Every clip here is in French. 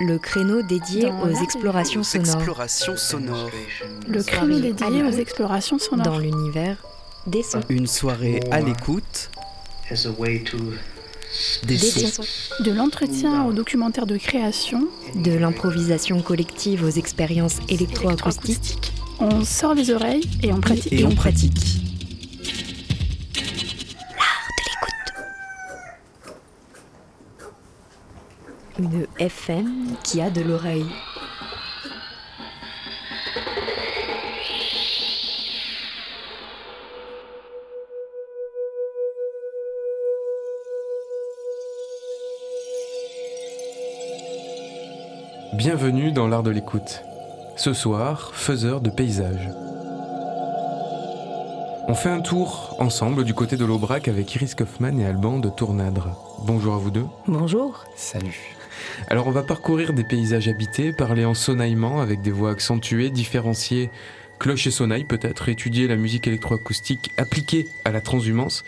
le créneau dédié Dans aux explorations sonores explorations sonores. Le créneau dédié aux explorations sonores. dans l'univers des sons. Une soirée à l'écoute as a way to des Des sons. sons. De l'entretien au documentaire de création, De l'improvisation collective aux expériences électroacoustiques. on sort les oreilles et on pratique. Et on pratique. FM qui a de l'oreille. Bienvenue dans l'art de l'écoute. Ce soir, faiseur de paysages. On fait un tour ensemble du côté de l'Aubrac avec Iris Kaufmann et Alban de Tournadre. Bonjour à vous deux. Bonjour. Salut. Alors on va parcourir des paysages habités, parler en sonnaillement avec des voix accentuées, différencier cloche et sonnaille peut-être, étudier la musique électroacoustique appliquée à la transhumance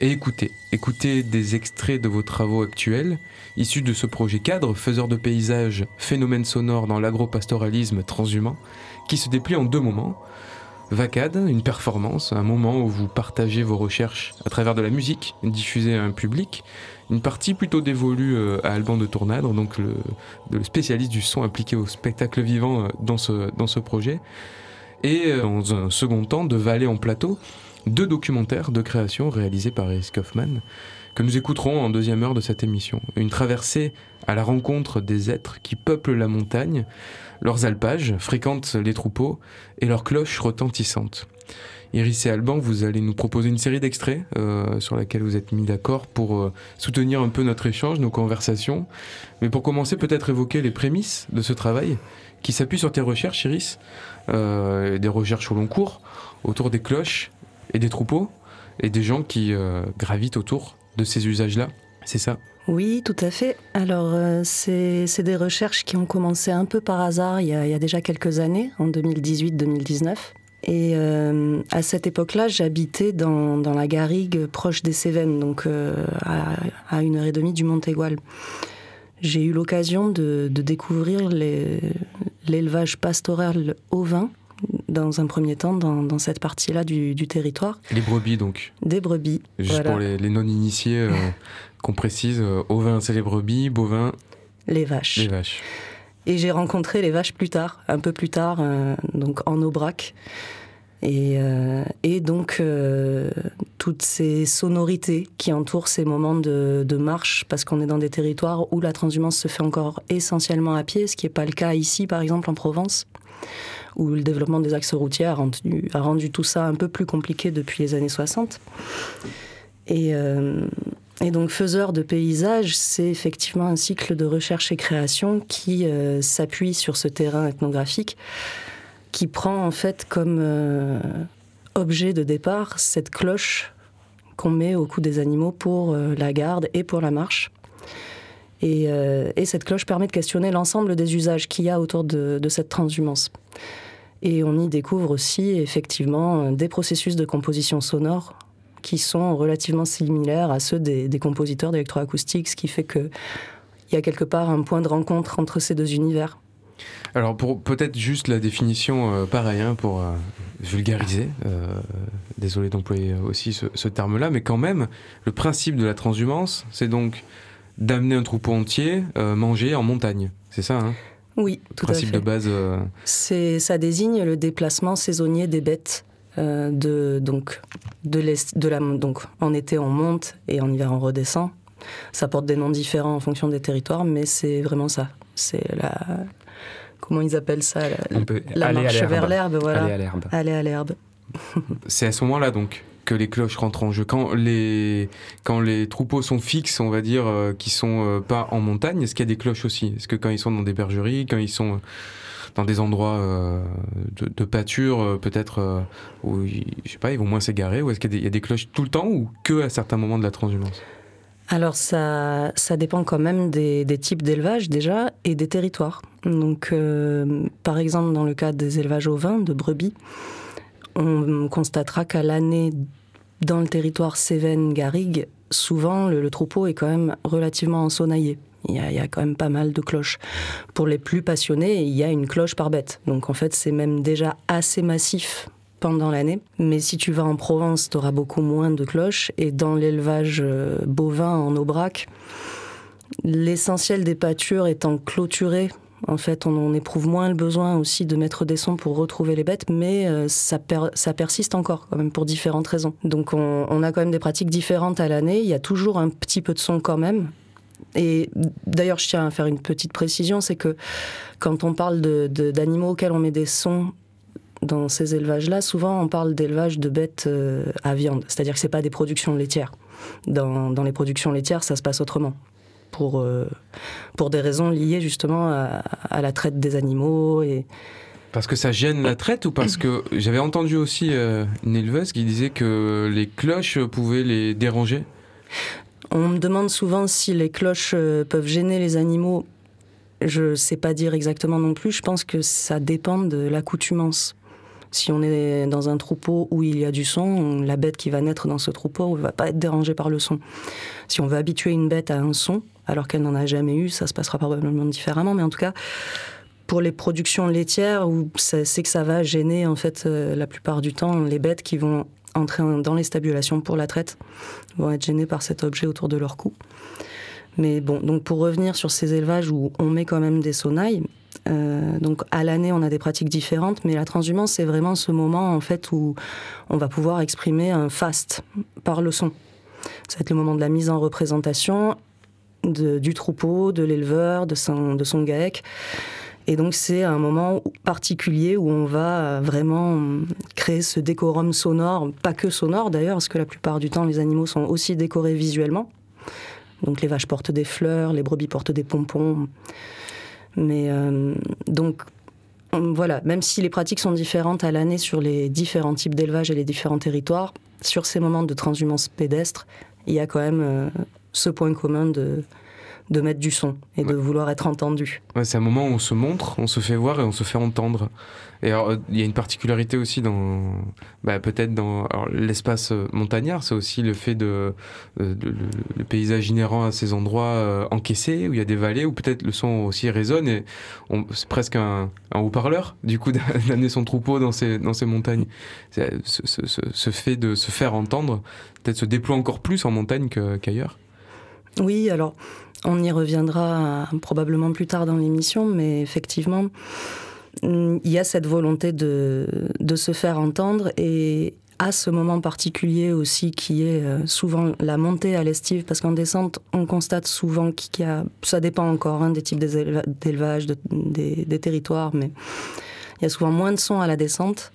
et écouter. Écouter des extraits de vos travaux actuels, issus de ce projet cadre, faiseur de paysages, phénomène sonore dans l'agropastoralisme transhumant, qui se déplie en deux moments. Vacade, une performance, un moment où vous partagez vos recherches à travers de la musique diffusée à un public, une partie plutôt dévolue euh, à Alban de Tournadre, donc le, spécialiste du son appliqué au spectacle vivant euh, dans ce, projet. Et euh, dans un second temps, de Vallée en plateau, deux documentaires de création réalisés par Iris Kaufmann, que nous écouterons en deuxième heure de cette émission. Une traversée à la rencontre des êtres qui peuplent la montagne, leurs alpages fréquentent les troupeaux et leurs cloches retentissantes. Iris et Alban, vous allez nous proposer une série d'extraits euh, sur laquelle vous êtes mis d'accord pour euh, soutenir un peu notre échange, nos conversations. Mais pour commencer, peut-être évoquer les prémices de ce travail qui s'appuie sur tes recherches, Iris, euh, des recherches au long cours autour des cloches et des troupeaux et des gens qui gravitent autour de ces usages-là. C'est ça? Oui, tout à fait. Alors, c'est des recherches qui ont commencé un peu par hasard il y a déjà quelques années, en 2018-2019. Et euh, à cette époque-là, j'habitais dans, dans la garrigue proche des Cévennes, donc euh, à, à une heure et demie du Montégoal. J'ai eu l'occasion de, de découvrir l'élevage pastoral ovin dans un premier temps dans, dans cette partie-là du, du territoire, Les brebis, donc. des brebis. Juste Voilà. pour les, les non-initiés, euh, qu'on précise, ovins, c'est les brebis, bovins, les vaches. les vaches. Et j'ai rencontré les vaches plus tard, un peu plus tard, euh, donc en Aubrac. Et, euh, et donc, euh, toutes ces sonorités qui entourent ces moments de, marche, parce qu'on est dans des territoires où la transhumance se fait encore essentiellement à pied, ce qui n'est pas le cas ici, par exemple, en Provence, où le développement des axes routiers a rendu, a rendu tout ça un peu plus compliqué depuis les années 60. Et, et donc, faiseur de paysages, c'est effectivement un cycle de recherche et création qui euh, s'appuie sur ce terrain ethnographique, qui prend en fait comme euh, objet de départ cette cloche qu'on met au cou des animaux pour euh, la garde et pour la marche. Et, et cette cloche permet de questionner l'ensemble des usages qu'il y a autour de cette transhumance. Et on y découvre aussi effectivement des processus de composition sonore qui sont relativement similaires à ceux des, des compositeurs d'électroacoustique, ce qui fait qu'il y a quelque part un point de rencontre entre ces deux univers. Alors pour peut-être juste la définition, euh, pareil, hein, pour euh, vulgariser, euh, désolé d'employer aussi ce, ce terme-là, mais quand même, le principe de la transhumance, c'est donc d'amener un troupeau entier euh, manger en montagne. C'est ça, hein? Oui, tout à Principe fait. de base. C'est, ça désigne le déplacement saisonnier des bêtes. Euh, de, donc, de l'est, de la, donc, en été, on monte et en hiver, on redescend. Ça porte des noms différents en fonction des territoires, mais c'est vraiment ça. C'est la. Comment ils appellent ça? La, On peut la aller à marche l'herbe. vers l'herbe, voilà. Aller à l'herbe. Aller à l'herbe. C'est à ce moment-là donc que les cloches rentrent en jeu. Quand les, quand les troupeaux sont fixes, on va dire, euh, qui sont euh, pas en montagne, est-ce qu'il y a des cloches aussi? Est-ce que quand ils sont dans des bergeries, quand ils sont euh, dans des endroits euh, de, pâture, euh, peut-être euh, où, je sais pas, ils vont moins s'égarer Ou est-ce qu'il y, a des- cloches tout le temps ou que à certains moments de la transhumance? Alors ça, ça dépend quand même des, types d'élevage déjà et des territoires. Donc par exemple dans le cas des élevages ovins de brebis, on constatera qu'à l'année dans le territoire Cévennes-Garrigue, souvent le, le troupeau est quand même relativement ensonaillé. Il y, a, quand même pas mal de cloches. Pour les plus passionnés, il y a une cloche par bête. Donc en fait c'est même déjà assez massif pendant l'année. Mais si tu vas en Provence, tu auras beaucoup moins de cloches. Et dans l'élevage euh, bovin en Aubrac, l'essentiel des pâtures étant clôturé, en fait, on, éprouve moins le besoin aussi de mettre des sons pour retrouver les bêtes, mais euh, ça persiste encore, quand même, pour différentes raisons. Donc on, on a quand même des pratiques différentes à l'année. Il y a toujours un petit peu de son quand même. Et d'ailleurs, je tiens à faire une petite précision, c'est que quand on parle d'animaux auxquels on met des sons dans ces élevages-là, souvent on parle d'élevage de bêtes euh, à viande, c'est-à-dire que c'est pas des productions laitières. Dans, dans les productions laitières, ça se passe autrement, pour, euh, pour des raisons liées justement à, à la traite des animaux. Et... Parce que ça gêne la traite ou parce que j'avais entendu aussi euh, une éleveuse qui disait que les cloches pouvaient les déranger? On me demande souvent si les cloches euh, peuvent gêner les animaux. Je sais pas dire exactement non plus. Je pense que ça dépend de l'accoutumance. Si on est dans un troupeau où il y a du son, la bête qui va naître dans ce troupeau ne va pas être dérangée par le son. Si on veut habituer une bête à un son, alors qu'elle n'en a jamais eu, ça se passera probablement différemment. Mais en tout cas, pour les productions laitières, c'est que ça va gêner en fait euh, la plupart du temps les bêtes qui vont entrer en- dans les stabulations pour la traite vont être gênées par cet objet autour de leur cou. Mais bon, donc pour revenir sur ces élevages où on met quand même des sonnailles, euh, donc à l'année on a des pratiques différentes, mais la transhumance c'est vraiment ce moment en fait où on va pouvoir exprimer un faste par le son. Ça va être le moment de la mise en représentation du troupeau, de l'éleveur, de son, de son GAEC. Et donc c'est un moment particulier où on va euh, vraiment hum, créer ce décorum sonore, pas que sonore d'ailleurs, parce que la plupart du temps les animaux sont aussi décorés visuellement. Donc les vaches portent des fleurs, les brebis portent des pompons. Mais euh, donc voilà, même si les pratiques sont différentes à l'année sur les différents types d'élevage et les différents territoires, sur ces moments de transhumance pédestre, il y a quand même euh, ce point commun de, de mettre du son et de vouloir être entendu. Ouais, c'est un moment où on se montre, on se fait voir et on se fait entendre. Et alors, il y a une particularité aussi dans, bah, peut-être dans l'espace euh, montagnard, c'est aussi le fait de, euh, de- le, paysage inhérent à ces endroits euh, encaissés où il y a des vallées où peut-être le son aussi résonne et c'est presque un, un haut-parleur du coup d'amener son troupeau dans ces dans ces montagnes. Ce, ce- ce- ce fait de se faire entendre peut-être se déploie encore plus en montagne qu'ailleurs. Oui, alors on y reviendra euh, probablement plus tard dans l'émission, mais effectivement, il y a cette volonté de, de se faire entendre et à ce moment particulier aussi qui est euh, souvent la montée à l'estive, parce qu'en descente, on constate souvent qu'il y a, ça dépend encore hein, des types d'élevage, de- des, territoires, mais il y a souvent moins de son à la descente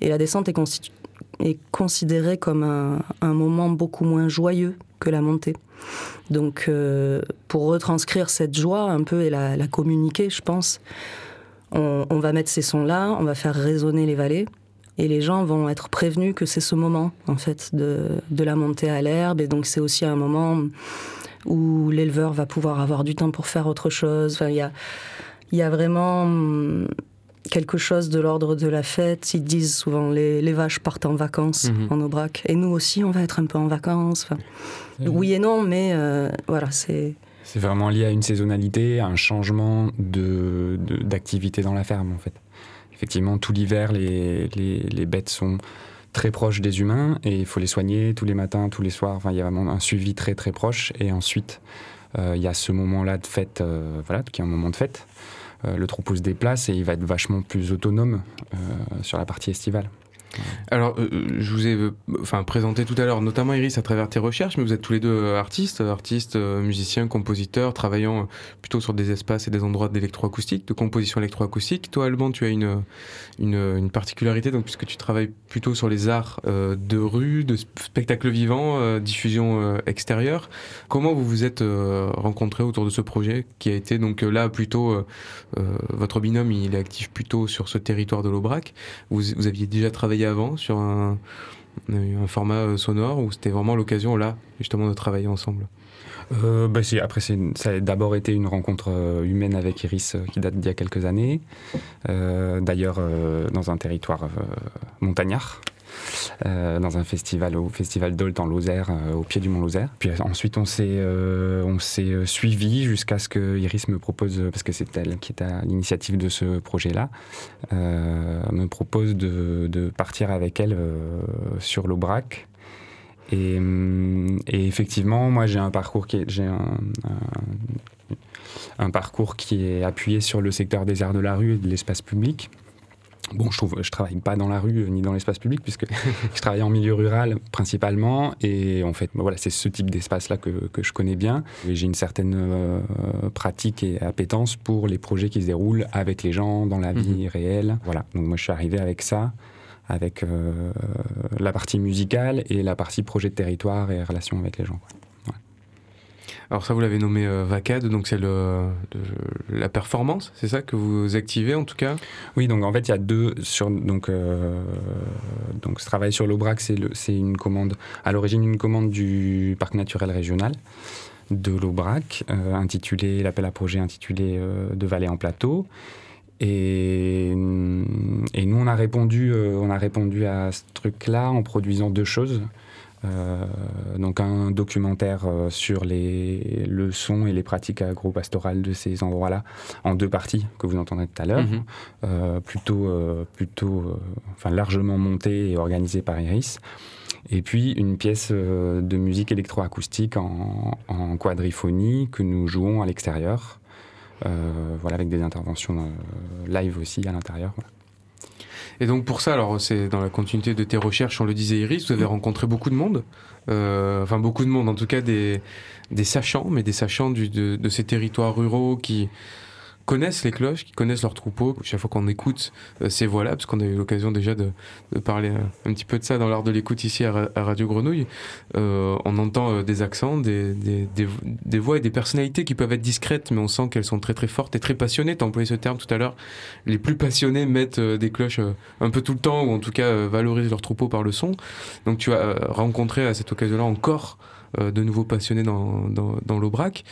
et la descente est, considérée comme un moment beaucoup moins joyeux que la montée. Donc, euh, pour retranscrire cette joie un peu et la, communiquer, je pense, on, va mettre ces sons-là, on va faire résonner les vallées, et les gens vont être prévenus que c'est ce moment, en fait, de, de la montée à l'herbe. Et donc, c'est aussi un moment où l'éleveur va pouvoir avoir du temps pour faire autre chose. Enfin, il y a, y a vraiment hum, quelque chose de l'ordre de la fête. Ils disent souvent les, les vaches partent en vacances Mhm. en Aubrac. Et nous aussi, on va être un peu en vacances. Enfin, oui et non, mais euh, voilà, c'est. C'est vraiment lié à une saisonnalité, à un changement de, de- d'activité dans la ferme, en fait. Effectivement, tout l'hiver, les, les, les bêtes sont très proches des humains et il faut les soigner tous les matins, tous les soirs. Enfin, il y a vraiment un suivi très très proche. Et ensuite, euh, il y a ce moment-là de fête, euh, voilà, qui est un moment de fête. Euh, le troupeau se déplace et il va être vachement plus autonome euh, sur la partie estivale. Alors, euh, je vous ai euh, enfin, présenté tout à l'heure, notamment Iris, à travers tes recherches, mais vous êtes tous les deux euh, artistes, artistes, euh, musiciens, compositeurs, travaillant euh, plutôt sur des espaces et des endroits d'électroacoustique, de composition électroacoustique. Toi, Alban, tu as une, une, particularité, donc, puisque tu travailles plutôt sur les arts euh, de rue, de spectacle vivant, euh, diffusion euh, extérieure. Comment vous vous êtes euh, rencontrés autour de ce projet qui a été donc euh, là plutôt euh, euh, votre binôme il est actif plutôt sur ce territoire de l'Aubrac. Vous aviez déjà travaillé avant sur un, format euh, sonore ou c'était vraiment l'occasion là justement de travailler ensemble? Euh, bah, après, ça a d'abord été une rencontre euh, humaine avec Iris euh, qui date d'il y a quelques années. D'ailleurs, dans un territoire montagnard. Euh, dans un festival au festival d'Olt en Lozère, euh, au pied du mont Lozère. Puis euh, ensuite, on s'est on s'est suivi jusqu'à ce que Iris me propose, parce que c'est elle qui est à l'initiative de ce projet-là, me propose de, partir avec elle sur l'Aubrac. Et, hum, et effectivement, moi, j'ai un parcours qui j'ai un- un parcours qui est appuyé sur le secteur des arts de la rue et de l'espace public. Bon, je trouve, je travaille pas dans la rue euh, ni dans l'espace public puisque je travaille en milieu rural principalement et en fait, voilà, c'est ce type d'espace-là que, que je connais bien. Et j'ai une certaine euh, pratique et appétence pour les projets qui se déroulent avec les gens dans la vie réelle. Voilà, donc moi je suis arrivé avec ça avec euh, la partie musicale et la partie projet de territoire et relation avec les gens. quoi. Alors ça vous l'avez nommé euh, VACAD, donc c'est le, la performance, c'est ça que vous activez en tout cas? Oui, donc en fait, il y a deux sur donc euh, donc ce travail sur l'Aubrac, c'est une commande à l'origine une commande du parc naturel régional de l'Aubrac, euh, intitulé l'appel à projet intitulé euh, de vallée en plateau. Et, et nous, on a répondu, on a répondu à ce truc-là en produisant deux choses. Euh, donc un documentaire euh, sur les, le son et les pratiques agro-pastorales de ces endroits-là, en deux parties que vous entendrez tout à l'heure, Mhm. euh, plutôt, euh, plutôt enfin, largement montée et organisée par Iris. Et puis une pièce de musique électroacoustique en, en quadriphonie que nous jouons à l'extérieur, voilà, avec des interventions live aussi à l'intérieur. voilà. Et donc pour ça, alors c'est dans la continuité de tes recherches, on le disait Iris, vous avez rencontré beaucoup de monde, euh, enfin beaucoup de monde, en tout cas des, des sachants, mais des sachants du- de, de ces territoires ruraux qui connaissent les cloches, qui connaissent leurs troupeaux. Chaque fois qu'on écoute euh, ces voix-là, parce qu'on a eu l'occasion déjà de, parler euh, un petit peu de ça dans l'art de l'écoute ici à, Ra- à Radio Grenouille, euh, on entend des accents, des, voix et des personnalités qui peuvent être discrètes, mais on sent qu'elles sont très très fortes et très passionnées. Tu as employé ce terme tout à l'heure. Les plus passionnés mettent des cloches un peu tout le temps, ou en tout cas valorisent leur troupeau par le son. Donc tu as rencontré à cette occasion-là encore de nouveaux passionnés dans, dans, l'Aubrac.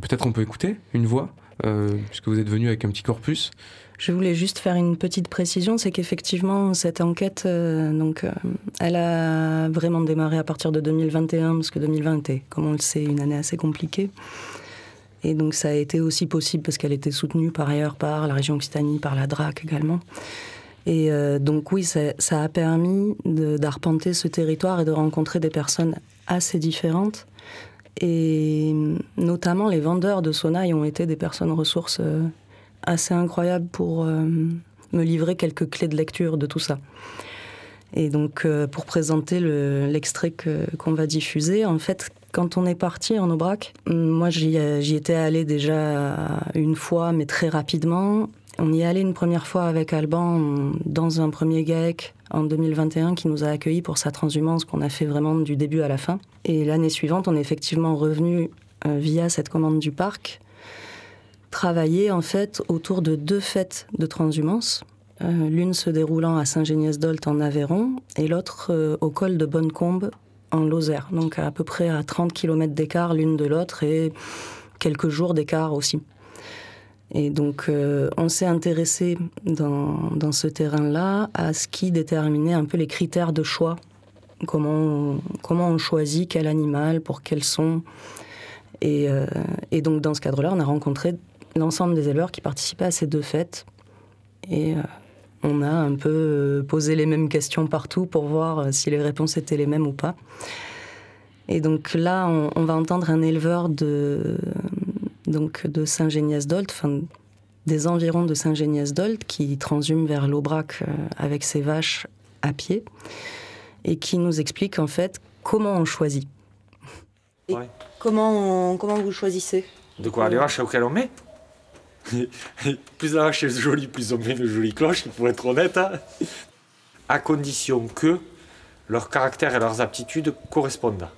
Peut-être qu'on peut écouter une voix, puisque vous êtes venu avec un petit corpus. Je voulais juste faire une petite précision, c'est qu'effectivement cette enquête, euh, donc, euh, elle a vraiment démarré à partir de 2021, parce que 2020 était, comme on le sait, une année assez compliquée. Et donc ça a été aussi possible parce qu'elle était soutenue par ailleurs par la région Occitanie, par la DRAC également. Et euh, donc oui, ça, ça a permis d'arpenter ce territoire et de rencontrer des personnes assez différentes. Et notamment les vendeurs de Sonaï ont été des personnes ressources euh, assez incroyables pour euh, me livrer quelques clés de lecture de tout ça. Et donc, euh, pour présenter le- l'extrait qu'on va diffuser, en fait, quand on est parti en Aubrac, moi j'y étais allée déjà une fois, mais très rapidement. On y est allé une première fois avec Alban dans un premier GAEC en 2021 qui nous a accueillis pour sa transhumance qu'on a fait vraiment du début à la fin. Et l'année suivante, on est effectivement revenu euh, via cette commande du parc travailler en fait autour de deux fêtes de transhumance. Euh, L'une se déroulant à Saint-Géniès-d'Olt en Aveyron et l'autre euh, au col de Bonnecombe en Lozère. Donc à peu près à 30 km d'écart l'une de l'autre et quelques jours d'écart aussi. Et donc euh, on s'est intéressé dans, ce terrain-là à ce qui déterminait un peu les critères de choix. Comment on, comment on choisit quel animal, pour quels sons. Et, euh, et donc dans ce cadre-là, on a rencontré l'ensemble des éleveurs qui participaient à ces deux fêtes. Et euh, on a un peu posé les mêmes questions partout pour voir si les réponses étaient les mêmes ou pas. Et donc là, on va entendre un éleveur de, donc de Saint-Géniès-d'Olt, enfin, des environs de Saint-Géniès-d'Olt, qui transhume vers l'Aubrac euh, avec ses vaches à pied et qui nous explique en fait comment on choisit. Et Ouais. comment, on- comment vous choisissez? De quoi Les vaches auxquelles on met? Plus la vache est jolie, plus on met de jolies cloches, pour être honnête. hein. À condition que leur caractère et leurs aptitudes correspondent.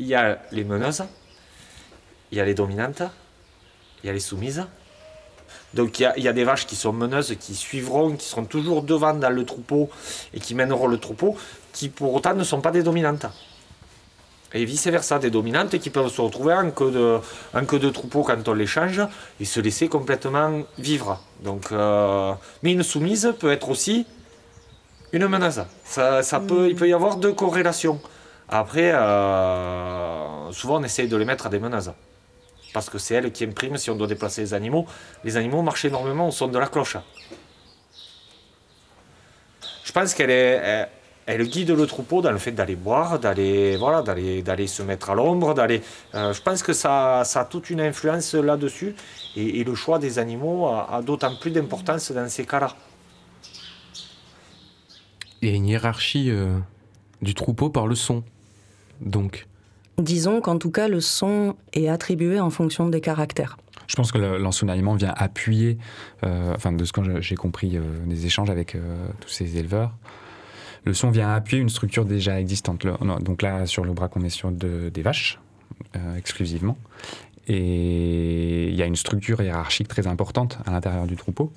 Il y a les meneuses, il y a les dominantes, il y a les soumises. Donc il y, a, il y a des vaches qui sont meneuses, qui suivront, qui seront toujours devant dans le troupeau et qui mèneront le troupeau, qui pour autant ne sont pas des dominantes. Et vice-versa, des dominantes qui peuvent se retrouver en queue de, en queue de troupeau quand on les change et se laisser complètement vivre. Donc, euh, mais une soumise peut être aussi une menace. Ça, ça peut, il peut y avoir deux corrélations. Après, euh, souvent on essaye de les mettre à des menaces. Parce que c'est elles qui impriment si on doit déplacer les animaux. Les animaux marchent énormément au son de la cloche. Je pense qu'elle est, elle, elle guide le troupeau dans le fait d'aller boire, d'aller voilà, d'aller, d'aller se mettre à l'ombre, d'aller. euh, je pense que ça, ça a toute une influence là-dessus et, le choix des animaux a, a d'autant plus d'importance dans ces cas-là. Il y a une hiérarchie euh, du troupeau par le son. Donc, Disons qu'en tout cas, le son est attribué en fonction des caractères. Je pense que le- l'ensoleillement vient appuyer, euh, enfin de ce que j'ai compris euh, des échanges avec euh, tous ces éleveurs, le son vient appuyer une structure déjà existante. Donc là, sur le braque, on est sur de- des vaches exclusivement. Et il y a une structure hiérarchique très importante à l'intérieur du troupeau,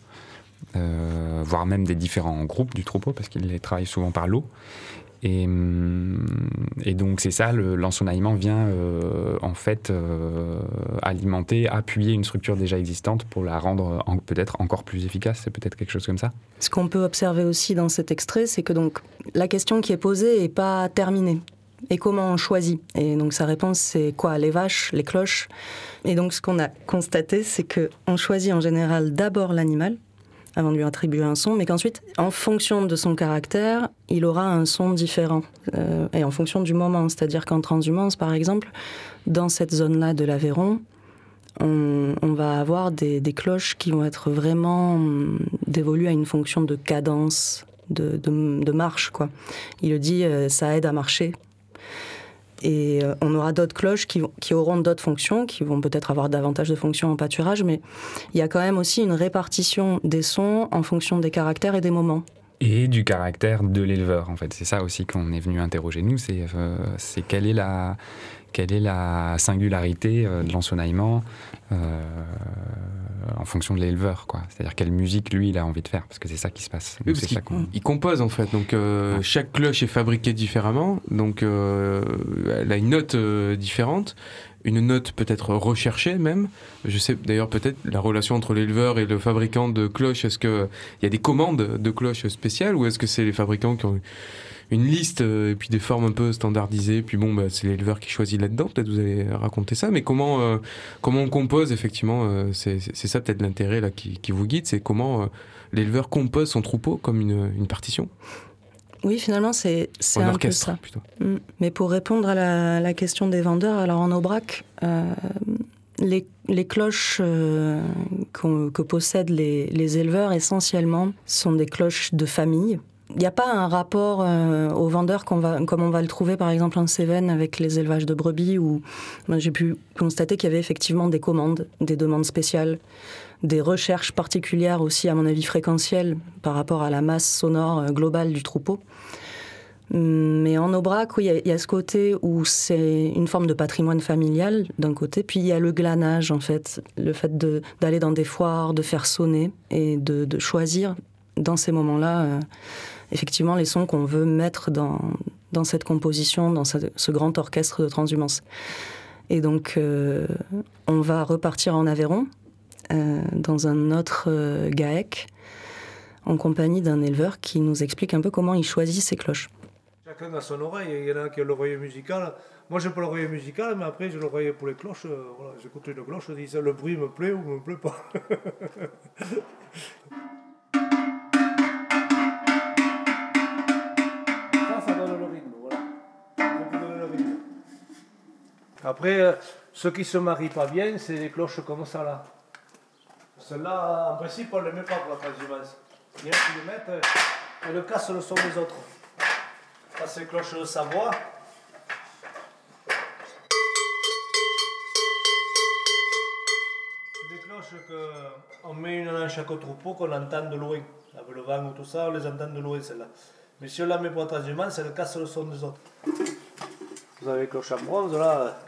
voire même des différents groupes du troupeau, parce qu'ils travaillent souvent par lot. Et, hum, et donc c'est ça, le- l'ensoleillement vient euh, en fait euh, alimenter, appuyer une structure déjà existante pour la rendre en- peut-être encore plus efficace, c'est peut-être quelque chose comme ça. Ce qu'on peut observer aussi dans cet extrait, c'est que donc la question qui est posée n'est pas terminée. Et comment on choisit? Et donc sa réponse, c'est quoi? Les vaches, les cloches? Et donc ce qu'on a constaté, c'est que on choisit en général d'abord l'animal avant de lui attribuer un son, mais qu'ensuite, en fonction de son caractère, il aura un son différent. Euh, et en fonction du moment, c'est-à-dire qu'en transhumance, par exemple, dans cette zone-là de l'Aveyron, on, on va avoir des, des cloches qui vont être vraiment hum, dévolues à une fonction de cadence, de, de- de marche. Quoi. Il le dit, euh, ça aide à marcher. Et euh, on aura d'autres cloches qui, auront d'autres fonctions, qui vont peut-être avoir davantage de fonctions en pâturage, mais il y a quand même aussi une répartition des sons en fonction des caractères et des moments. Et du caractère de l'éleveur, en fait. C'est ça aussi qu'on est venu interroger nous, c'est euh, quelle est la quelle est la singularité euh, de l'ensoleillement euh, en fonction de l'éleveur, quoi. C'est-à-dire quelle musique lui il a envie de faire, parce que c'est ça qui se passe. Oui, parce ça il compose en fait. Donc euh, Ouais. chaque cloche est fabriquée différemment. Donc euh, elle a une note euh, différente, une note peut-être recherchée même. Je sais d'ailleurs peut-être la relation entre l'éleveur et le fabricant de cloches. Est-ce que il y a des commandes de cloches spéciales ou est-ce que c'est les fabricants qui ont une liste euh, et puis des formes un peu standardisées. Puis bon, bah, c'est l'éleveur qui choisit là-dedans. Peut-être vous allez raconter ça. Mais comment, euh, comment on compose effectivement euh, C'est ça peut-être l'intérêt là qui, qui vous guide. C'est comment euh, l'éleveur compose son troupeau comme une, une partition. Oui, finalement, c'est Un peu orchestre ça. plutôt. Mm. Mais pour répondre à la, la question des vendeurs, alors en Aubrac, les, les cloches euh, que possèdent les, les éleveurs essentiellement sont des cloches de famille. Il n'y a pas un rapport euh, aux vendeurs comme on va le trouver par exemple en Cévennes avec les élevages de brebis où j'ai pu constater qu'il y avait effectivement des commandes, des demandes spéciales, des recherches particulières aussi à mon avis fréquentielles par rapport à la masse sonore euh, globale du troupeau. Mais en Aubrac, oui, il y a- ce côté où c'est une forme de patrimoine familial d'un côté, puis il y a le glanage en fait, le fait d'aller dans des foires, de faire sonner et de, de choisir dans ces moments-là, euh, effectivement, les sons qu'on veut mettre dans, dans cette composition, dans ce, grand orchestre de transhumance. Et donc, euh, on va repartir en Aveyron, euh, dans un autre euh, GAEC, en compagnie d'un éleveur qui nous explique un peu comment il choisit ses cloches. Chacun a son oreille. Il y en a qui ont l'oreille musicale. Moi, j'ai pas l'oreille musicale, mais après, j'ai l'oreille pour les cloches. Voilà, J'écoute une cloche, je dis le bruit me plaît ou me plaît pas. Après, euh, ceux qui se marient pas bien, c'est les cloches comme ça là. Celles-là, en principe, on ne les met pas pour la transhumance. Il y en mettent. euh, Elle casse le son des autres. Ça, c'est cloche de Savoie. Des cloches qu'on met une dans chaque troupeau qu'on entend de loin. Avec le vent ou tout ça, on les entend de loin, celle-là. Mais si on la met pour la transhumance, elle casse le son des autres. Vous avez les cloches en bronze, là.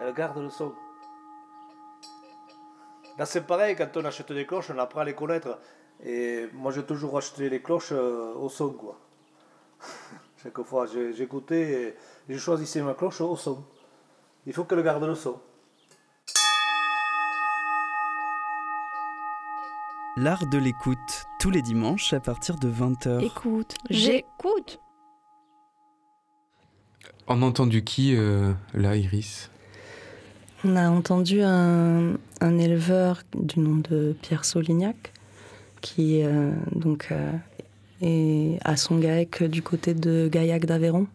Elle garde le son. Là, c'est pareil, quand on achète des cloches, on apprend à les connaître. Et moi, j'ai toujours acheté les cloches euh, au son, quoi. Chaque fois, j'écoutais je choisissais ma cloche au son. Il faut qu'elle garde le son. L'art de l'écoute, tous les dimanches à partir de 20h. Écoute, J'écoute. On a entendu qui euh, là, Iris? On a entendu un, un éleveur du nom de Pierre Solignac qui euh, donc euh, est à Songaec du côté de Gaillac d'Aveyron.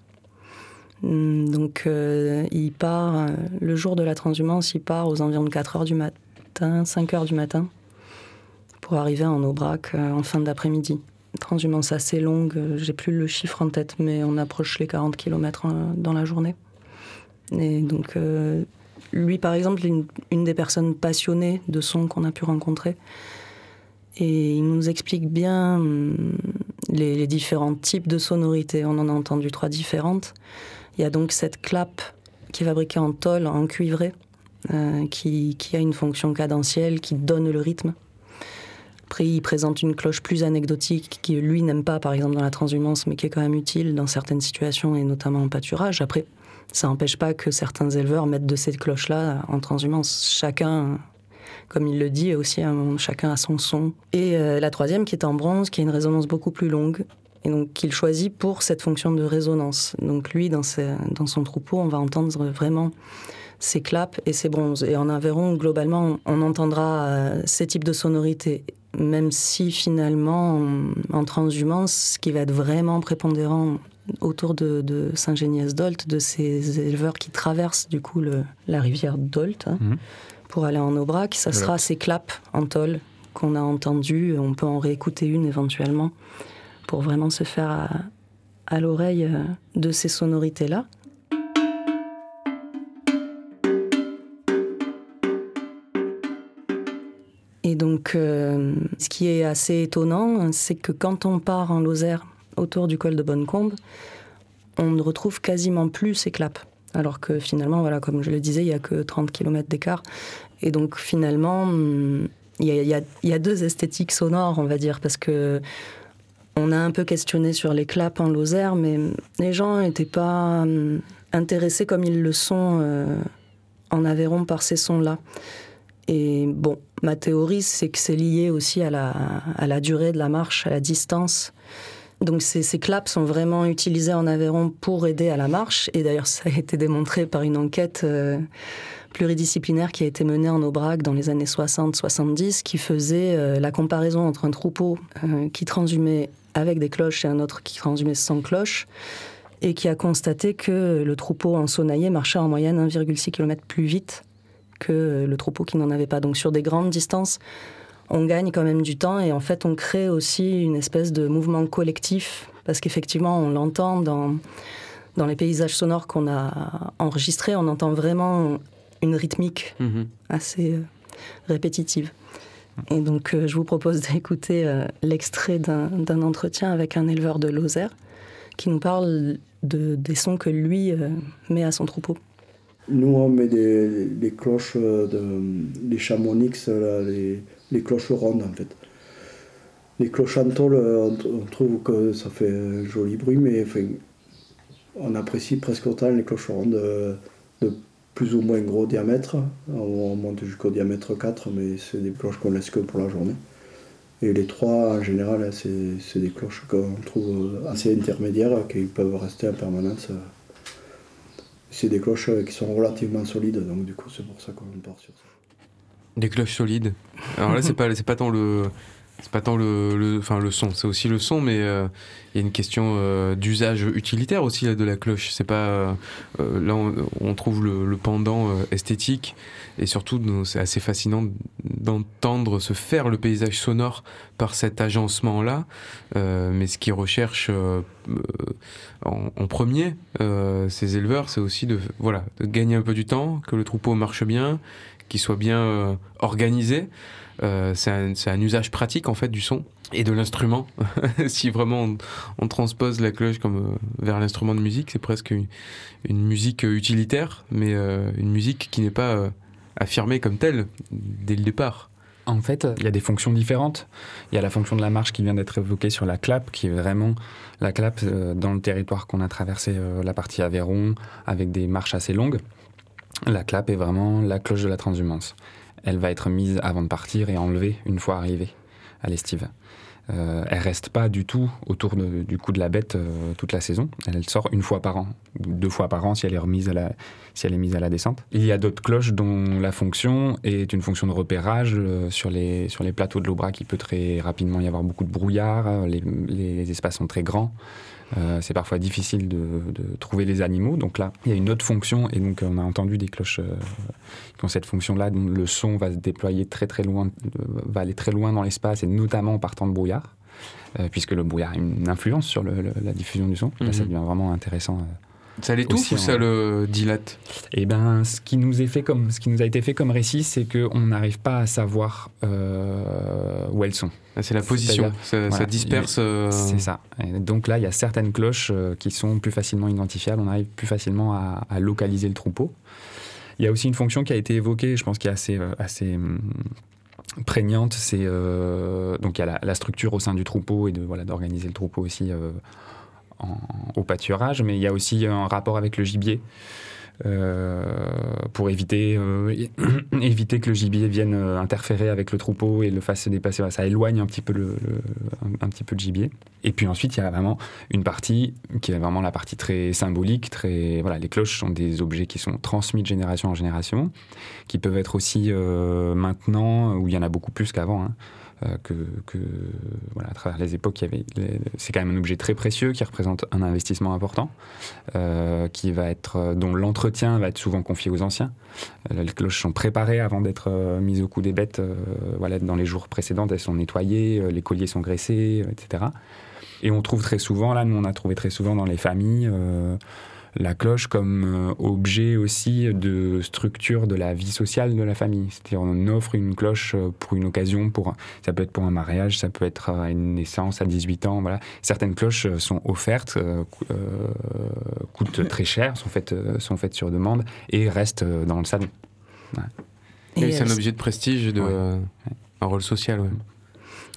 Hum, Donc euh, il part le jour de la transhumance, il part aux environs de 4 heures du matin, 5 heures du matin pour arriver en Aubrac euh, en fin d'après-midi. Transhumance assez longue, euh, j'ai plus le chiffre en tête, mais on approche les 40 km dans la journée. Et donc euh, lui, par exemple, une, une des personnes passionnées de son qu'on a pu rencontrer. Et il nous explique bien hum, les, différents types de sonorités. On en a entendu trois différentes. Il y a donc cette clap qui est fabriquée en tôle, en cuivré, euh, qui, qui a une fonction cadentielle, qui donne le rythme. Après, il présente une cloche plus anecdotique qui, lui, n'aime pas, par exemple, dans la transhumance, mais qui est quand même utile dans certaines situations et notamment en pâturage. Après, ça n'empêche pas que certains éleveurs mettent de ces cloches-là en transhumance. Chacun, comme il le dit aussi, chacun a son son. Et euh, la troisième qui est en bronze, qui a une résonance beaucoup plus longue, et donc qu'il choisit pour cette fonction de résonance. Donc lui, dans son troupeau, on va entendre vraiment ses claps et ses bronzes. Et en Aveyron, globalement, on entendra euh, ces types de sonorités. Même si finalement, en, en transhumance, ce qui va être vraiment prépondérant autour de, de Saint-Géniès-d'Olt, de ces éleveurs qui traversent du coup le- la rivière d'Olt hein, Mhm. pour aller en Aubrac, ça sera ces claps en tôle qu'on a entendues. On peut en réécouter une éventuellement pour vraiment se faire à, à l'oreille euh, de ces sonorités-là. Donc, euh, ce qui est assez étonnant, c'est que quand on part en Lozère autour du col de Bonnecombe, on ne retrouve quasiment plus ces claps. Alors que finalement, voilà, comme je le disais, il n'y a que 30 km d'écart. Et donc finalement, il y a deux esthétiques sonores, on va dire, parce que on a un peu questionné sur les claps en Lozère, mais les gens n'étaient pas hum, intéressés comme ils le sont euh, en Aveyron par ces sons-là. Et bon, ma théorie, c'est que c'est lié aussi à la, durée de la marche, à la distance. Donc ces, ces claps sont vraiment utilisés en Aveyron pour aider à la marche. Et d'ailleurs, ça a été démontré par une enquête euh, pluridisciplinaire qui a été menée en Aubrac dans les années 60-70, qui faisait euh, la comparaison entre un troupeau euh, qui transhumait avec des cloches et un autre qui transhumait sans cloche, et qui a constaté que le troupeau en marchait en moyenne 1,6 km plus vite que le troupeau qui n'en avait pas. Donc sur des grandes distances, on gagne quand même du temps et en fait on crée aussi une espèce de mouvement collectif parce qu'effectivement on l'entend dans, dans les paysages sonores qu'on a enregistrés, on entend vraiment une rythmique Mhm. assez euh, répétitive. Et donc euh, je vous propose d'écouter euh, l'extrait d'un d'un entretien avec un éleveur de Lozère qui nous parle de, des sons que lui euh, met à son troupeau. Nous, on met des, des cloches, euh, de, les chamonix, là, les, cloches rondes en fait. Les cloches en tôle, euh, on, trouve que ça fait un joli bruit, mais on apprécie presque autant les cloches rondes euh, de plus ou moins gros diamètre. On, on monte jusqu'au diamètre 4, mais c'est des cloches qu'on laisse que pour la journée. Et les trois, en général, c'est des cloches qu'on trouve assez intermédiaires, qui peuvent rester en permanence. C'est des cloches euh, qui sont relativement solides, donc du coup c'est pour ça qu'on part sur ça. Des cloches solides. Alors là, c'est pas, pas tant le, C'est pas tant le, le, enfin, le son, c'est aussi le son, mais euh, il y a une question euh, d'usage utilitaire aussi de la cloche. C'est pas là on, trouve le, pendant esthétique et surtout c'est assez fascinant d'entendre se faire le paysage sonore par cet agencement là. mais ce qu'ils recherchent en, en premier, euh, ces éleveurs, c'est aussi de voilà de gagner un peu du temps, que le troupeau marche bien, qu'il soit bien euh, organisé. Euh, c'est un, usage pratique en fait du son et de l'instrument. si vraiment on, transpose la cloche comme euh, vers l'instrument de musique, c'est presque une, musique euh, utilitaire, mais euh, une musique qui n'est pas euh, affirmée comme telle dès le départ. En fait, il y a des fonctions différentes. Il y a la fonction de la marche qui vient d'être évoquée sur la clap, qui est vraiment la clap euh, dans le territoire qu'on a traversé, euh, la partie Aveyron, avec des marches assez longues. La clap est vraiment la cloche de la transhumance. Elle va être mise avant de partir et enlevée une fois arrivée à l'estive. Euh, elle reste pas du tout autour du cou de la bête euh, toute la saison. Elle, sort une fois par an, deux fois par an si elle est remise à la, si elle est mise à la descente. Il y a d'autres cloches dont la fonction est une fonction de repérage euh, sur les sur les plateaux de l'Aubrac. Il peut très rapidement y avoir beaucoup de brouillard. les espaces sont très grands. Euh, c'est parfois difficile de, de trouver les animaux. Donc là, il y a une autre fonction et donc on a entendu des cloches euh, qui ont cette fonction-là. dont Le son va se déployer très très loin, euh, va aller très loin dans l'espace et notamment en partant de brouillard, euh, puisque le brouillard a une influence sur le- le- la diffusion du son. Là, ça Mhm. devient vraiment intéressant. Ça l'étouffe ou ça en- le dilate eh ben, ce qui nous est fait comme, ce qui nous a été fait comme récit, c'est qu'on n'arrive pas à savoir euh, où elles sont. Ah, C'est la position, ça, disperse. euh, C'est ça. Et donc là, il y a certaines cloches euh, qui sont plus facilement identifiables. On arrive plus facilement à, à localiser le troupeau. Il y a aussi une fonction qui a été évoquée, je pense, qui est assez, assez hum, prégnante. C'est euh, donc il y a la, la structure au sein du troupeau et de voilà d'organiser le troupeau aussi au pâturage, mais il y a aussi un rapport avec le gibier. euh, pour éviter, euh, éviter que le gibier vienne euh, interférer avec le troupeau et le fasse se dépasser. Ça éloigne un petit peu le, un, petit peu le gibier. Et puis ensuite, il y a vraiment une partie qui est vraiment la partie très symbolique. Très, voilà, les cloches sont des objets qui sont transmis de génération en génération, qui peuvent être aussi maintenant, où il y en a beaucoup plus qu'avant. hein, que, que, voilà, à travers les époques, c'est quand même un objet très précieux qui représente un investissement important, euh, qui va être, euh, dont l'entretien va être souvent confié aux anciens. Euh, les cloches sont préparées avant d'être euh, mises au cou des bêtes. euh, voilà, dans les jours précédents, elles sont nettoyées, euh, les colliers sont graissés, euh, etc. Et on trouve très souvent, là, nous on a trouvé très souvent dans les familles, euh, la cloche comme euh, objet aussi de structure de la vie sociale de la famille. C'est-à-dire on offre une cloche euh, pour une occasion, pour, ça peut être pour un mariage, ça peut être à une naissance à 18 ans. Voilà. Certaines cloches euh, sont offertes, euh, coûtent très cher, sont faites, sont faites sur demande et restent dans le salon. Et c'est un objet de prestige, de, Ouais. euh, un rôle social. ouais.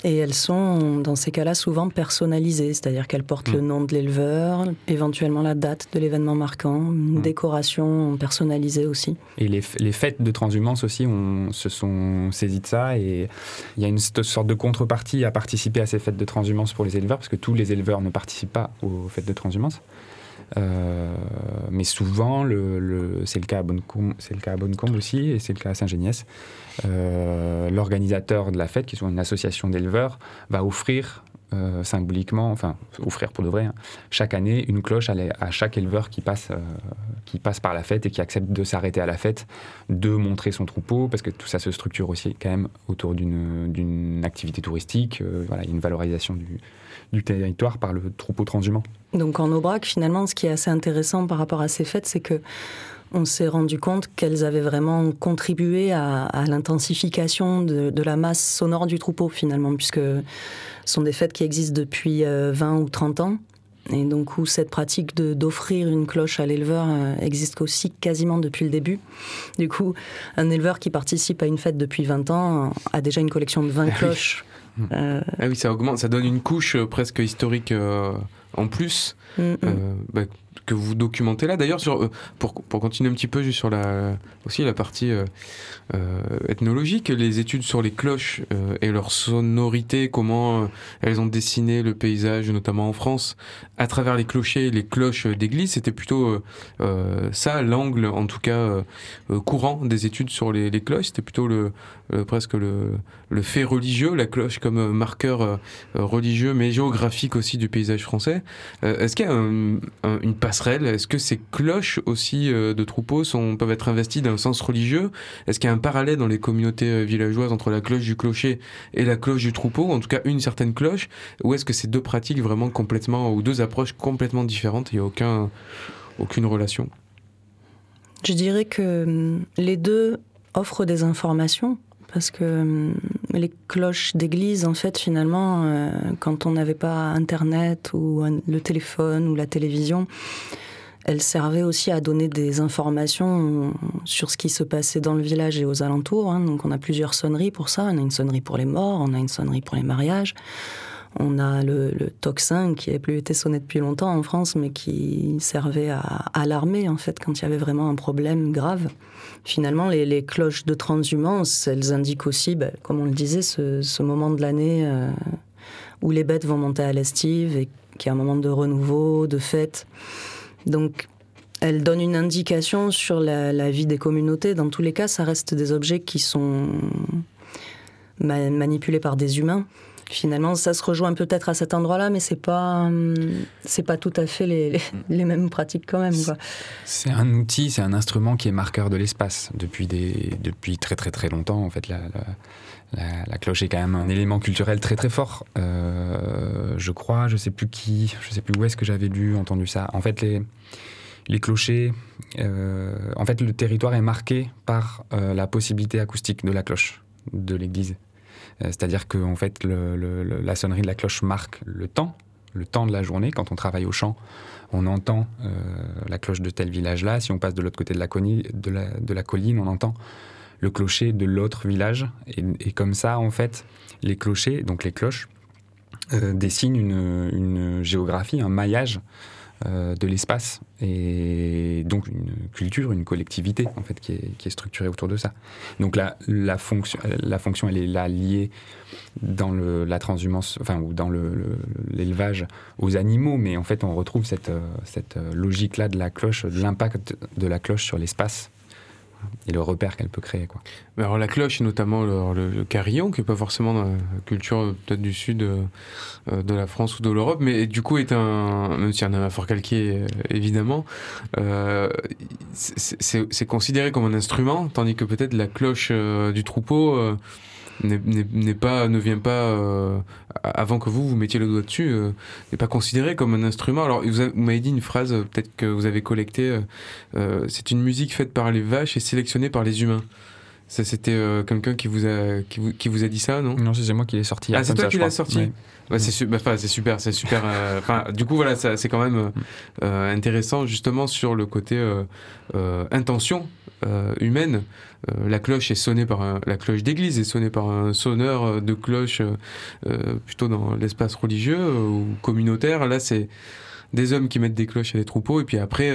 Et elles sont, dans ces cas-là, souvent personnalisées, c'est-à-dire qu'elles portent Mm. le nom de l'éleveur, éventuellement la date de l'événement marquant, une Mm. décoration personnalisée aussi. Et les, fêtes de transhumance aussi on, se sont saisies de ça. Et il y a une sorte de contrepartie à participer à ces fêtes de transhumance pour les éleveurs, parce que tous les éleveurs ne participent pas aux fêtes de transhumance. Euh, mais souvent, le, le- c'est le cas à Bonnecombe, c'est le cas à Bonnecombe aussi, et c'est le cas à Saint-Géniès. Euh, L'organisateur de la fête, qui est une association d'éleveurs, va offrir euh, symboliquement, enfin offrir pour de vrai, hein, chaque année une cloche à, chaque éleveur qui passe, euh, qui passe par la fête et qui accepte de s'arrêter à la fête, de montrer son troupeau, parce que tout ça se structure aussi quand même autour d'une activité touristique. Voilà, une valorisation du, du territoire par le troupeau transhumant. Donc en Aubrac, finalement, ce qui est assez intéressant par rapport à ces fêtes, c'est que on s'est rendu compte qu'elles avaient vraiment contribué à, à l'intensification de, de la masse sonore du troupeau, finalement, puisque ce sont des fêtes qui existent depuis euh, 20 ou 30 ans. Et donc où cette pratique d'offrir une cloche à l'éleveur euh, existe aussi quasiment depuis le début. Du coup, un éleveur qui participe à une fête depuis 20 ans euh, a déjà une collection de 20 cloches. Euh, Ah oui, ça augmente, ça donne une couche euh, presque historique euh, en plus Mm, mm. euh, bah, que vous documentez là. D'ailleurs, sur, euh, pour, pour continuer un petit peu juste sur la, aussi la partie euh, euh, ethnologique, les études sur les cloches et leur sonorité, comment elles ont dessiné le paysage, notamment en France, à travers les clochers et les cloches d'église, c'était plutôt ça, l'angle en tout cas courant des études sur les, les cloches, c'était plutôt le, presque le, le fait religieux, la cloche comme marqueur religieux mais géographique aussi du paysage français. Est-ce qu'il y a un- un- une passerelle Est-ce que ces cloches aussi euh, de troupeaux peuvent être investies d'un sens religieux? Est-ce qu'il y a un parallèle dans les communautés euh, villageoises entre la cloche du clocher et la cloche du troupeau, ou en tout cas une certaine cloche. Ou est-ce que c'est deux pratiques vraiment complètement, ou deux approches complètement différentes? Il n'y a aucun, aucune relation. Je dirais que hum, les deux offrent des informations parce que hum, les cloches d'église, en fait, finalement, euh, quand on n'avait pas Internet ou le téléphone ou la télévision, elles servaient aussi à donner des informations sur ce qui se passait dans le village et aux alentours. hein. Donc on a plusieurs sonneries pour ça. On a une sonnerie pour les morts, on a une sonnerie pour les mariages. On a le, le tocsin qui n'a plus été sonné depuis longtemps en France, mais qui servait à alarmer en fait quand il y avait vraiment un problème grave. Finalement, les, cloches de transhumance, elles indiquent aussi, ben, comme on le disait, ce, moment de l'année euh, où les bêtes vont monter à l'estive et qui est un moment de renouveau, de fête. Donc, elles donnent une indication sur la, vie des communautés. Dans tous les cas, ça reste des objets qui sont ma- manipulés par des humains. Finalement, ça se rejoint peut-être à cet endroit-là, mais c'est pas, hum, c'est pas tout à fait les, les, les mêmes pratiques quand même. C'est un outil, c'est un instrument qui est marqueur de l'espace depuis, des, depuis très très très longtemps. En fait, la, la, la- la cloche est quand même un élément culturel très très fort. Euh, je crois, je sais plus qui, je sais plus où est-ce que j'avais lu, entendu ça. En fait, les, les clochers, euh, en fait, le territoire est marqué par euh, la possibilité acoustique de la cloche de l'église. Euh, C'est-à-dire que en fait, la sonnerie de la cloche marque le temps, le temps de la journée. Quand on travaille au champ, on entend euh, la cloche de tel village-là. Si on passe de l'autre côté de la, colline, on entend le clocher de l'autre village. Et, comme ça, en fait, les clochers, donc les cloches, euh, dessinent une géographie, un maillage euh, de l'espace et donc une culture, une collectivité en fait qui est, qui est structurée autour de ça. Donc la, la fonction, la fonction, elle est là liée dans le, la transhumance, enfin ou dans le- le- l'élevage aux animaux, mais en fait on retrouve cette, euh, cette euh, logique-là de la cloche, de l'impact de la cloche sur l'espace et le repère qu'elle peut créer. Quoi. Alors la cloche, et notamment le, carillon, qui n'est pas forcément dans la culture peut-être du sud euh, euh, de la France ou de l'Europe, mais du coup est un, même a un fort calqué euh, évidemment, c'est- considéré comme un instrument, tandis que peut-être la cloche du troupeau n'est- pas, ne vient pas euh, avant que vous vous mettiez le doigt dessus, euh, n'est pas considéré comme un instrument. Alors vous, avez- vous m'avez dit une phrase, euh, peut-être que vous avez collecté, euh, euh, c'est une musique faite par les vaches et sélectionnée par les humains. Ça, c'était quelqu'un qui vous a qui vous, qui vous a dit ça, non? Non, c'est moi qui l'ai sorti. Ah, c'est toi ça, qui l'as sorti? Bah, c'est su- bah, c'est super, c'est super. du coup, voilà, ça- c'est quand même euh, intéressant justement sur le côté intention euh, humaine. Euh, la cloche est sonnée par la cloche d'église est sonnée par un sonneur euh, de cloche plutôt dans l'espace religieux ou communautaire. Là, c'est des hommes qui mettent des cloches à des troupeaux et puis après.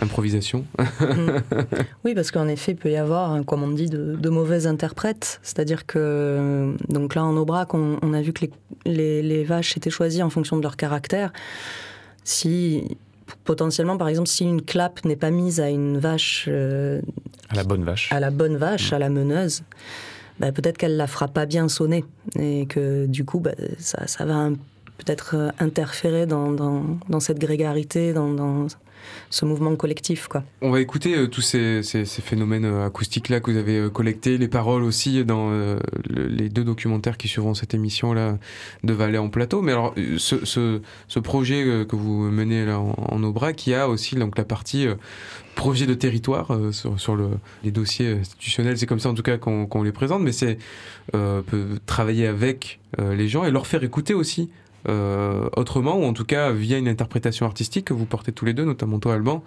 Improvisation. Oui, parce qu'en effet, il peut y avoir, comme on dit, de, de mauvais interprètes. C'est-à-dire que, donc là, en Aubrac, on, a vu que les- les vaches étaient choisies en fonction de leur caractère. Si, potentiellement, par exemple, si une clap n'est pas mise à une vache, euh, À la bonne vache. à la bonne vache, à la meneuse, bah, peut-être qu'elle la fera pas bien sonner. Et que, du coup, bah, ça, ça va peut-être interférer dans, dans, dans cette grégarité, dans, dans ce mouvement collectif, quoi. On va écouter euh, tous ces, phénomènes euh, acoustiques-là que vous avez euh, collectés, les paroles aussi dans le- les deux documentaires qui suivront cette émission-là de Valais en plateau. Mais alors, ce, projet que vous menez là en, en Aubrac, il y a aussi donc, la partie projet de territoire sur, sur le, les dossiers institutionnels. C'est comme ça en tout cas qu'on les présente, mais c'est travailler avec les gens et leur faire écouter aussi autrement, ou en tout cas via une interprétation artistique que vous portez tous les deux, notamment toi Alban,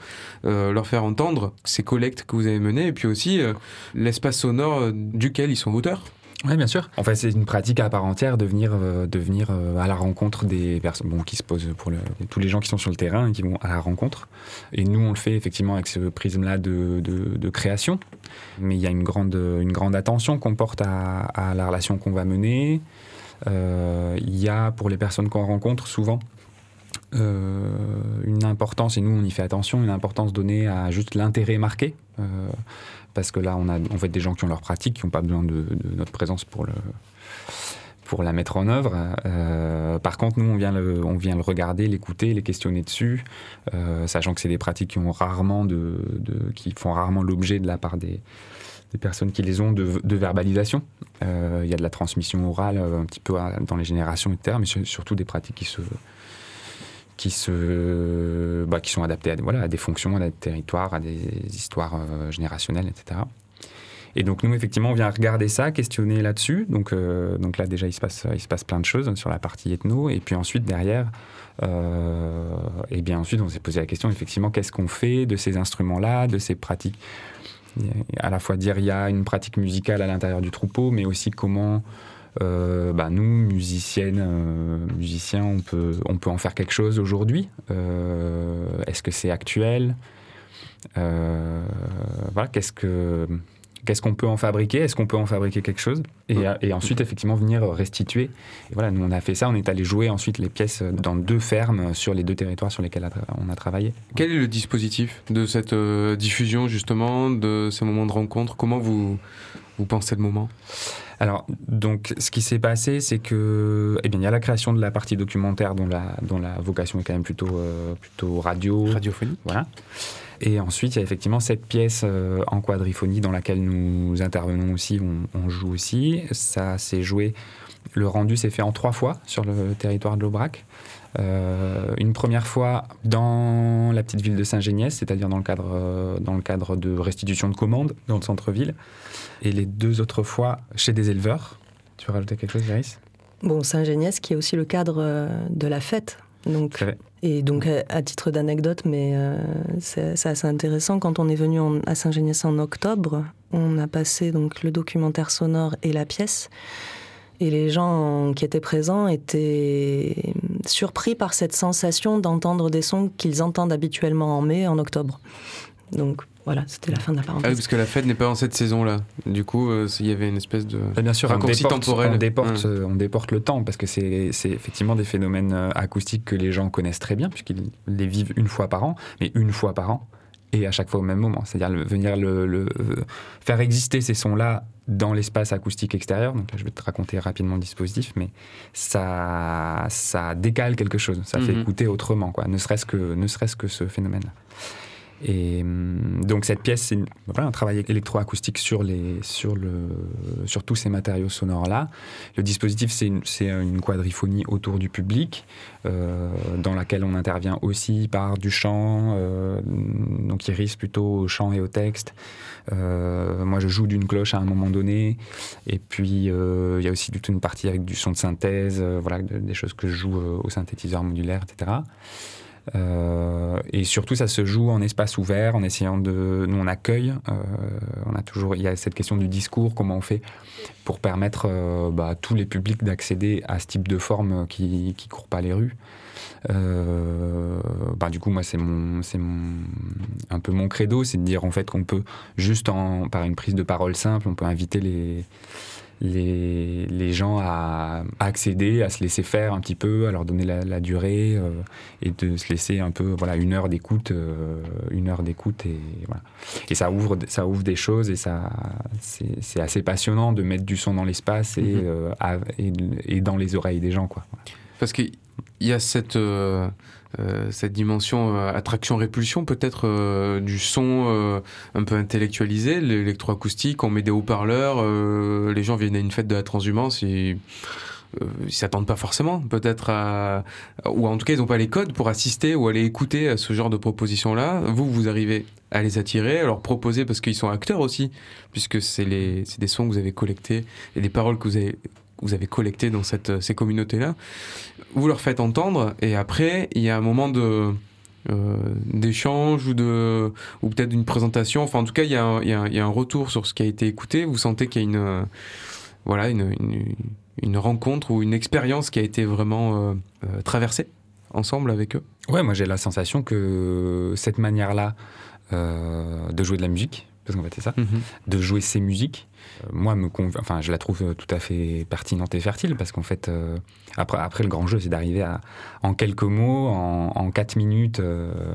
euh, leur faire entendre ces collectes que vous avez menées, et puis aussi euh, l'espace sonore euh, duquel ils sont auteurs. Oui, bien sûr. En fait, c'est une pratique à part entière de venir, euh, de venir euh, à la rencontre des personnes bon, qui se posent pour tous les gens qui sont sur le terrain et qui vont à la rencontre. Et nous, on le fait effectivement avec ce prisme-là de, création. Mais il y a une grande, une grande attention qu'on porte à, la relation qu'on va mener. Euh, il y a pour les personnes qu'on rencontre souvent euh, une importance, et nous on y fait attention, une importance donnée à juste l'intérêt marqué. Euh, parce que là, on a en fait des gens qui ont leur pratique, qui n'ont pas besoin de, notre présence pour, la mettre en œuvre. Par contre, nous, on vient le, on vient le regarder, l'écouter, les questionner dessus, sachant que c'est des pratiques qui, ont rarement qui font rarement l'objet de la part des, personnes qui les ont de verbalisation. Euh, il y a de la transmission orale un petit peu dans les générations, etc., mais surtout des pratiques qui se qui, se, bah, qui sont adaptés à, voilà, à des fonctions, à des territoires, à des histoires euh, générationnelles, etc. Et donc nous, effectivement, on vient regarder ça, questionner là-dessus. Donc, euh, donc là, déjà, il se, passe, il se passe plein de choses sur la partie ethno. Et puis ensuite, derrière, euh, et bien ensuite, on s'est posé la question, effectivement, qu'est-ce qu'on fait de ces instruments-là, de ces pratiques À la fois dire, il y a une pratique musicale à l'intérieur du troupeau, mais aussi comment euh, bah, nous, musiciennes, euh, musiciens, on peut, on en faire quelque chose aujourd'hui. Euh, Est-ce que c'est actuel? Qu'est-ce que qu'est-ce qu'on peut en fabriquer Est-ce qu'on peut en fabriquer quelque chose et, et, ensuite, effectivement, venir restituer. Et voilà, nous, on a fait ça. On est allé jouer ensuite les pièces dans deux fermes sur les deux territoires sur lesquels on a travaillé. Quel est le dispositif de cette euh, diffusion, justement, de ces moments de rencontre? Comment vous, vous pensez le moment? Alors, donc, ce qui s'est passé, c'est que, eh bien, il y a la création de la partie documentaire dont la, dont la vocation est quand même plutôt, euh, plutôt radio. Radiophonique. Voilà. Et ensuite, il y a effectivement cette pièce euh, en quadriphonie dans laquelle nous intervenons aussi, on, on joue aussi. Ça s'est joué, le rendu s'est fait en trois fois sur le territoire de l'Aubrac. Euh, une première fois dans la petite ville de Saint-Géniès, c'est-à-dire dans, le cadre, euh, dans le cadre de restitution de commandes dans le centre-ville. Et les deux autres fois chez des éleveurs. Tu veux rajouter quelque chose, Iris Bon, Saint-Géniès qui est aussi le cadre de la fête. Donc, et donc, à titre d'anecdote, mais euh, c'est assez intéressant, quand on est venu en, à Saint-Géniès en octobre, on a passé donc le documentaire sonore et la pièce. Et les gens qui étaient présents étaient surpris par cette sensation d'entendre des sons qu'ils entendent habituellement en mai, en octobre. Donc voilà, c'était la fin de la parenthèse. Ah oui, parce que la fête n'est pas en cette saison-là. Du coup, euh, il y avait une espèce de bien sûr, raccourci on déporte, temporel. On déporte, Hum. on déporte le temps parce que c'est effectivement des phénomènes euh, acoustiques que les gens connaissent très bien puisqu'ils les vivent une fois par an, mais une fois par an et à chaque fois au même moment. C'est-à-dire le, venir le, le, faire exister ces sons-là dans l'espace acoustique extérieur. Donc là, je vais te raconter rapidement le dispositif, mais ça, ça décale quelque chose. Ça Mhm. fait écouter autrement, quoi. Ne serait-ce que, ne serait-ce que ce phénomène-là. Et hum, donc cette pièce, c'est un travail électroacoustique sur, sur, tous ces matériaux sonores-là. Le dispositif, c'est une, une quadriphonie autour du public, euh, dans laquelle on intervient aussi par du chant, euh, donc Iris plutôt au chant et au texte. Euh, moi, je joue d'une cloche à un moment donné. Et puis, il y a aussi toute une partie avec du son de synthèse, des choses que je joue au synthétiseur modulaire, etc. Euh, et surtout, ça se joue en espace ouvert, en essayant de. Nous, on accueille. euh, on a toujours. Il y a cette question du discours. Comment on fait pour permettre euh, bah, à tous les publics d'accéder à ce type de forme qui qui court pas les rues. Bah, du coup, moi, c'est mon, c'est un peu mon credo, c'est de dire en fait qu'on peut juste par une prise de parole simple, on peut inviter les les, les gens à, accéder, à se laisser faire un petit peu, à leur donner la, la durée euh, et de se laisser un peu, voilà, une heure d'écoute, euh, une heure d'écoute et voilà. Et ça ouvre, ça ouvre des choses et ça, c'est assez passionnant de mettre du son dans l'espace et, Mhm. euh, et, et dans les oreilles des gens, quoi. Parce qu'il y a cette, cette dimension euh, attraction-répulsion, peut-être euh, du son euh, un peu intellectualisé, l'électroacoustique, on met des haut-parleurs, euh, les gens viennent à une fête de la transhumance et. euh, ils s'attendent pas forcément, peut-être. Ou en tout cas, ils n'ont pas les codes pour assister ou aller écouter à ce genre de propositions-là. Vous, vous arrivez à les attirer, à leur proposer, parce qu'ils sont acteurs aussi, puisque c'est des sons que vous avez collectés et des paroles que vous avez, vous avez collectées dans cette, ces communautés-là. Vous leur faites entendre, et après, il y a un moment de. euh, d'échange ou de ou peut-être d'une présentation enfin en tout cas il y, a il y a un- il y a un retour sur ce qui a été écouté vous sentez qu'il y a une voilà, une, une, une, rencontre ou une expérience qui a été vraiment traversée ensemble avec eux? Ouais, moi j'ai la sensation que cette manière-là de jouer de la musique, parce qu'en fait c'est ça, Mhm. de jouer ces musiques, euh, moi conv- enfin je la trouve euh, tout à fait pertinente et fertile parce qu'en fait euh, après le grand jeu c'est d'arriver en quelques mots en, en quatre minutes euh,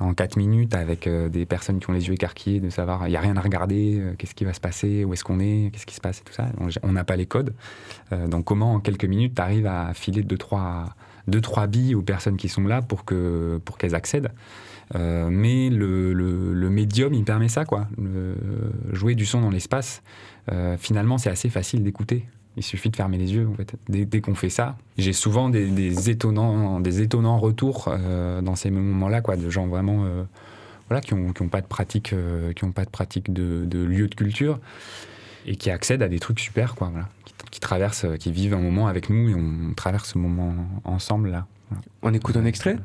en quatre minutes avec euh, des personnes qui ont les yeux écarquillés de savoir il y a rien à regarder euh, qu'est-ce qui va se passer où est-ce qu'on est qu'est-ce qui se passe et tout ça. On n'a pas les codes. Euh, donc comment en quelques minutes tu arrives à filer deux trois deux trois billes aux personnes qui sont là pour qu'elles accèdent euh, mais le, médium, il permet ça, quoi. Le- jouer du son dans l'espace, euh, finalement, c'est assez facile d'écouter. Il suffit de fermer les yeux. Dès, qu'on fait ça, j'ai souvent des, étonnants, des étonnants retours euh, dans ces moments-là, de gens vraiment, euh, voilà, qui ont, qui ont pas de pratique, euh, qui ont pas de pratique de, lieu de culture et qui accèdent à des trucs super, quoi, qui, traversent, qui vivent un moment avec nous et on traverse ce moment ensemble là. On écoute un extrait?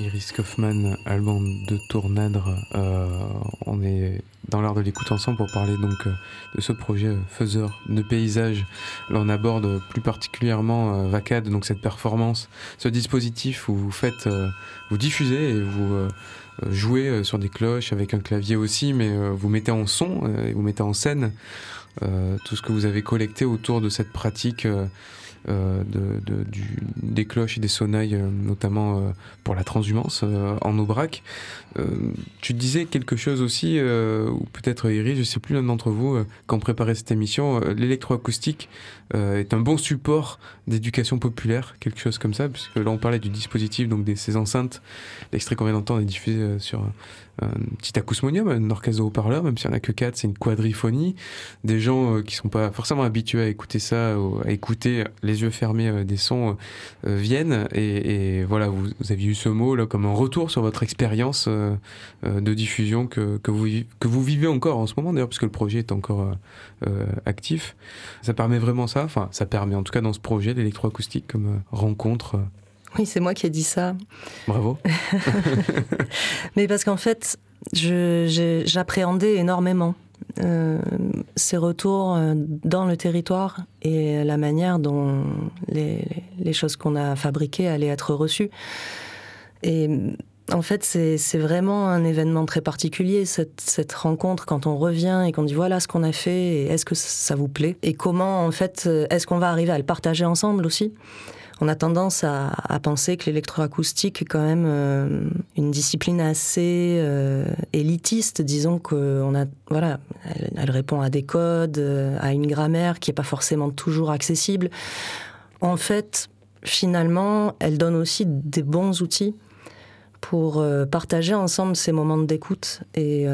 Iris Kaufman, album de Tournadre. Euh, on est dans l'art de l'écoute ensemble pour parler donc euh, de ce projet euh, faiseur de paysages. Là, on aborde plus particulièrement euh, Vacade, donc cette performance, ce dispositif où vous faites, euh, vous diffusez et vous euh, jouez sur des cloches avec un clavier aussi, mais vous mettez en son et vous mettez en scène tout ce que vous avez collecté autour de cette pratique. Euh, des cloches et des sonnailles, euh, notamment euh, pour la transhumance en Aubrac. Tu disais quelque chose aussi, ou peut-être Iris, je sais plus l'un d'entre vous, quand préparait cette émission, l'électroacoustique est un bon support d'éducation populaire, quelque chose comme ça, puisque là on parlait du dispositif, donc des, ces enceintes. L'extrait qu'on vient d'entendre est diffusé sur un, un petit acousmonium, un orchestre de haut-parleurs, même si on a que quatre, c'est une quadriphonie. Des gens euh, qui sont pas forcément habitués à écouter ça, à écouter les yeux fermés euh, des sons euh, viennent et, voilà vous, vous aviez eu ce mot là comme un retour sur votre expérience euh, euh, de diffusion que, vous, que vous vivez encore en ce moment d'ailleurs puisque le projet est encore euh, euh, actif ça permet vraiment ça enfin ça permet en tout cas dans ce projet l'électroacoustique comme euh, rencontre euh, Oui, c'est moi qui ai dit ça. bravo Mais parce qu'en fait, j'appréhendais énormément euh, ces retours euh, dans le territoire et la manière dont les, les choses qu'on a fabriquées allaient être reçues. Et en fait, c'est vraiment un événement très particulier, cette, cette rencontre, quand on revient et qu'on dit voilà ce qu'on a fait, est-ce que ça vous plaît? Et comment, en fait, euh, est-ce qu'on va arriver à le partager ensemble aussi? On a tendance à, penser que l'électroacoustique est quand même euh, une discipline assez euh, élitiste. Disons qu'on a, voilà, elle, répond à des codes, euh, à une grammaire qui n'est pas forcément toujours accessible. En fait, finalement, elle donne aussi des bons outils pour partager ensemble ces moments d'écoute. Et,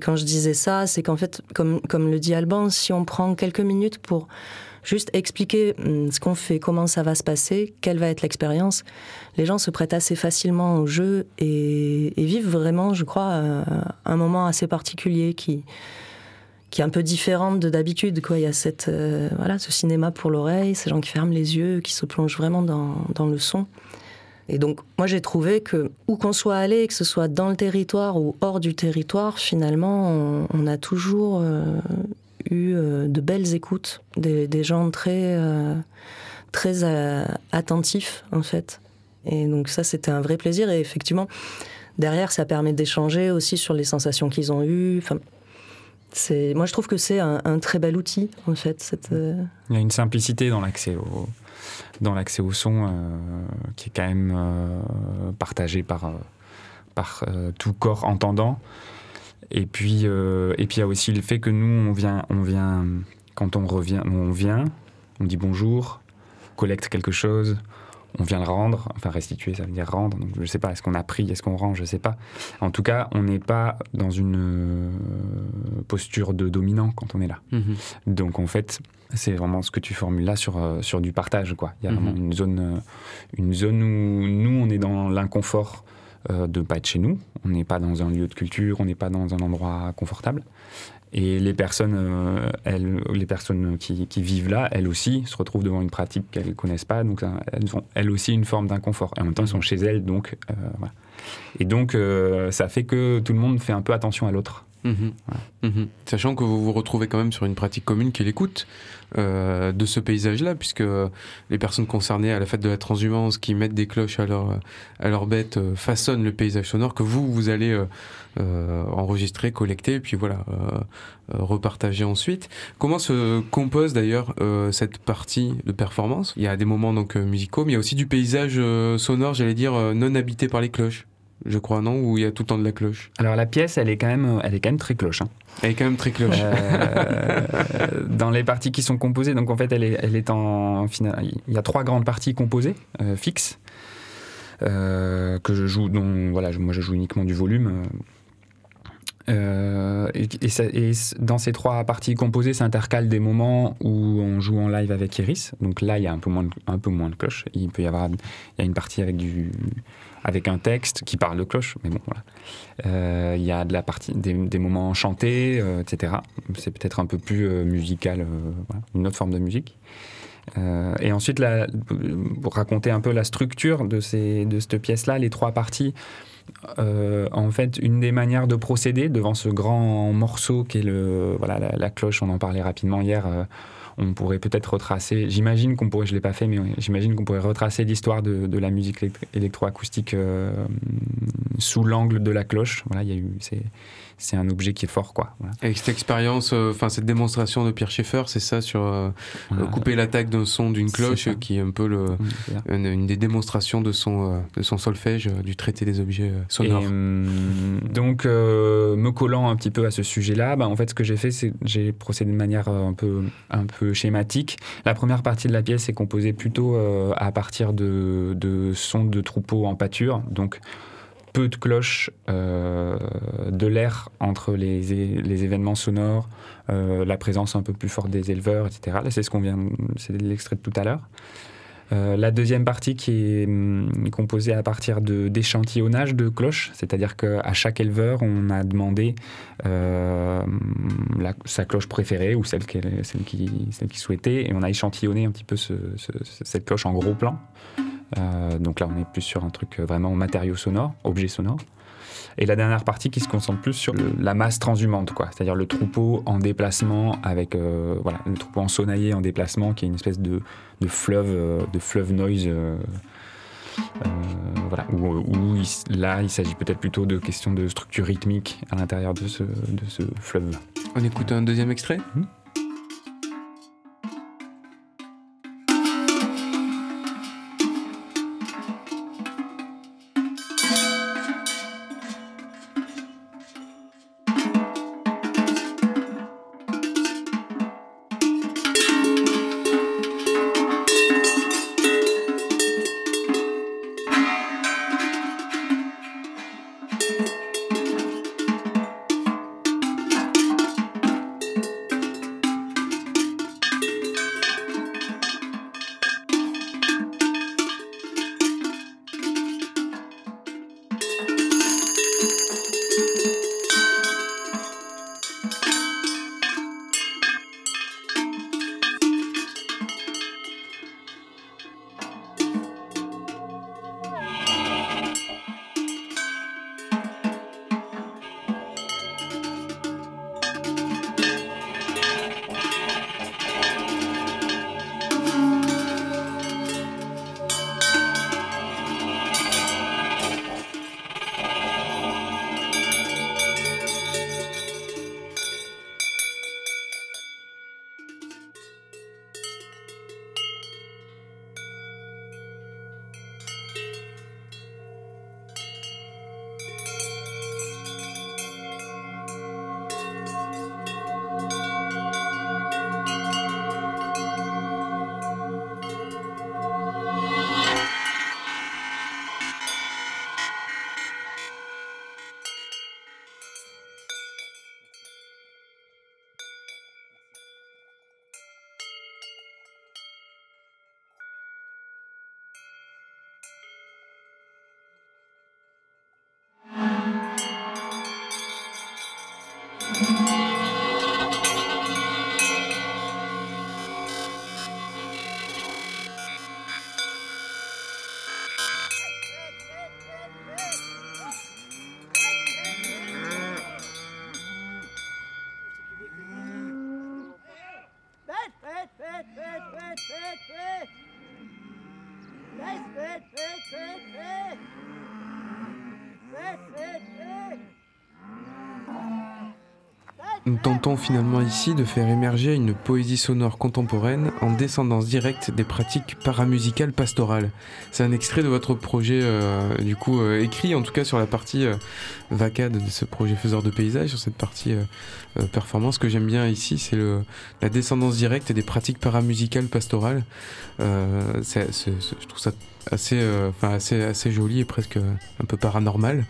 quand je disais ça, c'est qu'en fait, comme le dit Alban, si on prend quelques minutes pour juste expliquer hum, ce qu'on fait, comment ça va se passer, quelle va être l'expérience, les gens se prêtent assez facilement au jeu et, vivent vraiment, je crois, euh, un moment assez particulier qui, est un peu différent de d'habitude. Il y a cette, euh, voilà, ce cinéma pour l'oreille, ces gens qui ferment les yeux, qui se plongent vraiment dans, le son. Et donc, moi, j'ai trouvé que, où qu'on soit allé, que ce soit dans le territoire ou hors du territoire, finalement, on, on a toujours euh, eu euh, de belles écoutes, des, gens très, euh, très euh, attentifs, en fait. Et donc, ça, c'était un vrai plaisir. Et effectivement, derrière, ça permet d'échanger aussi sur les sensations qu'ils ont eues. Enfin, moi, je trouve que c'est un, très bel outil, en fait. Cette, Il y a une simplicité dans l'accès au, dans l'accès au son qui est quand même euh, partagé par, par tout corps entendant. Et puis, euh, et puis il y a aussi le fait que nous, on vient, on vient, quand on revient, on vient, on dit bonjour, collecte quelque chose, on vient le rendre, enfin restituer, ça veut dire rendre. Donc je sais pas, est-ce qu'on a pris, est-ce qu'on rend, je sais pas. En tout cas, on n'est pas dans une euh, posture de dominant quand on est là. Mhm. Donc en fait, c'est vraiment ce que tu formules là sur, euh, sur du partage. Quoi. Il y a Mhm. vraiment une zone, une zone où nous, on est dans l'inconfort euh, de ne pas être chez nous. On n'est pas dans un lieu de culture, on n'est pas dans un endroit confortable. Et les personnes, euh, elles, les personnes qui, qui vivent là, elles aussi, se retrouvent devant une pratique qu'elles ne connaissent pas. Donc, ça, elles ont elles aussi une forme d'inconfort. Et en même temps, elles sont chez elles. Donc, euh, voilà. Et donc, euh, ça fait que tout le monde fait un peu attention à l'autre. Mhm. Mhm. Sachant que vous vous retrouvez quand même sur une pratique commune qui est l'écoute euh, de ce paysage-là, puisque les personnes concernées à la fête de la transhumance qui mettent des cloches à leur, à leur bête euh, façonnent le paysage sonore que vous, vous allez euh, euh, enregistrer, collecter, et puis voilà, euh, repartager ensuite. Comment se compose d'ailleurs cette partie de performance? Il y a des moments donc musicaux, mais il y a aussi du paysage sonore, j'allais dire, non habité par les cloches. Je crois, non Où il y a tout le temps de la cloche. Alors, la pièce, elle est quand même, elle est quand même très cloche. hein. Elle est quand même très cloche. Euh, dans les parties qui sont composées, donc en fait, elle est, elle est en. Il y a trois grandes parties composées euh, fixes euh, que je joue. Dont voilà, moi je joue uniquement du volume. euh. Et, et ça- et c- dans ces trois parties composées s'intercalent des moments où on joue en live avec Iris. Donc là, il y a un peu moins de, un peu moins de cloche. Il peut y avoir, il y a une partie avec du, avec un texte qui parle de cloche, mais bon voilà. Euh, Il y a de la partie, des, moments chantés, euh, etc. C'est peut-être un peu plus euh, musical, une autre forme de musique. Et ensuite, pour raconter un peu la structure de, ces, de cette pièce-là, les trois parties, en fait, une des manières de procéder devant ce grand morceau qui est le, voilà, la, cloche, on en parlait rapidement hier, on pourrait peut-être retracer, j'imagine qu'on pourrait, je ne l'ai pas fait, mais j'imagine qu'on pourrait retracer l'histoire de, la musique élect- électroacoustique euh, sous l'angle de la cloche. Voilà, il y a eu, c'est, un objet qui est fort, quoi. Voilà. Avec cette expérience, euh, cette démonstration de Pierre Schaeffer, c'est ça sur euh, Voilà. euh, couper l'attaque d'un son d'une cloche, qui est un peu le, une, une des démonstrations de son, de son solfège, du traité des objets sonores. Et, donc, me collant un petit peu à ce sujet-là, bah, en fait, ce que j'ai fait, c'est j'ai procédé de manière un peu, un peu schématique. La première partie de la pièce est composée plutôt à partir de, de sons de troupeaux en pâture, donc peu de cloches, euh, de l'air entre les, événements sonores, euh, la présence un peu plus forte des éleveurs, etc. C'est ce qu'on vient, c'est l'extrait de tout à l'heure. Euh, la deuxième partie qui est hum, composée à partir d'échantillonnage de cloches, c'est-à-dire qu'à chaque éleveur, on a demandé la- sa cloche préférée ou celle qu'il celle qui, celle souhaitait, et on a échantillonné un petit peu ce- ce- cette cloche en gros plan. Euh, donc là, on est plus sur un truc vraiment matériau sonore, objet sonore. Et la dernière partie qui se concentre plus sur le- la masse transhumante, quoi. C'est-à-dire le troupeau en déplacement avec, euh, voilà, le troupeau ensonaillé en déplacement, qui est une espèce de, de fleuve, euh, de fleuve noise. euh, euh, voilà, où, où il- là, il s'agit peut-être plutôt de questions de structure rythmique à l'intérieur de ce, de ce fleuve. On écoute un deuxième extrait? Nous finalement ici de faire émerger une poésie sonore contemporaine en descendance directe des pratiques paramusicales pastorales. C'est un extrait de votre projet, euh, du coup, euh, écrit en tout cas sur la partie euh, vacade de ce projet faiseur de paysages, sur cette partie euh, performance. Ce que j'aime bien ici, c'est la descendance directe des pratiques paramusicales pastorales. Je trouve ça assez, assez, assez joli et presque un peu paranormal.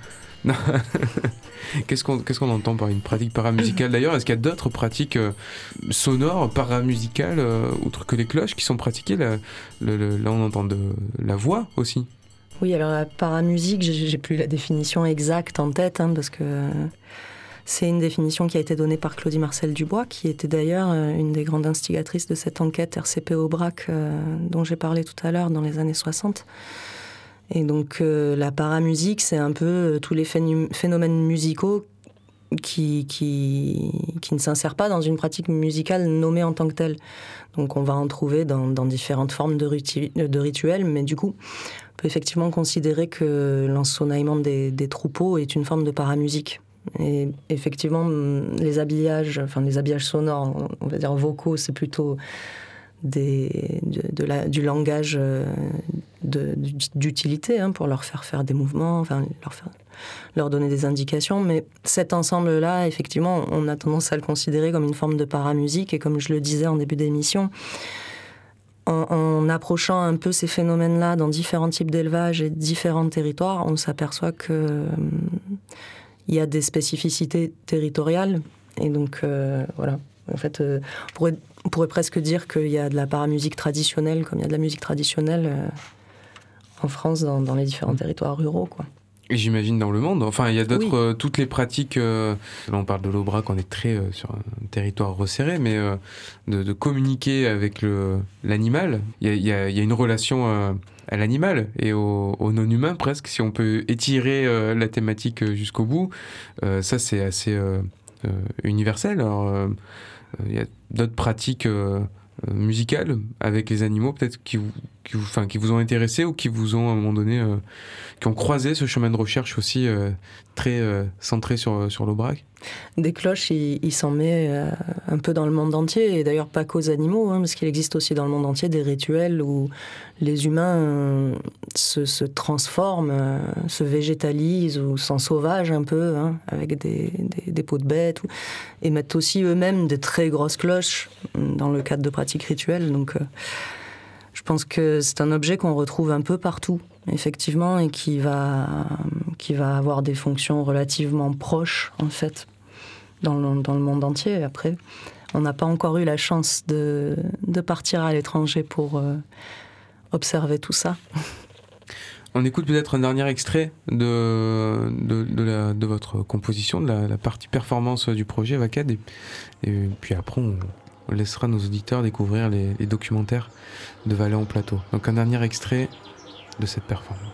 Qu'est-ce qu'on entend par une pratique paramusicale? D'ailleurs, est-ce qu'il y a d'autres pratiques euh, sonores, paramusicales, euh, outre que les cloches, qui sont pratiquées? Là, on entend la voix aussi. Oui, alors la paramusique, j'ai plus la définition exacte en tête, hein, parce que c'est une définition qui a été donnée par Claudie Marcel Dubois, qui était d'ailleurs euh, une des grandes instigatrices de cette enquête RCP Aubrac euh, dont j'ai parlé tout à l'heure dans les années 60. Et donc euh, la paramusique, c'est un peu euh, tous les phénomènes musicaux qui, qui, ne s'insèrent pas dans une pratique musicale nommée en tant que telle. Donc on va en trouver dans, différentes formes de, ritu- de rituels, mais du coup, on peut effectivement considérer que l'ensonnaillement des, troupeaux est une forme de paramusique. Et effectivement, les habillages, enfin les habillages sonores, on va dire vocaux, c'est plutôt du langage euh, d'utilité hein, pour leur faire faire des mouvements, enfin leur, faire, leur donner des indications. Mais cet ensemble-là, effectivement, on a tendance à le considérer comme une forme de paramusique. Et comme je le disais en début d'émission, en, approchant un peu ces phénomènes-là dans différents types d'élevage et différents territoires, on s'aperçoit que hum, y a des spécificités territoriales. Et donc, euh, voilà. En fait, euh, on, pourrait, on pourrait presque dire qu'il y a de la paramusique traditionnelle, comme il y a de la musique traditionnelle euh, en France, dans, dans les différents territoires ruraux, quoi. Et j'imagine dans le monde. Enfin, il y a d'autres, Oui. euh, toutes les pratiques. euh, là, on parle de l'Aubrac, on est très euh, sur un territoire resserré, mais euh, de, de communiquer avec le- l'animal. Il y a, y y une relation à l'animal et au, au non-humain presque, si on peut étirer la thématique jusqu'au bout. Ça, c'est assez universel. Alors, il y a d'autres pratiques. musicales avec les animaux peut-être qui vous, qui, vous, ont intéressé ou qui vous ont à un moment donné euh, qui ont croisé ce chemin de recherche aussi euh, très euh, centré sur, sur l'Aubrac? Des cloches, il, s'en met un peu dans le monde entier, et d'ailleurs pas qu'aux animaux, hein, parce qu'il existe aussi dans le monde entier des rituels où les humains se, transforment, se végétalisent ou s'en sauvagent un peu, hein, avec des, des, peaux de bêtes, et mettent aussi eux-mêmes des très grosses cloches dans le cadre de pratiques rituelles. Donc, pense que c'est un objet qu'on retrouve un peu partout, effectivement, et qui va, qui va avoir des fonctions relativement proches, en fait, dans le, dans le monde entier. Après, on n'a pas encore eu la chance de, de partir à l'étranger pour euh, observer tout ça. On écoute peut-être un dernier extrait de, de, votre composition, de la, partie performance du projet Vacad, et puis après on, on laissera nos auditeurs découvrir les, documentaires de Valais en plateau. Donc un dernier extrait de cette performance.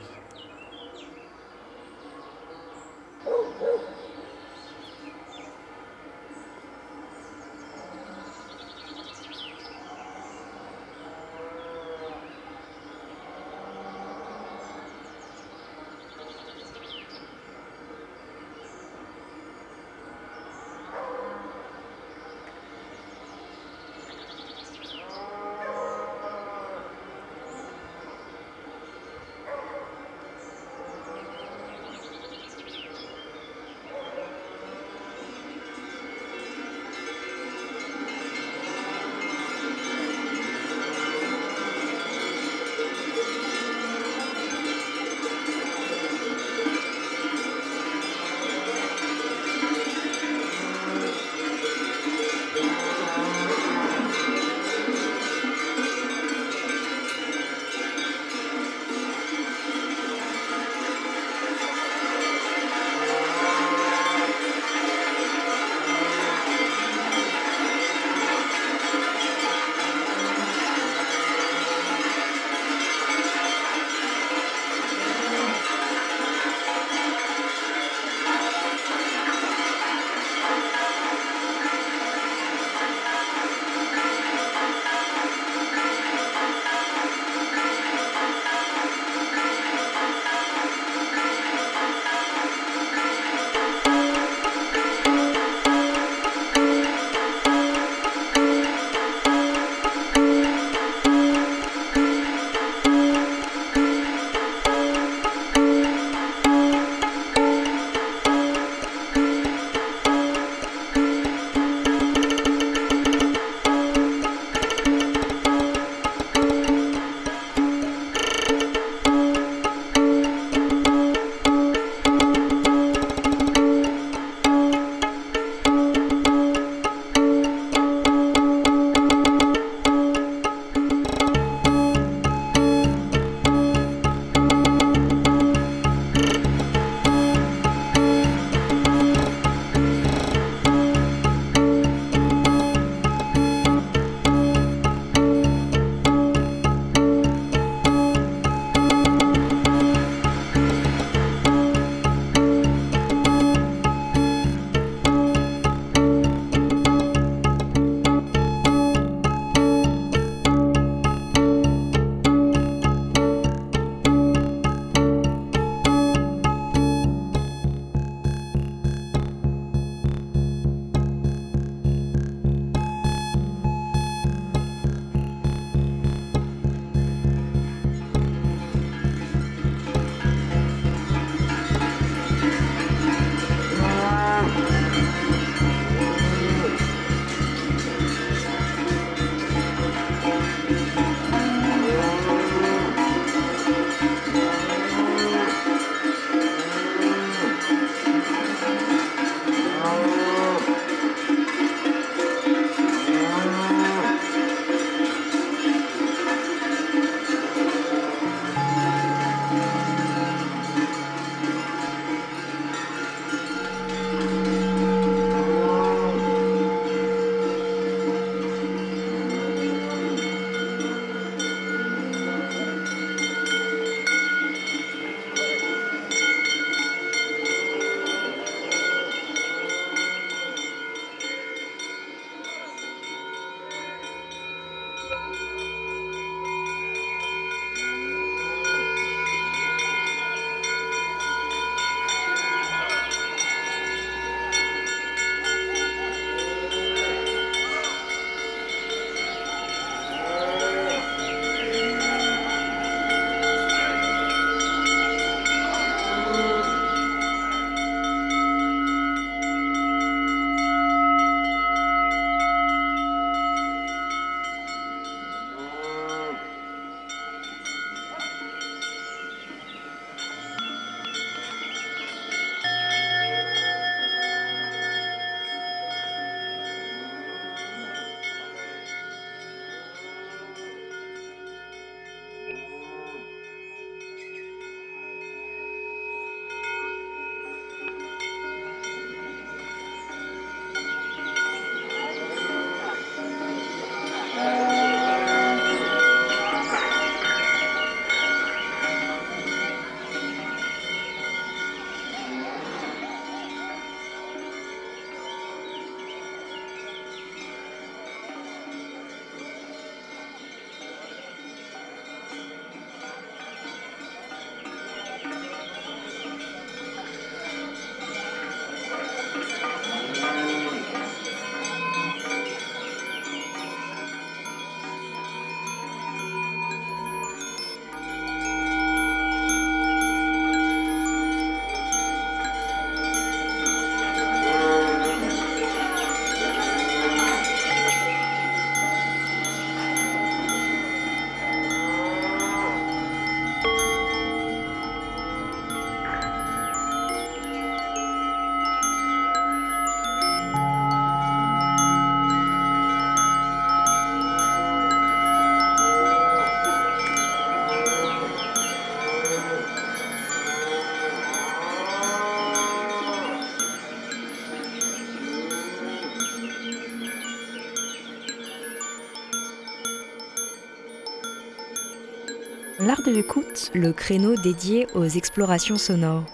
De l'écoute, le créneau dédié aux explorations sonores.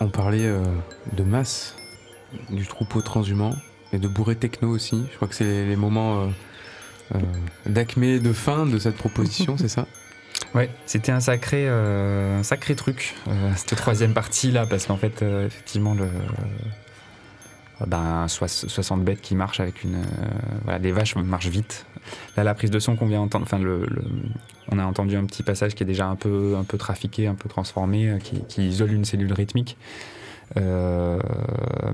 On parlait euh, de masse, du troupeau transhumant et de bourré techno aussi. Je crois que c'est les moments euh, euh, d'acmé, de fin de cette proposition, c'est ça? Ouais, c'était un sacré, euh, un sacré truc, euh, cette troisième partie là, parce qu'en fait, euh, effectivement, le, euh, ben, soix- 60 bêtes qui marchent avec une. euh, voilà, des vaches marchent vite. Là, la prise de son qu'on vient entendre, enfin, le, le- on a entendu un petit passage qui est déjà un peu, un peu trafiqué, un peu transformé, euh, qui, isole une cellule rythmique. Euh,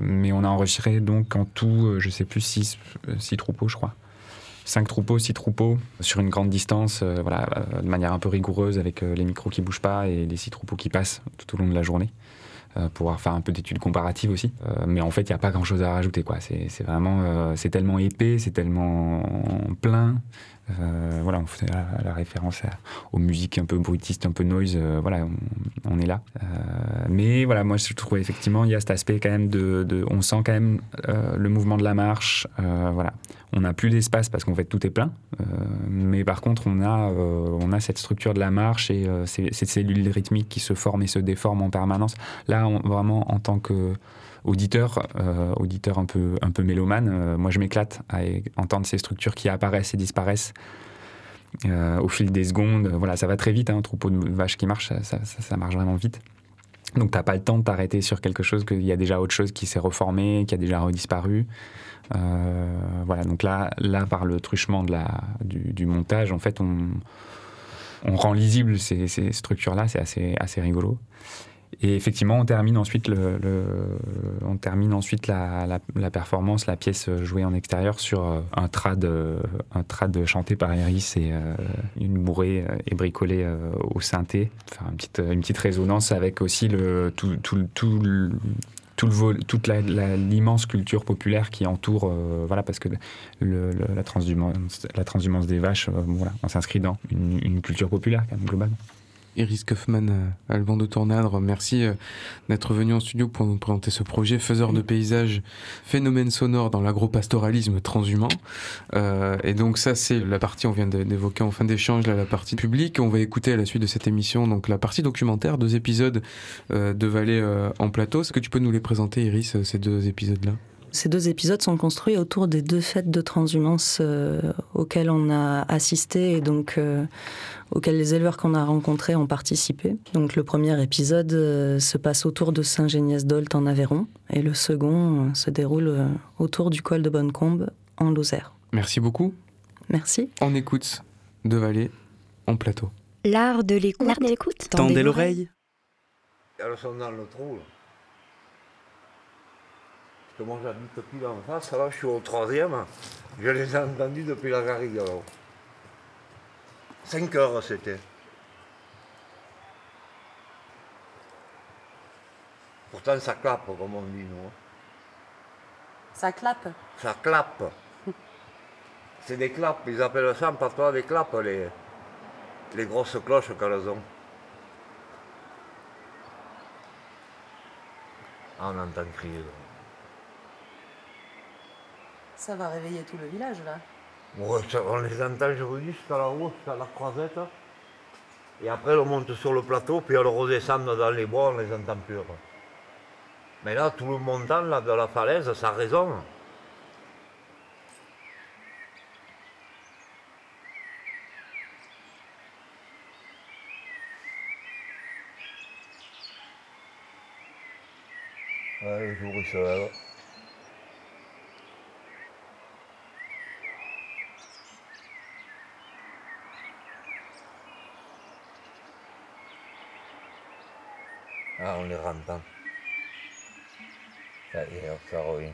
mais on a enregistré donc en tout, euh, je sais plus, 6 six troupeaux, je crois. 5 troupeaux, 6 troupeaux, sur une grande distance, voilà, de manière un peu rigoureuse, avec les micros qui bougent pas et les 6 troupeaux qui passent tout au long de la journée, pour pouvoir faire un peu d'études comparatives aussi. Mais en fait, il n'y a pas grand-chose à rajouter. C'est vraiment, c'est tellement épais, c'est tellement plein. Euh, voilà, on fait la, référence aux musiques un peu bruitistes, un peu noise. euh, voilà, on, est là. Euh, mais voilà, moi je trouve effectivement il y a cet aspect quand même de, on sent quand même le mouvement de la marche. voilà, on n'a plus d'espace parce qu'en fait tout est plein. Mais par contre, on a, on a cette structure de la marche et ces, ces cellules rythmiques qui se forment et se déforment en permanence. Là, vraiment en tant que auditeur, euh, auditeur un peu, un peu mélomane, euh, moi je m'éclate à entendre ces structures qui apparaissent et disparaissent euh, au fil des secondes. Voilà, ça va très vite, hein, un troupeau de vaches qui marche, ça, marche vraiment vite. Donc t'as pas le temps de t'arrêter sur quelque chose, qu'il y a déjà autre chose qui s'est reformé, qui a déjà redisparu. Voilà, donc là, là, par le truchement de la, du, du montage, en fait, on, on rend lisible ces, ces structures-là, c'est assez, assez rigolo. Et effectivement, on termine ensuite, le, on termine ensuite la, performance, la pièce jouée en extérieur sur euh, un trad, euh, un trad chanté par Iris et euh, une bourrée et bricolée au synthé. Faire une petite, résonance avec aussi le, tout, tout, le- tout le, toute l'immense culture populaire qui entoure, voilà, parce que la, transhumance, des vaches, voilà, on s'inscrit dans une, une culture populaire quand même globalement. Iris Kaufmann, euh, Alban de Tournadre, merci euh, d'être venu en studio pour nous présenter ce projet Faiseur de paysages, phénomène sonore dans l'agropastoralisme transhumant. Euh, et donc ça, c'est la partie, on vient d'évoquer en fin d'échange, la partie publique. On va écouter à la suite de cette émission donc la partie documentaire, deux épisodes euh, de Vallée en plateau. Est-ce que tu peux nous les présenter, Iris, ces deux épisodes-là? Ces deux épisodes sont construits autour des deux fêtes de transhumance euh, auxquelles on a assisté et donc euh, auxquelles les éleveurs qu'on a rencontrés ont participé. Donc le premier épisode euh, se passe autour de Saint-Géniès-d'Olt en Aveyron et le second euh, se déroule euh, autour du col de Bonnecombe en Lozère. Merci beaucoup. Merci. On écoute de Vallée en plateau. L'art de l'écoute. L'art de l'écoute. Tendez l'oreille. Elles sont dans le trou. Là. Que moi j'habite pile en face, là je suis au troisième. Je les ai entendus depuis la garrigue. là. 5 heures c'était. Pourtant ça clappe comme on dit nous. hein. Ça clappe. Ça clappe. C'est des claps, ils appellent ça en patois des claps, les, les grosses cloches qu'elles ont. Ah, on entend crier. là. Ça va réveiller tout le village là. On les entend, je vous dis, jusqu'à là-haut, jusqu'à la croisette. Et après, on monte sur le plateau, puis on redescend dans les bois, on les entend plus. Mais là, tout le montant là, de la falaise, ça résonne. Ouais, le jour il se. Ah, on les entend. Ça y est, ça revient.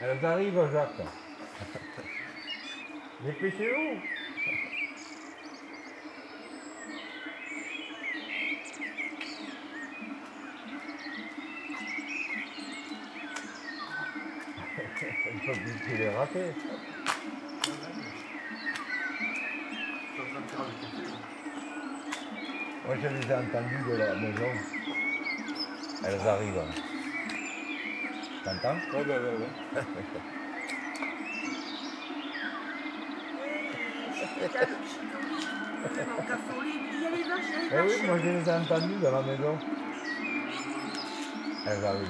Elles arrivent, Jacques. Dépêchez-vous. un peu plus qu'il est raté. Moi, je les ai entendues de la maison. Elles arrivent. T'entends? Ouais, ouais, ouais. ouais. Eh oui, moi je les ai entendues dans la maison. Elles arrivent.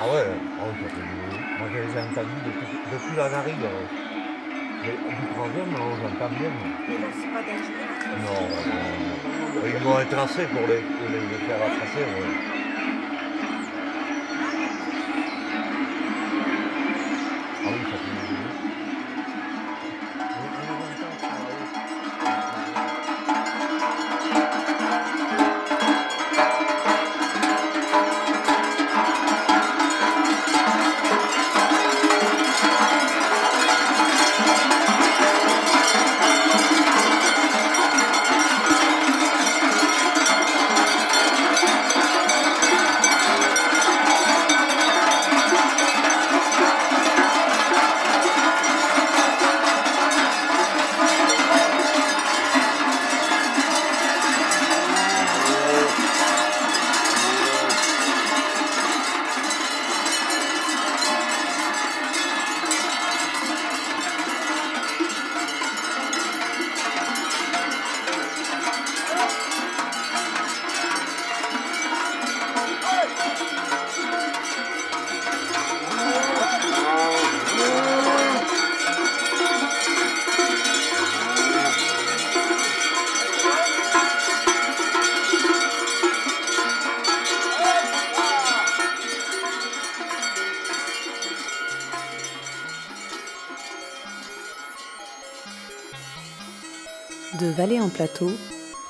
Ah ouais, oh, ça fait du bruit. Moi je les ai entendues depuis, depuis la narine. Mais du troisième, on j'entends bien. Non, non. Ils m'ont tracé pour les, pour les, les faire tracer. Ouais.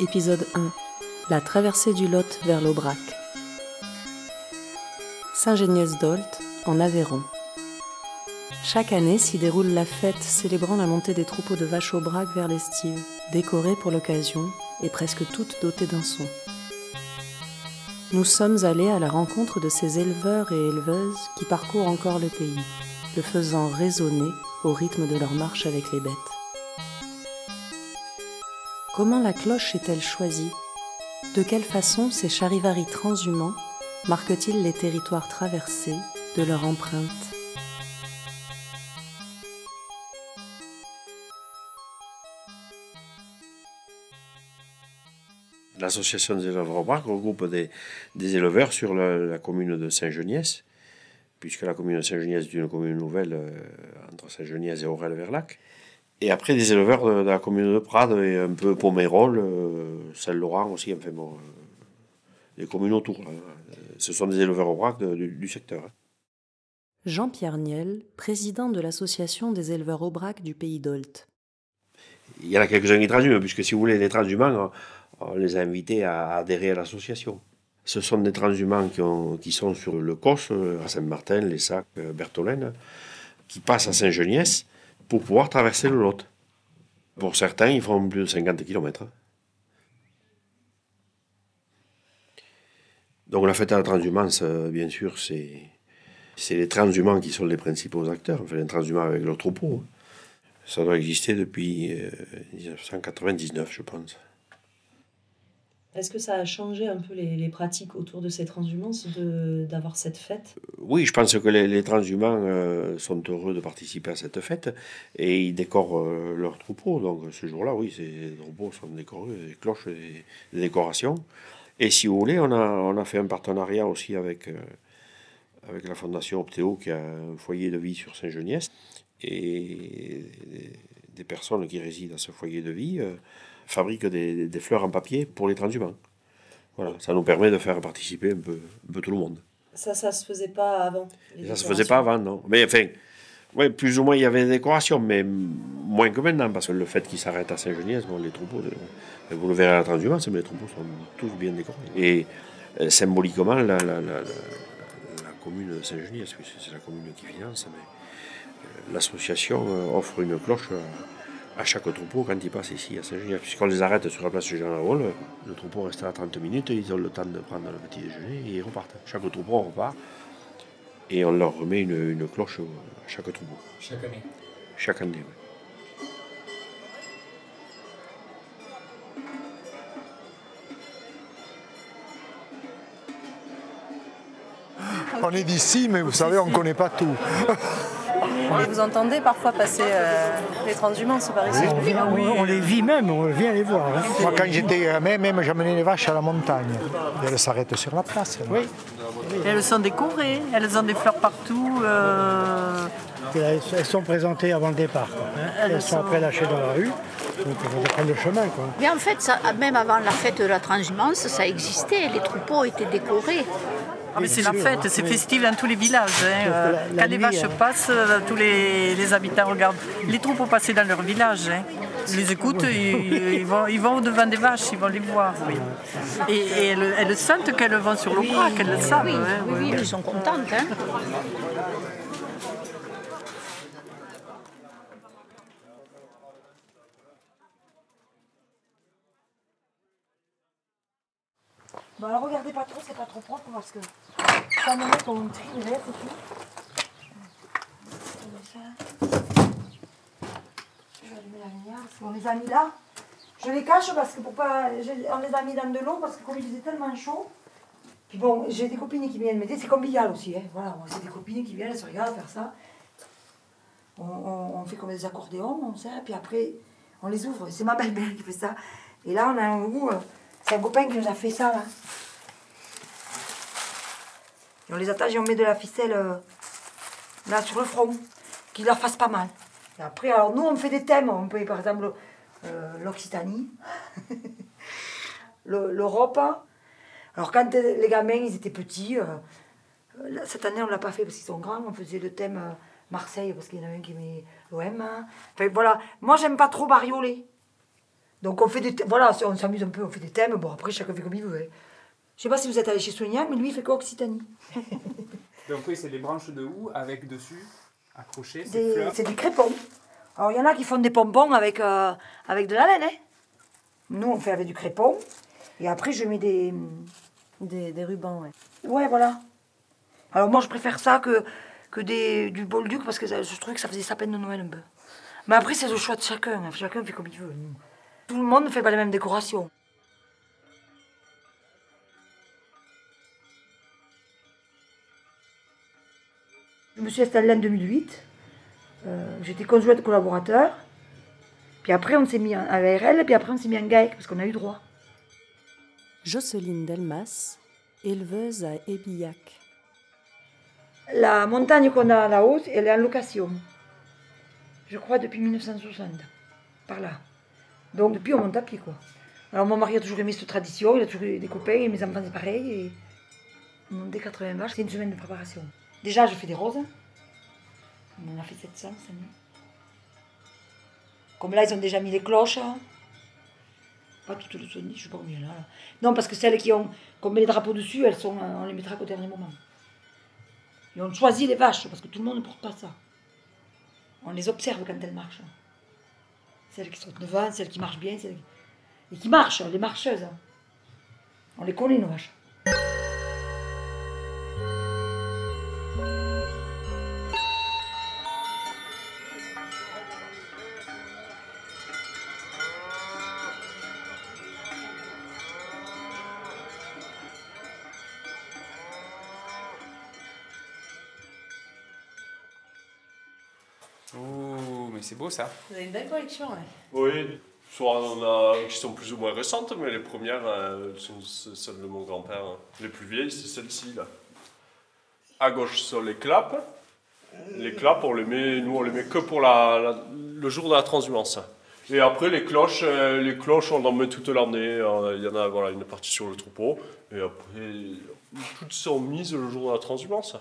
Épisode 1 La traversée du Lot vers l'Aubrac. Saint-Géniès-d'Olt, en Aveyron. Chaque année s'y déroule la fête célébrant la montée des troupeaux de vaches Aubrac vers l'estive, décorées pour l'occasion et presque toutes dotées d'un son. Nous sommes allés à la rencontre de ces éleveurs et éleveuses qui parcourent encore le pays, le faisant résonner au rythme de leur marche avec les bêtes. Comment la cloche est-elle choisie? De quelle façon ces charivaris transhumants marquent-ils les territoires traversés de leur empreinte? L'association des éleveurs Aubrac regroupe des, éleveurs sur la, la commune de Saint-Geniès, puisque la commune de Saint-Geniès est une commune nouvelle euh, entre Saint-Geniès et Aurel-Verlac. Et après, des éleveurs de, de la commune de Prades et un peu Pomerol, euh, Saint-Laurent aussi, enfin bon, euh, les communes autour. hein. Ce sont des éleveurs Aubrac de- du, du secteur. hein. Jean-Pierre Niel, président de l'association des éleveurs Aubrac du pays d'Olt. Il y en a quelques-uns qui transhument, puisque si vous voulez, les transhumants, on, on les a invités à adhérer à l'association. Ce sont des transhumants qui, ont- qui sont sur le Cos, euh, à Saint-Martin, Les Sacs, euh, Bertholène, qui passent à Saint-Geniès pour pouvoir traverser le Lot. Pour certains, ils font plus de 50 km. Donc la fête à la transhumance, euh, bien sûr, c'est, c'est les transhumants qui sont les principaux acteurs, enfin les transhumants avec leur troupeau. hein. Ça doit exister depuis euh, 1999, je pense. Est-ce que ça a changé un peu les, les pratiques autour de ces transhumances d'avoir cette fête? Oui, je pense que les, les transhumants euh, sont heureux de participer à cette fête et ils décorent euh, leurs troupeaux. Donc ce jour-là, oui, les troupeaux sont décorés, des cloches, des, des décorations. Et si vous voulez, on a, on a fait un partenariat aussi avec, euh, avec la Fondation Optéo qui a un foyer de vie sur Saint-Geniès. Et des personnes qui résident à ce foyer de vie fabriquent des, des fleurs en papier pour les transhumants. Voilà, ça nous permet de faire participer un peu, un peu tout le monde. Ça, ça se faisait pas avant. Ça se faisait pas avant, non. Mais enfin, ouais, plus ou moins, il y avait des décorations, mais moins que maintenant, parce que le fait qu'ils s'arrêtent à Saint-Geniès, bon, les troupeaux, euh, vous le verrez à la transhumance, mais les troupeaux sont tous bien décorés. Et euh, symboliquement, la, la, la, la- commune de Saint-Geniès, puisque c'est la commune qui finance, mais euh, l'association euh, offre une cloche à chaque troupeau quand ils passent ici à Saint-Geniès. Puisqu'on les arrête sur la place Jean Hall, le troupeau reste là 30 minutes, ils ont le temps de prendre le petit déjeuner et ils repartent. Chaque troupeau repart et on leur remet une, une cloche à chaque troupeau. Chaque année. Chaque année, oui. On est d'ici, mais vous savez, on ne connaît pas tout. Et vous entendez parfois passer euh, les transhumances par ici On, vit- on- on les vit même, on vient les voir. hein. Moi, quand j'étais gamin, même j'amenais les vaches à la montagne. Et elles s'arrêtent sur la place. Oui. Elles sont décorées, elles ont des fleurs partout. euh, Elles, sont présentées avant le départ. quoi, hein. Elles Elles sont sont- après lâchées dans la rue. Donc il faut prendre le chemin. Quoi. Mais en fait, ça, même avant la fête de la transhumance, ça existait. Les troupeaux étaient décorés. Ah, mais c'est la fête, c'est festif dans tous les villages. hein. Euh, la- la Quand les nuit, vaches euh, passent, euh, tous les, les habitants regardent les troupeaux passer dans leur village. hein. Ils les écoutent, ils, ils vont, ils vont au-devant des vaches, ils vont les voir. oui. Et, et elles, elles sentent qu'elles vont sur le bras, qu'elles le savent. Oui, hein, oui, oui, oui, oui. elles sont contentes. Bon, alors regardez pas trop, c'est pas trop propre parce que ça me met ton tri de c'est tout. Je les a mis là. Je les cache parce que pour pas. On les a mis dans de l'eau parce que comme il faisait tellement chaud. Puis bon, j'ai des copines qui viennent m'aider, c'est comme Bial aussi, hein. Voilà, c'est des copines qui viennent, elles se regardent faire ça. On, on- fait comme des accordéons, on sert, puis après, on les ouvre. C'est ma belle-mère qui fait ça. Et là, on a un goût. C'est un copain qui nous a fait ça, là. On les attache et on met de la ficelle euh, là sur le front, qu'il leur fasse pas mal. Et après, alors nous, on fait des thèmes. On peut, par exemple, euh, l'Occitanie, le- l'Europe. Alors, quand euh, les gamins, ils étaient petits, cette année, on l'a pas fait parce qu'ils sont grands. On faisait le thème Marseille parce qu'il y en a un qui aimait l'OM. hein. Enfin, voilà. Moi, j'aime pas trop barioler. Donc, on fait des thèmes. Voilà, on s'amuse un peu, on fait des thèmes. Bon, après, chacun fait comme il veut. hein. Je sais pas si vous êtes allé chez Soignac, mais lui, il fait qu'Occitanie. Donc oui, c'est des branches de houx avec dessus, accrochées, ces Des- fleurs. C'est du crépon. Alors, il y en a qui font des pompons avec, euh, avec de la laine. hein. Nous, on fait avec du crépon. Et après, je mets des. Des, des rubans, ouais. Ouais, voilà. Alors, moi, je préfère ça que, que des, du bolduc parce que ça- je trouvais que ça faisait sapin de Noël un peu. Mais après, c'est le choix de chacun. hein. Chacun fait comme il veut. Tout le monde ne fait pas les mêmes décorations. Je me suis installée en 2008. Euh, J'étais conjointe collaborateur. Puis après, on s'est mis en- à l'ARL, puis après, on s'est mis en GAEC, parce qu'on a eu droit. Jocelyne Delmas, éleveuse à Ébillac. La montagne qu'on a là-haut, elle est en location. Je crois depuis 1960, par là. Donc depuis, on monte à pied, quoi. Alors mon mari a toujours aimé cette tradition, il a toujours eu des copains, et mes enfants c'est pareil. Et on monte des 80 vaches, c'est une semaine de préparation. Déjà, je fais des roses. On en a fait 700 cette année. Comme là, ils ont déjà mis les cloches. Pas toutes les sonnées, je sais pas combien là. là. Non, parce que celles qui ont, qu'on met les drapeaux dessus, elles sont, on les mettra qu'au dernier moment. Et on choisit les vaches, parce que tout le monde ne porte pas ça. On les observe quand elles marchent. Celles qui sont devant, celles qui marchent bien, celles. Et qui marchent, les marcheuses. On les connaît, nos vaches. Beau ça. Vous avez une belle collection, ouais. Oui, soit on a qui sont plus ou moins récentes, mais les premières euh, sont celles de mon grand-père. hein. Les plus vieilles, c'est celles-ci là. À gauche sont les claps. Les claps, on les met, nous on les met que pour la, la- le jour de la transhumance. Et après les cloches, euh, les cloches on en met toute l'année. Euh, Il y en a voilà, une partie sur le troupeau. Et après, toutes sont mises le jour de la transhumance.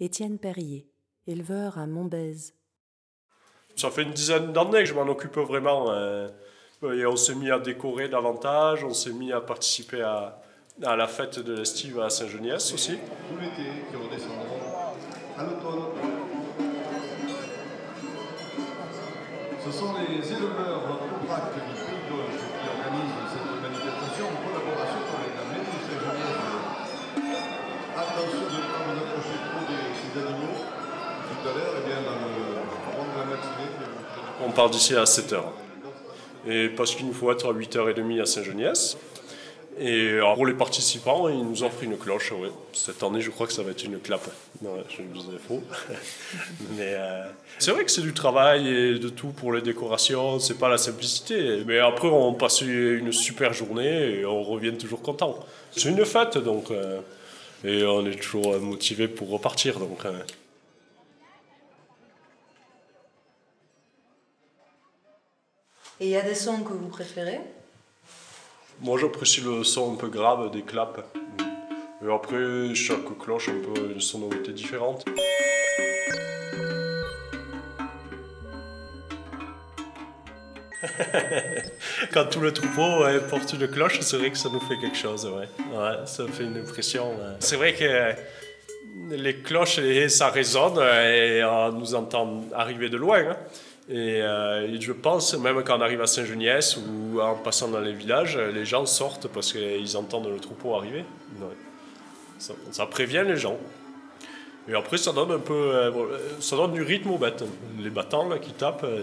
Étienne Perrier, éleveur à Montbèze. Ça fait une dizaine d'années que je m'en occupe vraiment. euh, on s'est mis à décorer davantage, on s'est mis à participer à, à la fête de l'estive à Saint-Geniès aussi. Tout l'été qui redescendront à l'automne. Ce sont les éleveurs On part d'ici à 7h. Et parce qu'il nous faut être à 8h30 à Saint-Geniès. Et pour les participants, ils nous offrent une cloche. Cette année, je crois que ça va être une clap. Ouais, je vous ai faux. Mais euh, c'est vrai que c'est du travail et de tout pour les décorations. C'est pas la simplicité. Mais après, on passe une super journée et on revient toujours content. C'est une fête, donc. euh, et on est toujours motivé pour repartir. Donc, euh, Et il y a des sons que vous préférez? Moi, j'apprécie le son un peu grave des claps. Et après, chaque cloche a un peu une sonorité différente. Quand tout le troupeau ouais, porte une cloche, c'est vrai que ça nous fait quelque chose. Ouais. Ouais, ça fait une impression. ouais. C'est vrai que euh, les cloches, ça résonne et on nous entend arriver de loin. hein. Et, euh, et je pense, même quand on arrive à Saint-Geniès ou en passant dans les villages, les gens sortent parce qu'ils entendent le troupeau arriver. Ouais. Ça, prévient les gens. Et après, ça donne un peu, euh, voilà, ça donne du rythme aux bêtes. Les battants là, qui tapent, euh,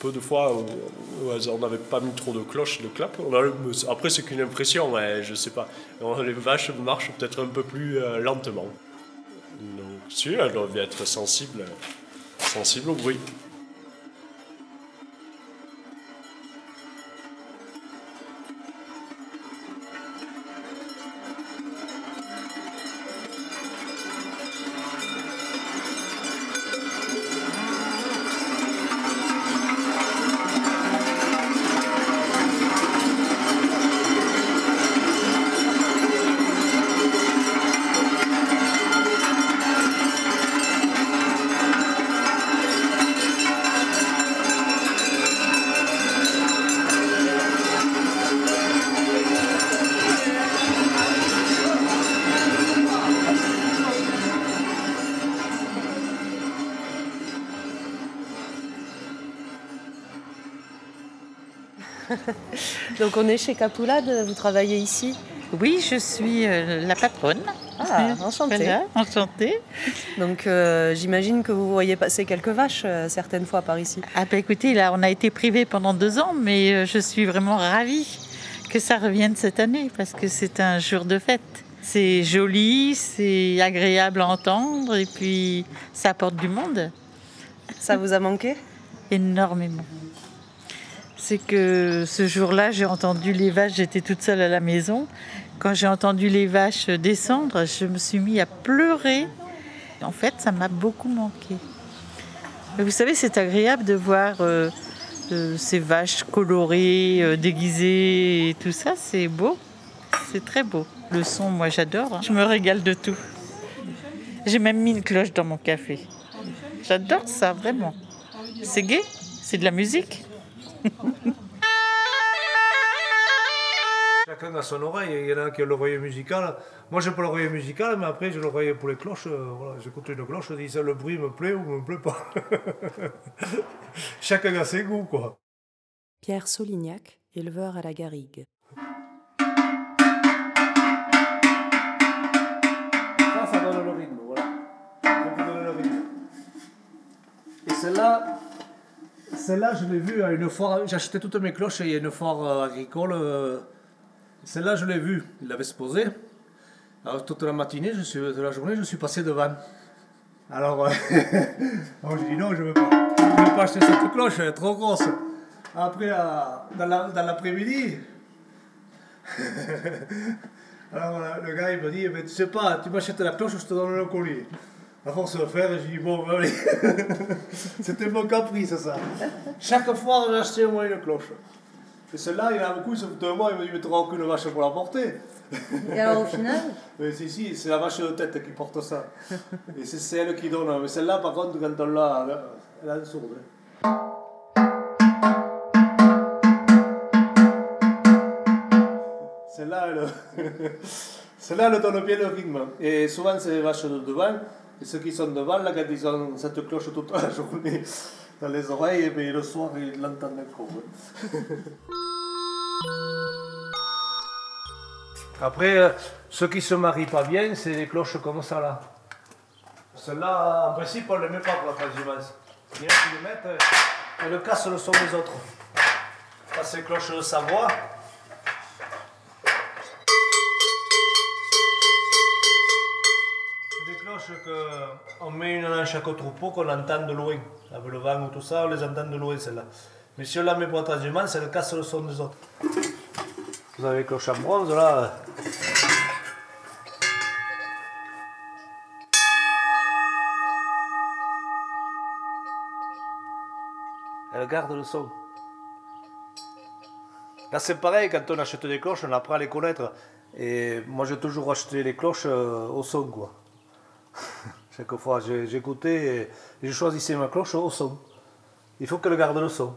peu de fois on n'avait pas mis trop de cloches, de le- après, c'est qu'une impression, ouais, je sais pas. Les vaches marchent peut-être un peu plus euh, lentement. Donc, si, elles doivent être sensibles, sensibles au bruit. Donc on est chez Capoulade, vous travaillez ici? Oui, je suis euh, la patronne. Ah, enchantée. Voilà, enchantée. Donc euh, j'imagine que vous voyez passer quelques vaches euh, certaines fois par ici. Ah bah écoutez, là on a été privé pendant deux ans, mais je suis vraiment ravie que ça revienne cette année parce que c'est un jour de fête. C'est joli, c'est agréable à entendre et puis ça apporte du monde. Ça vous a manqué? Énormément. C'est que ce jour-là, j'ai entendu les vaches, j'étais toute seule à la maison. Quand j'ai entendu les vaches descendre, je me suis mis à pleurer. En fait, ça m'a beaucoup manqué. Mais vous savez, c'est agréable de voir euh, euh, ces vaches colorées, euh, déguisées et tout ça. C'est beau. C'est très beau. Le son, moi, j'adore. hein. Je me régale de tout. J'ai même mis une cloche dans mon café. J'adore ça, vraiment. C'est gai, c'est de la musique. Chacun a son oreille, il y en a qui ont l'oreille musicale. Moi, j'ai pas l'oreille musicale, mais après, j'ai l'oreille pour les cloches. euh, voilà, J'écoute une cloche, je dis ça, le bruit me plaît ou me plaît pas. Chacun a ses goûts, quoi. Pierre Solignac, éleveur à la garrigue. Ça, ça donne le rythme, voilà. Ça peut donner le rythme. Et celle-là, celle-là, je l'ai vue à une foire. Acheté toutes mes cloches, a une foire euh, agricole. euh, Celle-là, je l'ai vue. Il l'avait exposée. Alors, toute la matinée, je suis, de la journée, je suis passé devant. Alors, euh, alors j'ai dit non, je ne veux pas. Je veux pas acheter cette cloche, elle est trop grosse. Après, dans la- dans l'après-midi, alors le gars il me dit, eh ben, tu sais pas, tu m'achètes la cloche, je te donne le colis. À force de faire, j'ai dit, bon, ben, allez. C'était mon caprice, ça. Chaque fois, j'ai acheté au moins une cloche. Et celle-là, il y en a beaucoup, ils se foutent de moi, il me dit, mais aucune vache pour la porter. Et alors, au final Mais si, si, c'est la vache de tête qui porte ça. Et c'est celle qui donne. Mais celle-là, par contre, quand on l'a, elle a une sourde. Celle-là, elle, celle-là, elle donne bien le rythme. Et souvent, c'est les vaches de devant. Et ceux qui sont devant, là, quand ils ont cette cloche toute la journée, dans les oreilles, et puis le soir, ils l'entendent ouais. Après, euh, ceux qui se marient pas bien, c'est les cloches comme ça là. Celles-là, en principe, on ne les met pas pour la transhumance. Il y en a qui les mettent, euh, elles cassent le son des autres. Ça, c'est les de Savoie. Qu'on met une dans chaque troupeau, qu'on entend de loin. Avec le vent ou tout ça, on les entend de loin, celle-là. Mais si on la met pour la transhumance, elle casse le son des autres. Vous avez les cloches en bronze, là. Elle garde le son. Là, c'est pareil, quand on achète des cloches, on apprend à les connaître. Et moi, j'ai toujours acheté les cloches euh, au son, quoi. Chaque fois, j'écoutais et je choisissais ma cloche au son. Il faut qu'elle garde le son.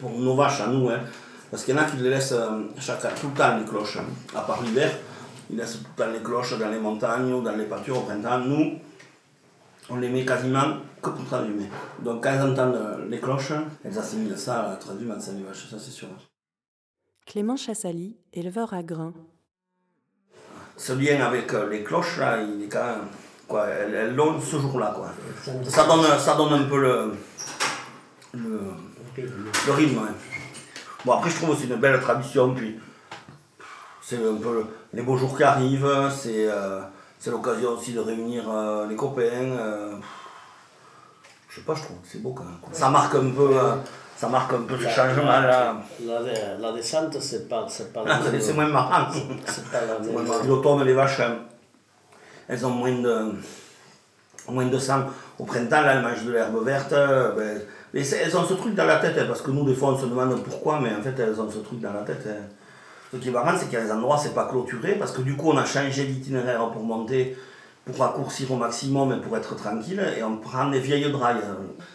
Pour nos vaches à nous. Hein. Parce qu'il y en a qui les laissent euh, chaque, tout le temps les cloches, hein. à part l'hiver. Ils laissent tout le temps les cloches dans les montagnes ou dans les pâtures au printemps. Nous, on les met quasiment que pour transhumer. Donc quand elles entendent euh, les cloches, elles assimilent ça à la transhumance, les vaches, ça c'est sûr. Clément Chassali, éleveur à grains. Ce lien avec euh, les cloches, là, il est quand même. Quoi, elles, elles l'ont ce jour-là. Quoi. Ça, donne, ça donne un peu le, le, le rythme. Bon, après, je trouve que c'est une belle tradition. Puis, c'est un peu le- les beaux jours qui arrivent. C'est euh, c'est l'occasion aussi de réunir euh, les copains. euh, je sais pas, je trouve que c'est beau quand même. quoi. Ça marque un peu, euh, ça marque un peu ce La- changement la- là. La, la descente, c'est pas, c'est pas Ah, c'est- c'est moins marrant. C'est pas la C'est moins marrant. L'automne, les vaches, euh, elles ont moins de, moins de sang. Au printemps, là, elles mangent de l'herbe verte. euh, ben, mais elles ont ce truc dans la tête, hein, parce que nous, des fois, on se demande pourquoi, mais en fait, elles ont ce truc dans la tête. hein. Ce qui est marrant, c'est qu'il y a des endroits, c'est pas clôturé, parce que du coup, on a changé d'itinéraire pour monter, pour raccourcir au maximum et pour être tranquille, et on prend des vieilles drailles.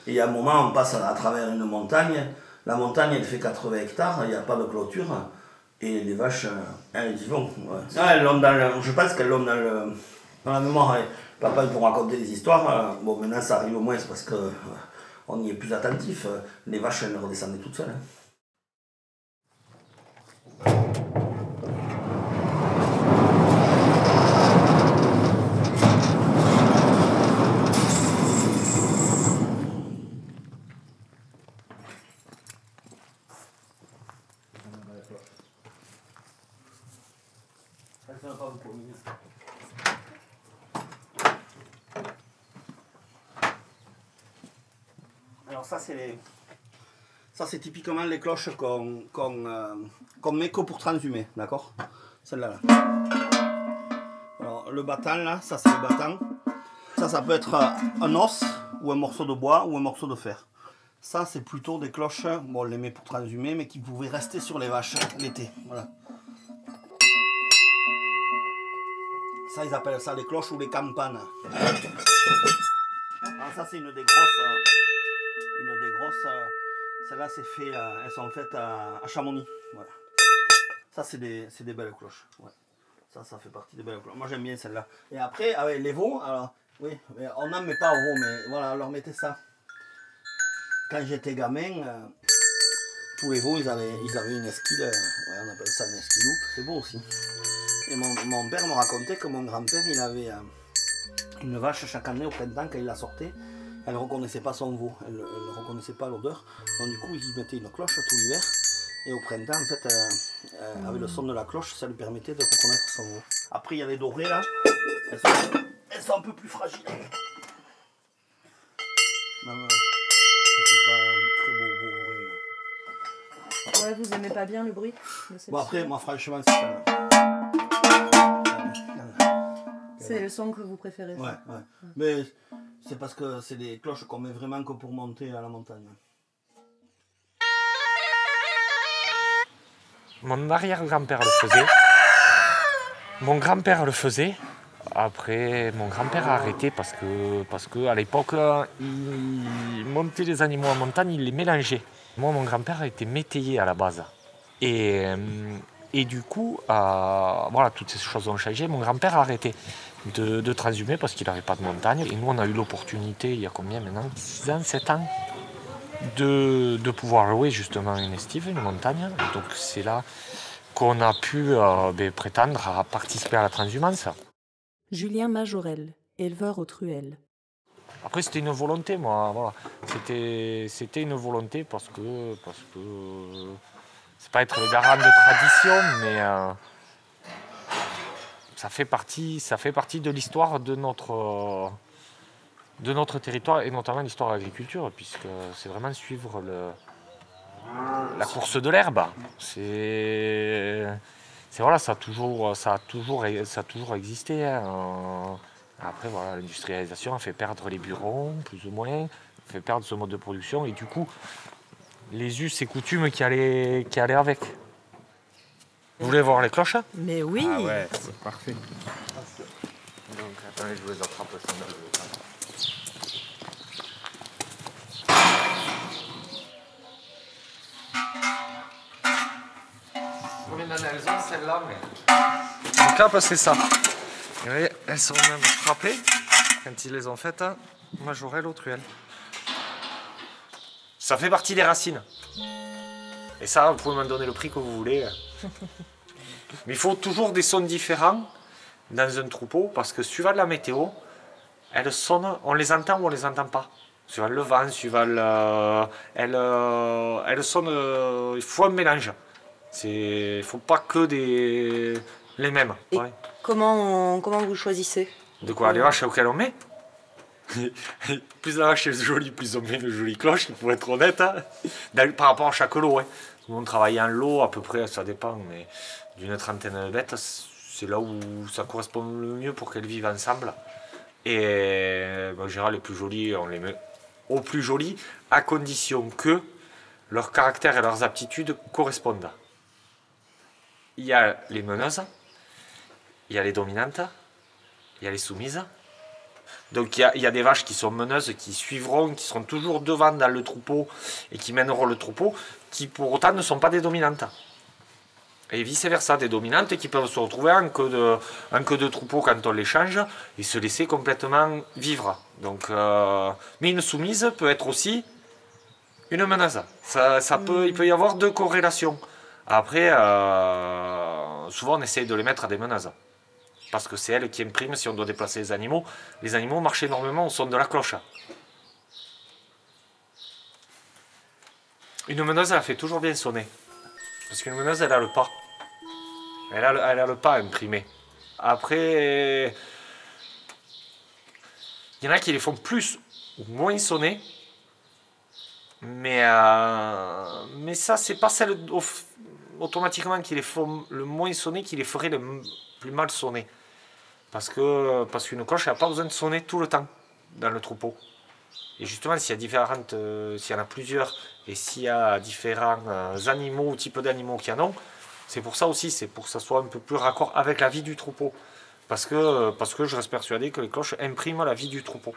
Et a un moment, on passe à, à travers une montagne. La montagne, elle fait 80 hectares, il n'y a pas de clôture. Et les vaches, euh, elles y vont. Ah, elles dans je pense qu'elles l'ont dans, le, dans la mémoire. hein. Papa, il pour raconter des histoires. euh, Bon, maintenant, ça arrive au moins, c'est parce que euh, on y est plus attentif. euh, Les vaches, elles redescendaient toutes seules. hein. Alors ça Ça c'est typiquement les cloches qu'on euh, met que pour transhumer, d'accord? Celle-là. Là. Alors le battant là, ça c'est le battant. Ça ça peut être euh, un os ou un morceau de bois ou un morceau de fer. Ça c'est plutôt des cloches, bon on les met pour transhumer, mais qui pouvaient rester sur les vaches l'été. Voilà. Ça ils appellent ça les cloches ou les campanes. Alors ça c'est une des grosses. euh, grosses. euh, Celles-là, c'est fait, euh, elles sont faites à, à Chamonix. Voilà. Ça, c'est des, c'est des belles cloches. Ouais. Ça, ça fait partie des belles cloches. Moi, j'aime bien celle-là. Et après, avec les veaux, alors, oui, on n'en met pas au veau, mais voilà, on leur mettait ça. Quand j'étais gamin, euh, tous les veaux, ils avaient, ils avaient une esquille, euh, ouais, on appelle ça un esquilou. C'est beau aussi. Et mon, mon père me racontait que mon grand-père, il avait euh, une vache chaque année au printemps, quand il la sortait. Elle ne reconnaissait pas son veau, elle ne reconnaissait pas l'odeur. Donc du coup, il y mettait une cloche tout l'hiver. Et au printemps, en fait, euh, euh, avec le son de la cloche, ça lui permettait de reconnaître son veau. Après, il y a les dorées là. Elles sont, elles sont un peu plus fragiles. Même, euh, pas un très beau, beau bruit. Ouais, vous aimez pas bien le bruit Bon, après, moi, franchement, c'est ça. C'est le son que vous préférez ça Ouais, ouais. Mais c'est parce que c'est des cloches qu'on met vraiment que pour monter à la montagne. Mon arrière-grand-père le faisait. Mon grand-père le faisait. Après, mon grand-père a arrêté parce que, parce que à l'époque, il montait les animaux en montagne, il les mélangeait. Moi, mon grand-père était métayer à la base. Et, euh, et du coup, euh, voilà, toutes ces choses ont changé. Mon grand-père a arrêté de, de transhumer parce qu'il n'avait pas de montagne. Et nous, on a eu l'opportunité, il y a combien maintenant? 6 ans, 7 ans de, de pouvoir louer justement une estive, une montagne. Et donc c'est là qu'on a pu euh, ben, prétendre à participer à la transhumance. Julien Majorel, éleveur aux truelles. Après c'était une volonté, moi. Voilà. C'était, c'était une volonté parce que parce que c'est pas être le garant de tradition, mais euh, ça fait partie ça fait partie de l'histoire de notre euh, de notre territoire et notamment l'histoire de l'agriculture, puisque c'est vraiment suivre le, la course de l'herbe. C'est, voilà, ça a toujours, ça a toujours, ça a toujours existé. hein. Après, voilà, l'industrialisation a fait perdre les bureaux, plus ou moins, fait perdre ce mode de production, et du coup, les us et coutumes qui allaient, qui allaient avec. Vous voulez voir les cloches Mais oui Ah ouais, c'est parfait. Donc, attendez, je vous les attrape. Combien d'années elles ont celles-là mais... Donc là, bah, c'est ça. Vous voyez, elles sont même frappées quand ils les ont faites. Hein. Majorelle au truelle. Ça fait partie des racines. Et ça, vous pouvez m'en donner le prix que vous voulez. Mais il faut toujours des sons différents dans un troupeau parce que suivant la météo, elles sonnent, on les entend ou on les entend pas. Suivant le vent, suivant le. Elles, euh, elles sonnent. euh, il faut un mélange. Il ne faut pas que des, les mêmes. Et ouais. comment, on- comment vous choisissez? De quoi? Les vaches auxquelles on met? Plus la vache est jolie, plus on met une jolie cloche, pour être honnête. hein. Par rapport à chaque lot. hein. Nous, on travaille en lot, à peu près, ça dépend, mais d'une trentaine de bêtes, c'est là où ça correspond le mieux pour qu'elles vivent ensemble. Et ben, en général, les plus jolies, on les met au plus jolies, à condition que leur caractère et leurs aptitudes correspondent. Il y a les meneuses, il y a les dominantes, il y a les soumises. Donc il y, a, des vaches qui sont meneuses, qui suivront, qui seront toujours devant dans le troupeau et qui mèneront le troupeau, qui pour autant ne sont pas des dominantes. Et vice versa, des dominantes qui peuvent se retrouver en queue de, troupeau quand on les change et se laisser complètement vivre. Donc, euh, mais une soumise peut être aussi une menace. Ça, ça peut, il peut y avoir deux corrélations. Après, euh, souvent on essaye de les mettre à des menaces. Parce que c'est elles qui impriment si on doit déplacer les animaux. Les animaux marchent énormément au son de la cloche. Une meneuse, elle fait toujours bien sonner. Parce qu'une meneuse, elle a le pas. Elle a le, elle a le pas imprimé. Après, il y en a qui les font plus ou moins sonner. Mais, euh, mais ça, c'est pas celle au- automatiquement qui les font le moins sonner qui les ferait le plus mal sonner. Parce que parce qu'une cloche, n'a pas besoin de sonner tout le temps dans le troupeau. Et justement, s'il y a différentes, euh, s'il y en a plusieurs, et s'il y a différents euh, animaux ou types d'animaux qui en ont, c'est pour ça aussi, c'est pour que ça soit un peu plus raccord avec la vie du troupeau. Parce que, je reste persuadé que les cloches impriment la vie du troupeau.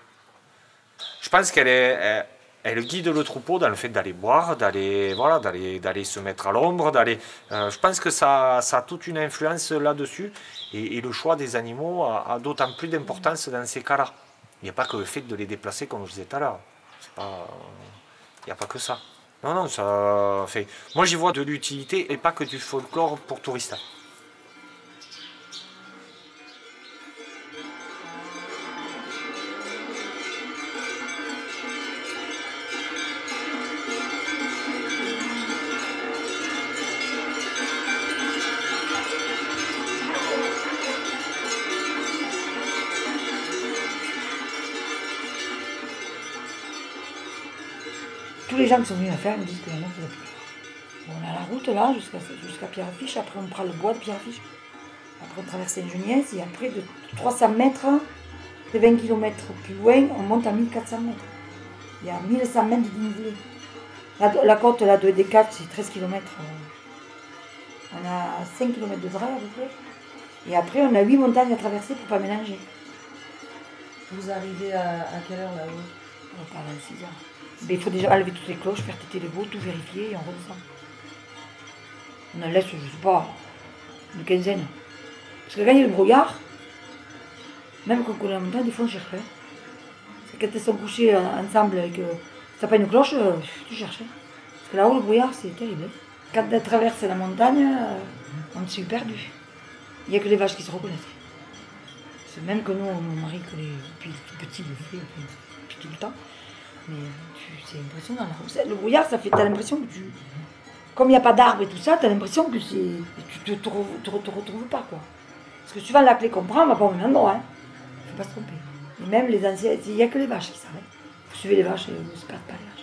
Je pense qu'elle est, elle guide le troupeau dans le fait d'aller boire, d'aller voilà, d'aller, d'aller se mettre à l'ombre, d'aller. euh, je pense que ça, a toute une influence là-dessus, et, le choix des animaux a, d'autant plus d'importance dans ces cas-là. Il n'y a pas que le fait de les déplacer, comme je disais tout à l'heure. Pas, il n'y a pas que ça. Non, non, ça fait. Moi, j'y vois de l'utilité et pas que du folklore pour touristes. Les gens qui sont venus la faire me disent que la nôtre faisait plus. Bon, on a la route là jusqu'à jusqu'à Pierrefiche, après on prend le bois de Pierrefiche, après on traverse Saint-Geniès et après de 300 mètres, de 20 km plus loin, on monte à 1400 mètres. Il y a 1100 mètres de dénivelé. La, la côte là, de D4, c'est 13 km. On a 5 km de drague à peu près. Et après, on a 8 montagnes à traverser pour pas mélanger. Vous arrivez à, à quelle heure là-haut? On va parler à 6 heures. Il faut déjà enlever toutes les cloches, faire têter les veaux, tout vérifier et on redescend. On en laisse, je sais pas, une quinzaine. Parce que quand il y a le brouillard, même quand on connaît la montagne, des fois on cherche. hein. Quand elles sont couchées euh, ensemble et que t'as pas une cloche, euh, tu cherches. hein. Parce que là-haut, le brouillard, c'est terrible. hein. Quand elles traversent la montagne, euh, on s'est perdu. Il n'y a que les vaches qui se reconnaissent. C'est même que nous, mon mari, que depuis tout petit, le depuis tout le temps. Euh, c'est impressionnant. là. Le brouillard, ça fait, t'as l'impression que tu. Comme il n'y a pas d'arbres et tout ça, t'as l'impression que c'est. Tu te, te, te re- te retrouves pas, quoi. Parce que suivant la clé qu'on prend, on va pas au même endroit, hein. Faut pas se tromper. Et même les anciens, il n'y a que les vaches qui s'arrêtent. Vous suivez les vaches et vous ne se perdez pas les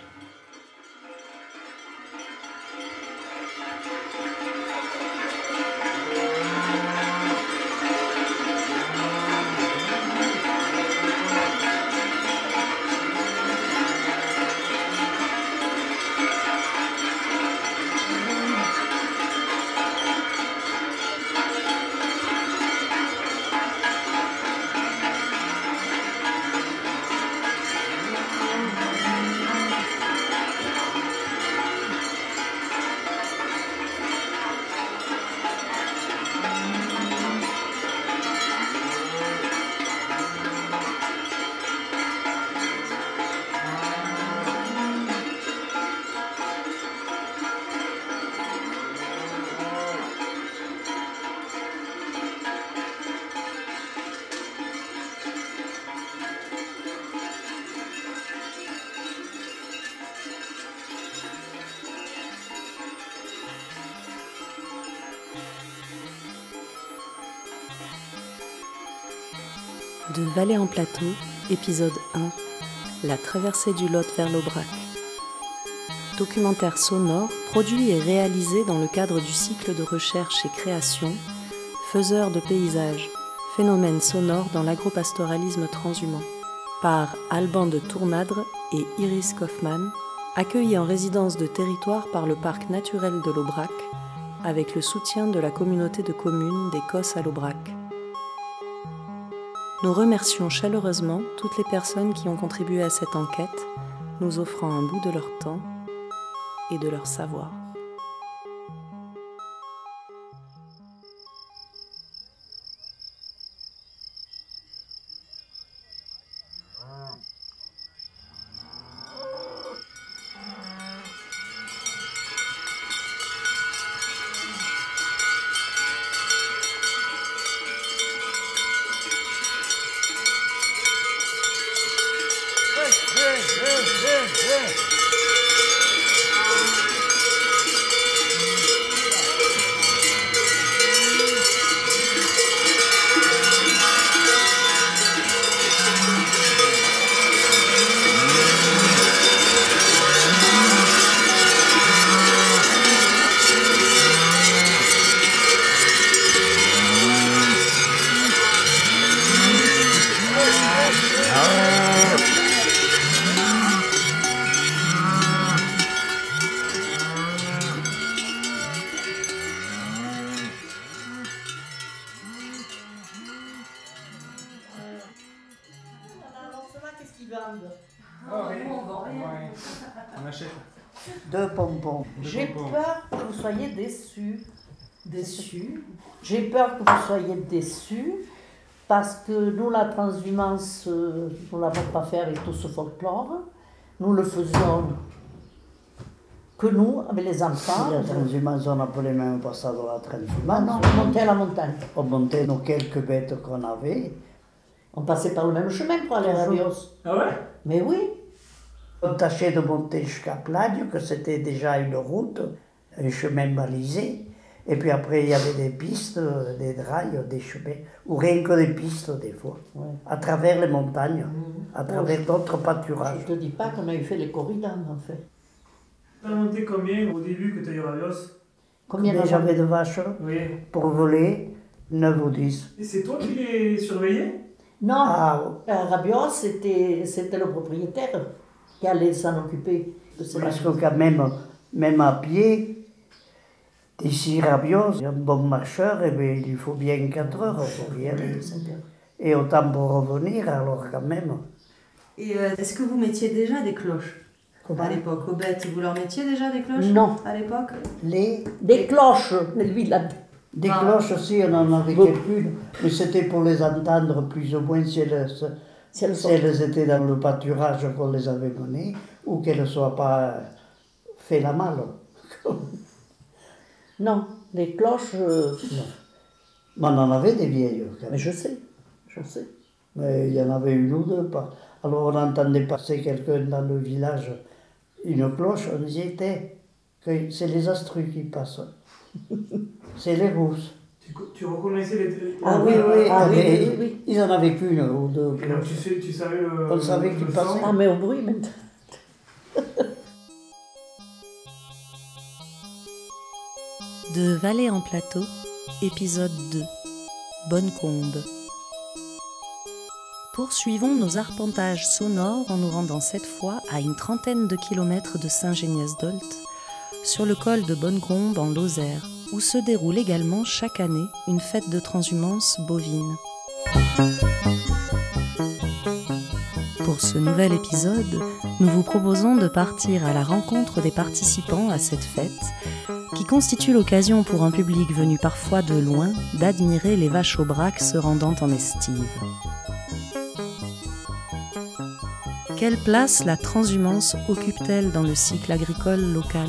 De Vallée en plateau, épisode 1 La traversée du Lot vers l'Aubrac. Documentaire sonore produit et réalisé dans le cadre du cycle de recherche et création Faiseur de paysages, phénomène sonore dans l'agropastoralisme transhumant par Alban de Tournadre et Iris Kaufmann, accueillis en résidence de territoire par le parc naturel de l'Aubrac avec le soutien de la communauté de communes des Cosses à l'Aubrac. Nous remercions chaleureusement toutes les personnes qui ont contribué à cette enquête, nous offrant un bout de leur temps et de leur savoir. Soyez déçus parce que nous, la transhumance, euh, nous ne l'avons pas fait avec tout ce folklore. Nous le faisions que nous, avec les enfants. La transhumance, on appelait même pas ça de la transhumance. Ah non, on montait à la montagne. On montait nos quelques bêtes qu'on avait. On passait par le même chemin pour aller à. Rabios. Ah ouais? Mais oui. On tâchait de monter jusqu'à Plagne, que c'était déjà une route, un chemin balisé. Et puis après, il y avait des pistes, euh, des drailles, des chemins, ou rien que des pistes des fois, à travers les montagnes, à travers d'autres pâturages. Je ne te dis pas qu'on avait fait les corridans, en fait. T'as monté combien au début que tu as eu Rabios Combien j'avais de vaches Oui. pour voler 9 ou 10. Et c'est toi qui les surveillais? Non, Ah, euh, Rabios, c'était c'était le propriétaire qui allait s'en occuper. de ces Parce que quand même, même à pied, d'ici Rabios, un bon marcheur, eh bien, il lui faut bien 4 heures pour y aller. Et autant pour revenir, alors quand même. Et euh, est-ce que vous mettiez déjà des cloches à l'époque? Aux bêtes, vous leur mettiez déjà des cloches Non. À l'époque? Les Des cloches, lui. Des Ah. cloches aussi, on en avait quelques-unes, mais c'était pour les entendre plus ou moins si elles, si elles étaient dans le pâturage qu'on les avait menées, ou qu'elles ne soient pas fait la malle. Non, les cloches... euh, Mais on en avait des vieilles. quand même. Mais je sais, je sais. Mais il y en avait une ou deux. Pas. Alors on entendait passer quelqu'un dans le village, une cloche, on disait, Té, que c'est les astrucs qui passent. c'est les rousses. Tu, tu reconnaissais les. Ah oui, oui, Ah oui, oui, oui. ils en avaient qu'une ou deux. Et donc tu, sais, tu savais le. On savait le qu'il son passait. Ah, mais au bruit maintenant. De Vallée en plateau, épisode 2. Bonne combe. Poursuivons nos arpentages sonores en nous rendant cette fois à une trentaine de kilomètres de Saint-Géniès-d'Olt, sur le col de Bonnecombe en Lozère, où se déroule également chaque année une fête de transhumance bovine. Pour ce nouvel épisode, nous vous proposons de partir à la rencontre des participants à cette fête, qui constitue l'occasion pour un public venu parfois de loin d'admirer les vaches au braque se rendant en estive. Quelle place la transhumance occupe-t-elle dans le cycle agricole local?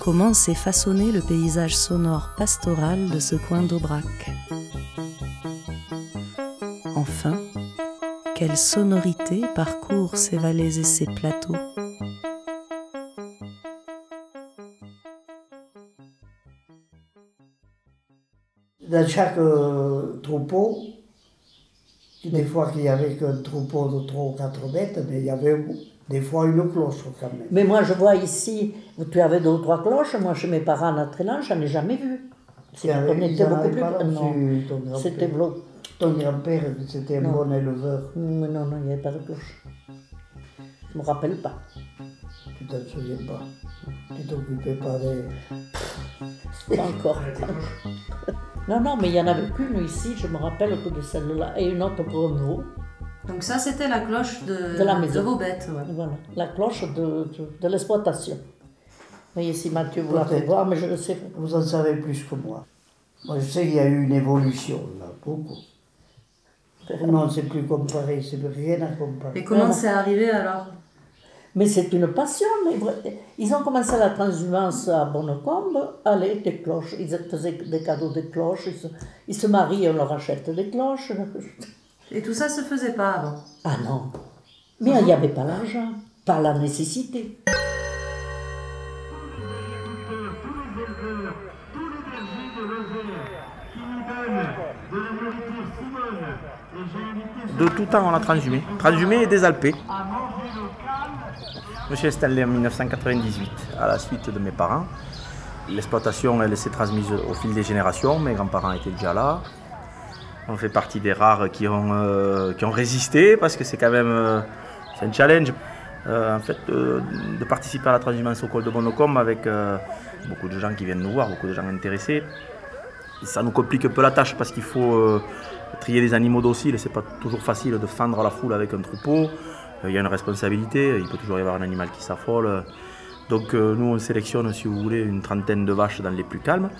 Comment s'est façonné le paysage sonore pastoral de ce coin d'Aubrac? Enfin, quelle sonorité parcourt ces vallées et ces plateaux? Dans chaque euh, troupeau, des fois qu'il y avait qu'un troupeau de 3 ou 4 bêtes, mais il y avait des fois une cloche quand même. Mais moi, je vois ici, tu avais deux ou trois cloches. Moi, chez mes parents à Trélan, j'en ai jamais vu. C'est- Il y avait- On ils était en beaucoup plus. Non, c'était blanc. Ton grand-père, c'était un Non. bon éleveur. Mais non, non, il n'y avait pas de cloche. Je me rappelle pas. Tu t'en souviens pas. Tu t'occupais pas des... Pas encore. Non, non, mais il y en avait qu'une ici, je me rappelle que de celle-là, et une autre pour nous, Donc ça, c'était la cloche de, de la maison. de vos bêtes. ouais. Voilà, la cloche de, de, de l'exploitation. Mais ici, Mathieu, vous la faites voir, mais je le sais. Vous en savez plus que moi. Moi, je sais qu'il y a eu une évolution, là, beaucoup. Non, c'est plus comparé, c'est plus rien à comparer. Et comment c'est arrivé alors? Mais c'est une passion. Ils ont commencé la transhumance à Bonnecombe, allez, des cloches. Ils faisaient des cadeaux de cloches. Ils se, ils se marient, on leur achète des cloches. Et tout ça se faisait pas avant? Ah non. Mais il n'y avait pas l'argent, pas la nécessité. De tout temps, on a transhumé. Transhumé et désalpé. Je me suis installé en 1998 à la suite de mes parents. L'exploitation, elle s'est transmise au fil des générations. Mes grands-parents étaient déjà là. On fait partie des rares qui ont, euh, qui ont résisté parce que c'est quand même euh, un challenge. Euh, en fait, de participer à la transhumance au col de Bonocombe avec beaucoup de gens qui viennent nous voir, beaucoup de gens intéressés. Ça nous complique un peu la tâche parce qu'il faut trier les animaux dociles et c'est pas toujours facile de fendre la foule avec un troupeau. Il y a une responsabilité, il peut toujours y avoir un animal qui s'affole. Donc euh, nous on sélectionne, si vous voulez, une trentaine de vaches dans les plus calmes.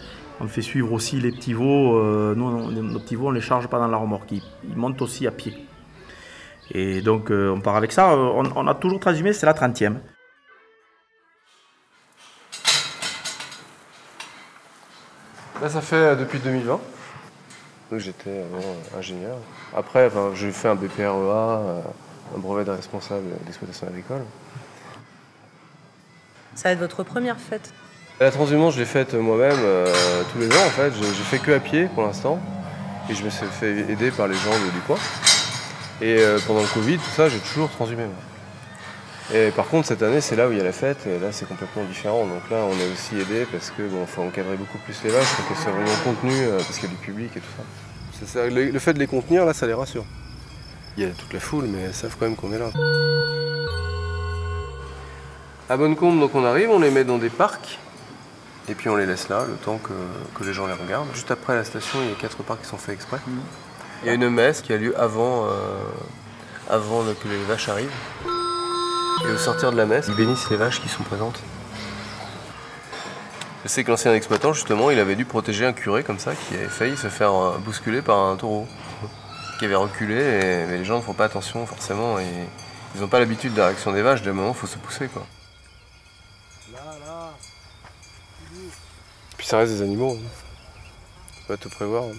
On fait suivre aussi les petits veaux. euh, nous, on- nos petits veaux, on les charge pas dans la remorque, ils, ils montent aussi à pied. Et donc euh, on part avec ça. On, on a toujours transhumé, c'est la 30e. Là, ça fait depuis 2020. Donc j'étais euh, ingénieur. Après, enfin, j'ai fait un BPREA, euh, un brevet de responsable d'exploitation agricole. Ça va être votre première fête? La transhumance, je l'ai faite moi-même euh, tous les ans en fait. J'ai fait que à pied pour l'instant. Et je me suis fait aider par les gens de- du coin. Et euh, pendant le Covid, tout ça, j'ai toujours transhumé. moi. Et par contre, cette année, c'est là où il y a la fête, et là, c'est complètement différent. Donc là, on est aussi aidé parce que bon, faut encadrer beaucoup plus les vaches, pour que c'est vraiment contenu, euh, parce qu'il y a du public et tout ça. C'est ça, Le, le fait de les contenir, là, ça les rassure. Il y a toute la foule, mais elles savent quand même qu'on est là. À Bonne-Combe, donc on arrive, on les met dans des parcs, et puis on les laisse là, le temps que, que les gens les regardent. Juste après la station, il y a quatre parcs qui sont faits exprès. Il y a une messe qui a lieu avant, euh, avant que les vaches arrivent. Et au sortir de la messe, ils bénissent les vaches qui sont présentes. Je sais que l'ancien exploitant, justement, il avait dû protéger un curé comme ça, qui avait failli se faire euh, bousculer par un taureau, qui avait reculé, et, mais les gens ne font pas attention forcément, et ils n'ont pas l'habitude de la réaction des vaches, d'un moment, il faut se pousser, quoi. Puis ça reste des animaux. hein. Tu peux pas tout prévoir. hein.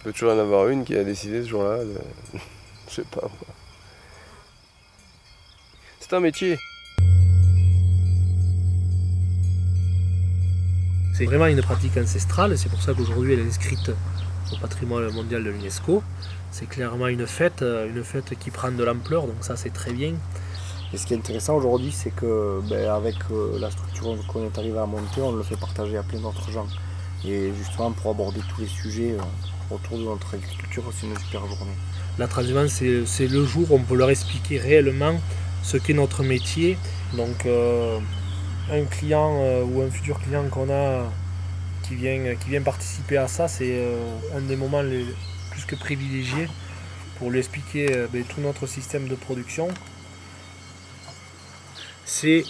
Il peut toujours y en avoir une qui a décidé ce jour-là de... Je sais pas. C'est un métier. C'est vraiment une pratique ancestrale, c'est pour ça qu'aujourd'hui elle est inscrite au patrimoine mondial de l'UNESCO. C'est clairement une fête, euh, une fête qui prend de l'ampleur, donc ça c'est très bien. Et ce qui est intéressant aujourd'hui, c'est que ben, avec euh, la structure qu'on est arrivé à monter, on le fait partager à plein d'autres gens. Et justement, pour aborder tous les sujets euh, autour de notre agriculture, c'est une super journée. La transhumance, c'est le jour où on peut leur expliquer réellement ce qu'est notre métier. Donc, euh, un client ou un futur client qu'on a qui vient, qui vient participer à ça, c'est un des moments les que privilégiés pour lui euh, ben, tout notre système de production. C'est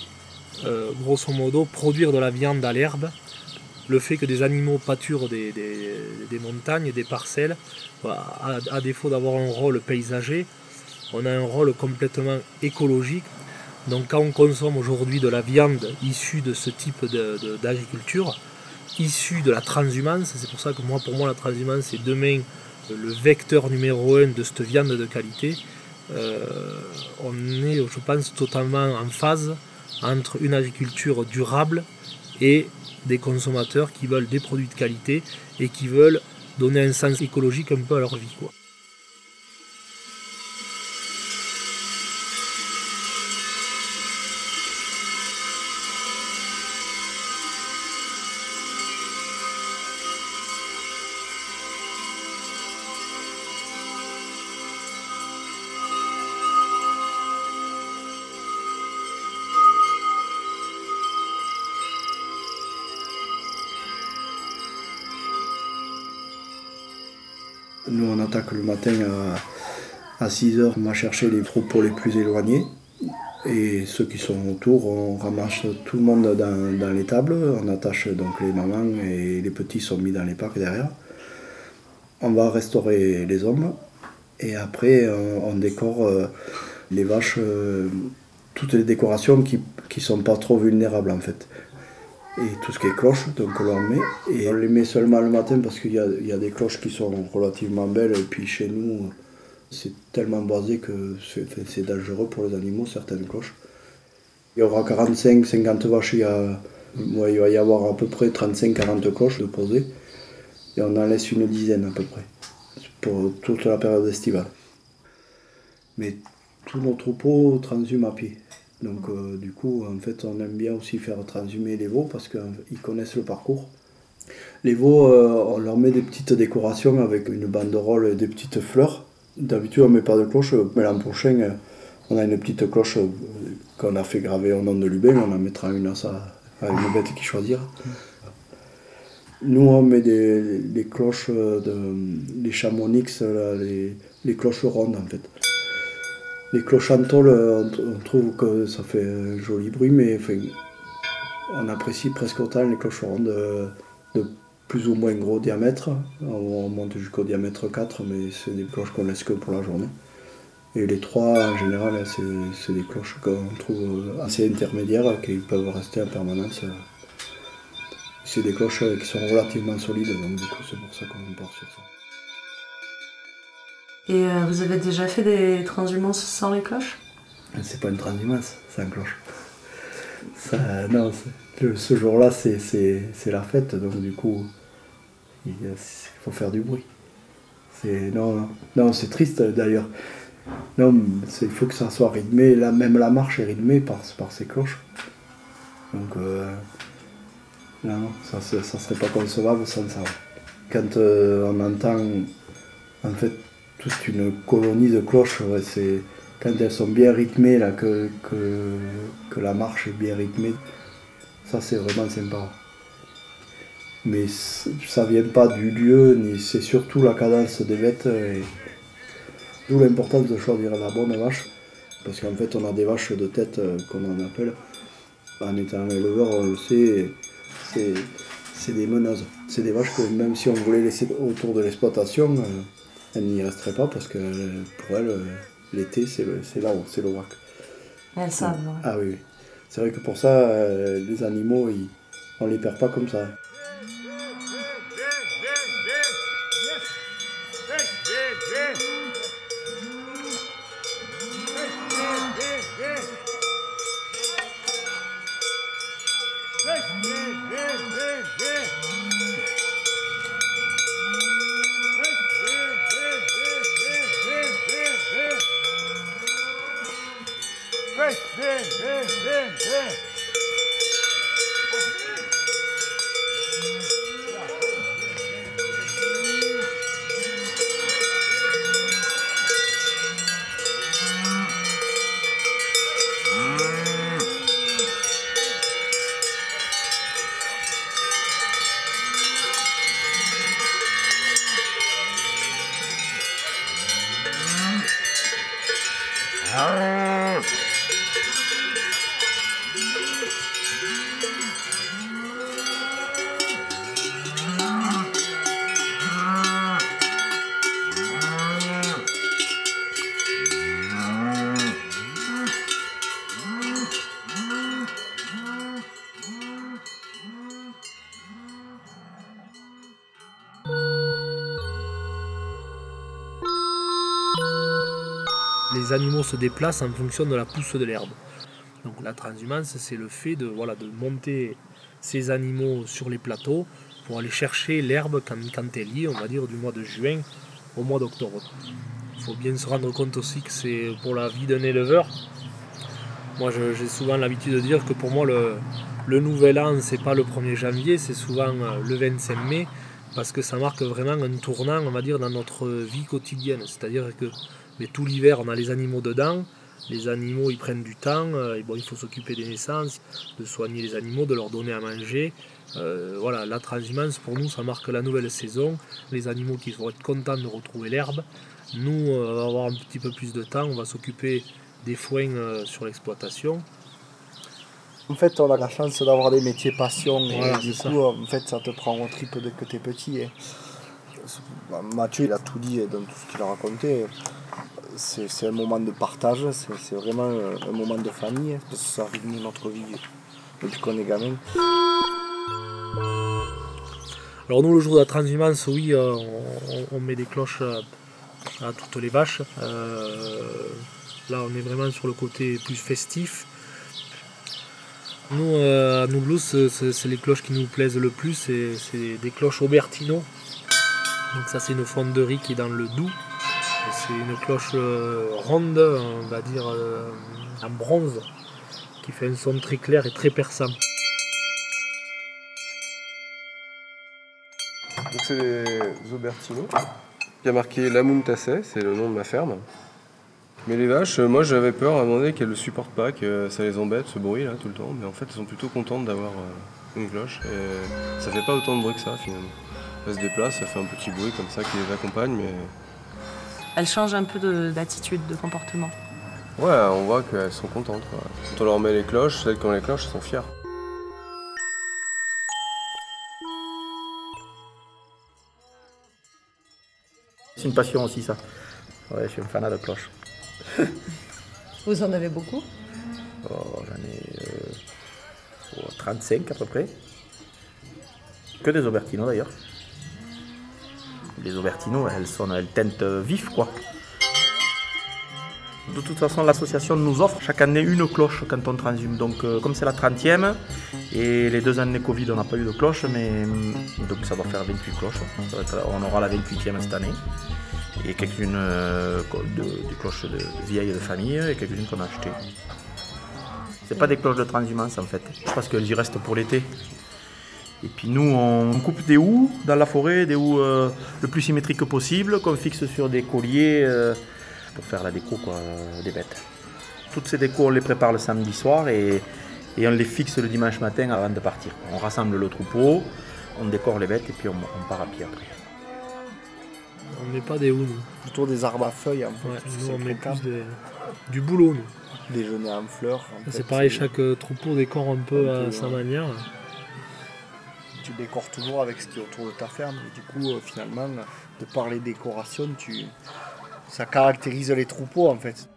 euh, grosso modo produire de la viande à l'herbe le fait que des animaux pâturent des, des- montagnes, des parcelles, voilà, à, à défaut d'avoir un rôle paysager, on a un rôle complètement écologique. Donc quand on consomme aujourd'hui de la viande issue de ce type d'agriculture, issue de la transhumance, c'est pour ça que moi, pour moi la transhumance c'est demain le vecteur numéro un de cette viande de qualité, euh, on est, je pense, totalement en phase entre une agriculture durable et des consommateurs qui veulent des produits de qualité et qui veulent donner un sens écologique un peu à leur vie. Nous, on attaque le matin à, à 6 h On va chercher les troupeaux les plus éloignés. Et ceux qui sont autour, on ramasse tout le monde dans, dans les tables. On attache donc les mamans et les petits sont mis dans les parcs derrière. On va restaurer les hommes. Et après, on, on décore euh, les vaches, euh, toutes les décorations qui ne sont pas trop vulnérables en fait et tout ce qui est cloche, donc on en met. Et on les met seulement le matin parce qu'il y y a des cloches qui sont relativement belles. Et puis chez nous, c'est tellement boisé que c'est, dangereux pour les animaux, certaines cloches. Il y aura 45-50 vaches, il, y il va y avoir à peu près 35-40 cloches de posées. Et on en laisse une dizaine à peu près, pour toute la période estivale. Mais tous nos troupeaux transhument à pied. Donc euh, du coup, en fait, on aime bien aussi faire transhumer les veaux parce qu'ils connaissent le parcours. Les veaux, euh, on leur met des petites décorations avec une banderole et des petites fleurs. D'habitude, on ne met pas de cloche, mais l'an prochain, euh, on a une petite cloche qu'on a fait graver au nom de Lubin. On en mettra une à, ça, à une bête qui choisira. Nous, on met des, cloches, de, les chamonix, les, les cloches rondes en fait. Les cloches en tôle, on, trouve que ça fait un joli bruit, mais on apprécie presque autant les cloches rondes euh, de plus ou moins gros diamètre. On, on monte jusqu'au diamètre 4, mais c'est des cloches qu'on laisse que pour la journée. Et les trois, en général, c'est des cloches qu'on trouve assez intermédiaires, qui peuvent rester en permanence. C'est des cloches qui sont relativement solides, donc du coup c'est pour ça qu'on part sur ça. Et euh, vous avez déjà fait des transhumances sans les cloches? C'est pas une transhumance, un cloche. Non, ce jour-là, c'est- la fête, donc du coup, il faut faire du bruit. Non, non, c'est triste d'ailleurs. Non, il faut que ça soit rythmé. Là, même la marche est rythmée par, ces cloches. Donc, euh, non, ça, ça serait pas concevable sans ça. Quand euh, on entend, en fait, toute une colonie de cloches, c'est quand elles sont bien rythmées, là, que, que, la marche est bien rythmée, ça, c'est vraiment sympa. Mais ça vient pas du lieu, ni c'est surtout la cadence des bêtes. D'où l'importance de choisir la bonne vache, parce qu'en fait on a des vaches de tête, euh, comme on appelle. En étant éleveur, on le sait, c'est, des meneuses. C'est des vaches que même si on voulait laisser autour de l'exploitation, elles n'y resteraient pas, parce que pour elles, euh, l'été c'est, le- c'est là-haut, c'est l'Aubrac. Elles savent. ouais. Ah oui, oui. C'est vrai que pour ça, euh, les animaux, ils- on les perd pas comme ça. Les animaux se déplacent en fonction de la pousse de l'herbe. Donc la transhumance, c'est le fait de, monter ces animaux sur les plateaux pour aller chercher l'herbe quand, quand elle y est, on va dire du mois de juin au mois d'octobre. Il faut bien se rendre compte aussi que c'est pour la vie d'un éleveur. Moi, j'ai souvent l'habitude de dire que pour moi, le, le nouvel an, c'est pas le 1er janvier, c'est souvent euh, le 25 mai, parce que ça marque vraiment un tournant, on va dire, dans notre vie quotidienne. C'est-à-dire que mais tout l'hiver, on a les animaux dedans. Les animaux, ils prennent du temps. euh, et bon, il faut s'occuper des naissances, de soigner les animaux, de leur donner à manger. Euh, voilà, la transhumance, pour nous, ça marque la nouvelle saison. Les animaux qui vont être contents de retrouver l'herbe. Nous, euh, on va avoir un petit peu plus de temps. On va s'occuper des foins euh, sur l'exploitation. En fait, on a la chance d'avoir des métiers passion. Voilà, et du coup, en fait, ça te prend au trip dès que t'es petit. et- Mathieu, il a tout dit dans tout ce qu'il a raconté. C'est un moment de partage, c'est vraiment euh, un moment de famille, parce que ça rythme notre vie depuis qu'on est gamin. Alors nous, le jour de la transhumance, oui, euh, on, met des cloches euh, à toutes les vaches. Euh, là, on est vraiment sur le côté plus festif. Nous, euh, à Noublos, c'est les cloches qui nous plaisent le plus, c'est c'est des cloches Aubertino. Donc ça, c'est une fonderie qui est dans le Doubs. C'est une cloche euh, ronde, on va dire, euh, en bronze, qui fait un son très clair et très perçant. Donc c'est des Aubertino. Il y a marqué La c'est le nom de ma ferme. Mais les vaches, euh, moi j'avais peur à un moment donné qu'elles ne le supportent pas, que ça les embête ce bruit là tout le temps. Mais en fait elles sont plutôt contentes d'avoir une cloche. Et ça fait pas autant de bruit que ça finalement. Elles se déplacent, ça fait un petit bruit comme ça qui les accompagne, mais Elles changent un peu de- d'attitude, de comportement. ouais, on voit qu'elles sont contentes. quoi. Quand on leur met les cloches, celles qui ont les cloches elles sont fières. C'est une passion aussi, ça. Ouais, je suis un fanat de cloches. Vous en avez beaucoup? Oh, J'en ai euh, oh, 35 à peu près. Que des Aubertino d'ailleurs. Les Aubertino, elles, sont, elles teintent vif quoi. De toute façon, l'association nous offre chaque année une cloche quand on transhume. Donc, euh, comme c'est la 30e, et les deux années Covid, on n'a pas eu de cloche, mais hum, donc ça doit faire 28 cloches. Va on aura la 28e cette année. et quelques-unes euh, de, cloches de, vieilles de famille et quelques-unes qu'on a achetées. C'est pas des cloches de transhumance en fait, parce qu'elles y restent pour l'été. Et puis nous, on coupe des houes dans la forêt, des houes euh, le plus symétriques possible, qu'on fixe sur des colliers euh, pour faire la déco quoi, euh, des bêtes. Toutes ces décos, on les prépare le samedi soir et, et on les fixe le dimanche matin avant de partir. On rassemble le troupeau, on décore les bêtes et puis on, on part à pied après. On met pas des houes, nous. Plutôt des arbres à feuilles en fait. Ouais, nous, on met plus des- du boulot, nous. Déjeuner en fleurs. en C'est pareil, chaque euh, troupeau décore un peu Un à peu, sa ouais. manière. Tu décores toujours avec ce qui est autour de ta ferme. Et du coup, euh, finalement, de par les décorations, tu... ça caractérise les troupeaux en fait.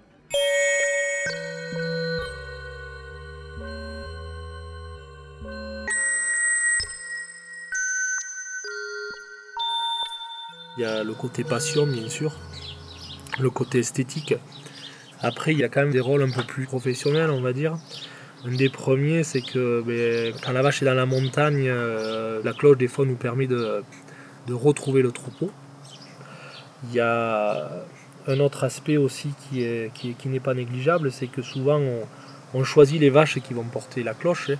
Il y a le côté passion, bien sûr, le côté esthétique. Après, il y a quand même des rôles un peu plus professionnels, on va dire. Un des premiers, c'est que ben, quand la vache est dans la montagne, euh, la cloche, des fois, nous permet de, de retrouver le troupeau. Il y a un autre aspect aussi qui est- qui est- qui n'est pas négligeable, c'est que souvent, on, choisit les vaches qui vont porter la cloche. hein.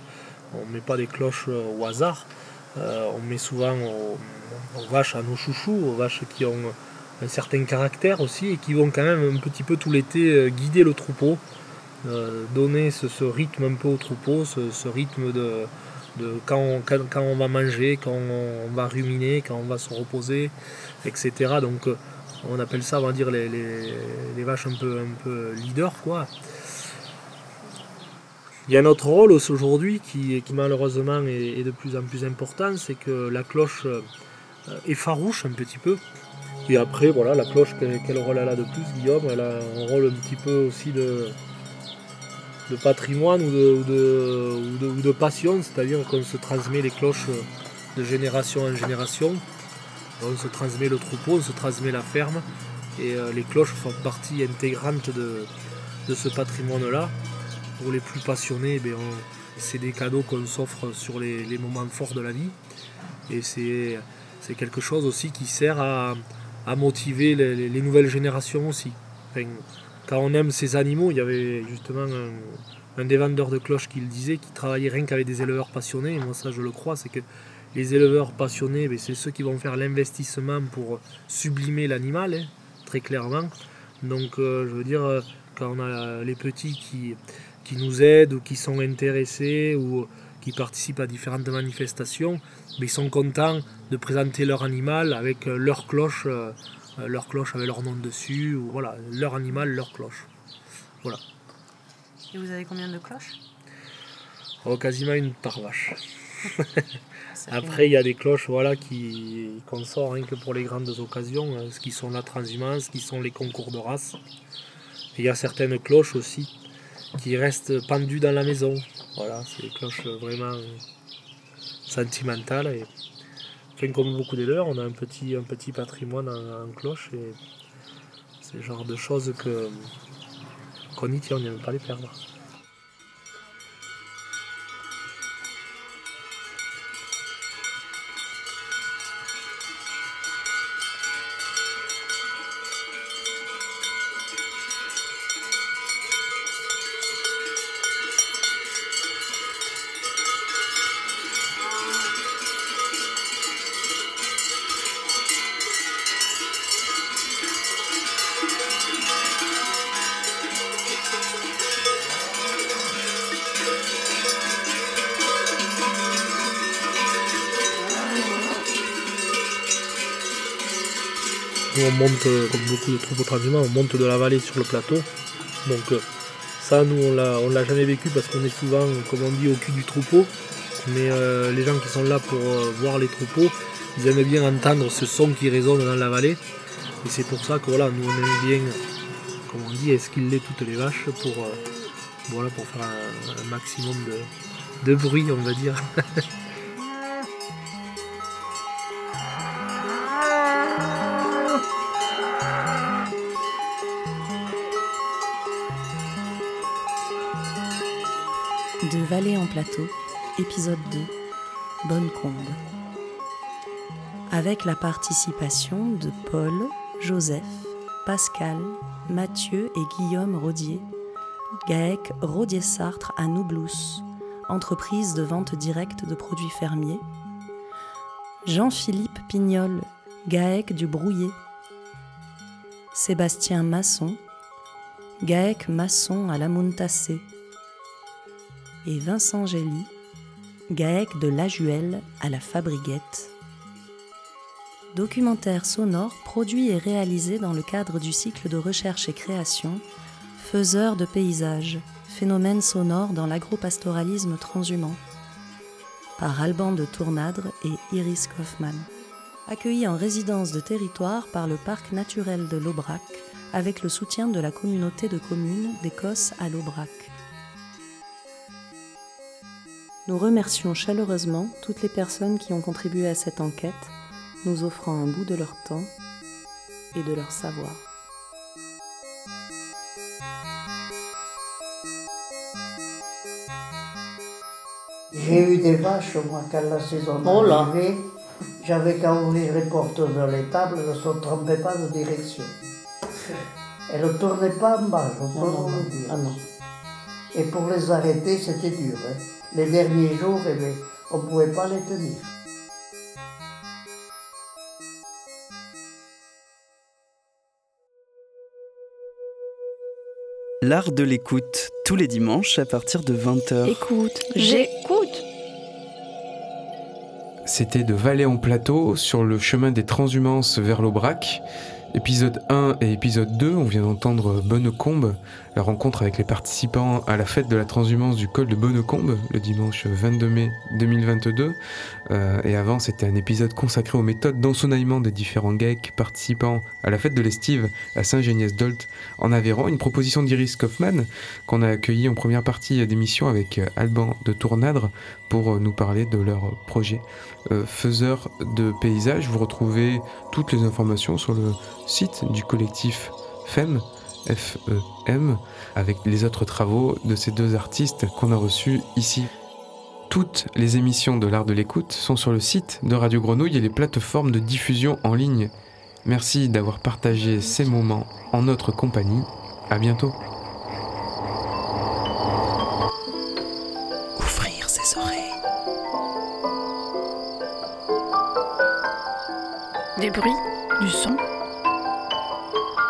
On ne met pas des cloches euh, au hasard. Euh, on met souvent aux, aux vaches, à nos chouchous, aux vaches qui ont un certain caractère aussi et qui vont quand même un petit peu tout l'été guider le troupeau, euh, donner ce, rythme un peu au troupeau, ce, rythme de, quand, on, va manger, quand on va ruminer, quand on va se reposer, etc. Donc euh, on appelle ça, on va dire, les, vaches un peu, leaders, quoi. Il y a un autre rôle aujourd'hui qui, malheureusement est, de plus en plus important, c'est que la cloche euh, effarouche un petit peu. Et après, voilà, la cloche, quel, quel rôle elle a de plus, Guillaume? Elle a un rôle un petit peu aussi de, de patrimoine ou de, ou de, passion, c'est-à-dire qu'on se transmet les cloches de génération en génération. On se transmet le troupeau, on se transmet la ferme, et euh, les cloches font partie intégrante de, de ce patrimoine-là. Pour les plus passionnés, on- c'est des cadeaux qu'on s'offre sur les, moments forts de la vie. Et c'est quelque chose aussi qui sert à, à motiver les, les- les nouvelles générations aussi. Quand on aime ces animaux, il y avait justement un, un des vendeurs de cloches qui le disait, qui travaillait rien qu'avec des éleveurs passionnés. Moi, ça, je le crois, c'est que les éleveurs passionnés, ben, c'est ceux qui vont faire l'investissement pour sublimer l'animal, hein, très clairement. Donc, euh, je veux dire, euh, quand on a les petits qui, nous aident ou qui sont intéressés ou qui participent à différentes manifestations, mais ils sont contents de présenter leur animal avec euh, leur cloche, euh, euh, leur cloche avec leur nom dessus, ou voilà, leur animal, leur cloche. Voilà. Et vous avez combien de cloches? Oh, quasiment une par vache. Fait Après, il y a des cloches voilà, qui, qu'on sort rien que pour les grandes occasions, hein, ce qui sont la transhumance, ce qui sont les concours de race. Il y a certaines cloches aussi qui restent pendues dans la maison. Voilà, c'est des cloches vraiment euh, sentimentales. Et, comme beaucoup d'éleveurs, on a un petit, un petit patrimoine en, cloche et c'est le genre de choses qu'on y tient, on n'aime pas les perdre. On monte, euh, comme beaucoup de troupeaux transhumants, on monte de la vallée sur le plateau. Donc euh, ça, nous, on on l'a jamais vécu parce qu'on est souvent, comme on dit, au cul du troupeau. Mais euh, les gens qui sont là pour voir les troupeaux, ils aiment bien entendre ce son qui résonne dans la vallée. Et c'est pour ça que voilà, nous, on aime bien, comme on dit, esquiller toutes les vaches pour, voilà, pour faire un, maximum de bruit, on va dire. De Vallée en plateau, épisode 2, Bonne Combe. Avec la participation de Paul, Joseph, Pascal, Mathieu et Guillaume Rodier, GAEC Rodier-Sartre à Noublous, entreprise de vente directe de produits fermiers, Jean-Philippe Pignol, GAEC du Brouillé, Sébastien Masson, GAEC Masson à la Muntassé, et Vincent Gély, GAEC de Lajuelle à la Fabriguette. Documentaire sonore produit et réalisé dans le cadre du cycle de recherche et création Faiseur de paysages, phénomène sonore dans l'agropastoralisme transhumant par Alban de Tournadre et Iris Kaufmann. Accueilli en résidence de territoire par le parc naturel de l'Aubrac avec le soutien de la communauté de communes d'Écosse à l'Aubrac. Nous remercions chaleureusement toutes les personnes qui ont contribué à cette enquête, nous offrant un bout de leur temps et de leur savoir. J'ai eu des vaches, moi, quand la saison Oh là. J'avais qu'à ouvrir les portes de l'étable, elles ne se trompaient pas de direction. Elles ne tournaient pas en bas, je peux Non, non, vous non. le dire. Ah non. Et pour les arrêter, c'était dur. hein. Les derniers jours, eh bien, on ne pouvait pas les tenir. L'art de l'écoute, tous les dimanches à partir de 20h. Écoute, j'écoute. C'était de Vallée en plateau sur le chemin des transhumances vers l'Aubrac. Épisode 1 et épisode 2, on vient d'entendre Bonnecombe, la rencontre avec les participants à la fête de la transhumance du col de Bonnecombe le dimanche 22 mai 2022. Euh, et avant, c'était un épisode consacré aux méthodes d'ensonnaillement des différents GAEC participants à la fête de l'Estive à Saint-Géniès-d'Olt en Aveyron. Une proposition d'Iris Kaufmann qu'on a accueillie en première partie d'émission avec Alban de Tournadre pour nous parler de leur projet euh, faiseur de paysages. Vous retrouvez toutes les informations sur le site du collectif FEM, F-E-M, avec les autres travaux de ces deux artistes qu'on a reçus ici. Toutes les émissions de l'art de l'écoute sont sur le site de Radio Grenouille et les plateformes de diffusion en ligne. Merci d'avoir partagé ces moments en notre compagnie. À bientôt. Ouvrir ses oreilles. Des bruits, du son.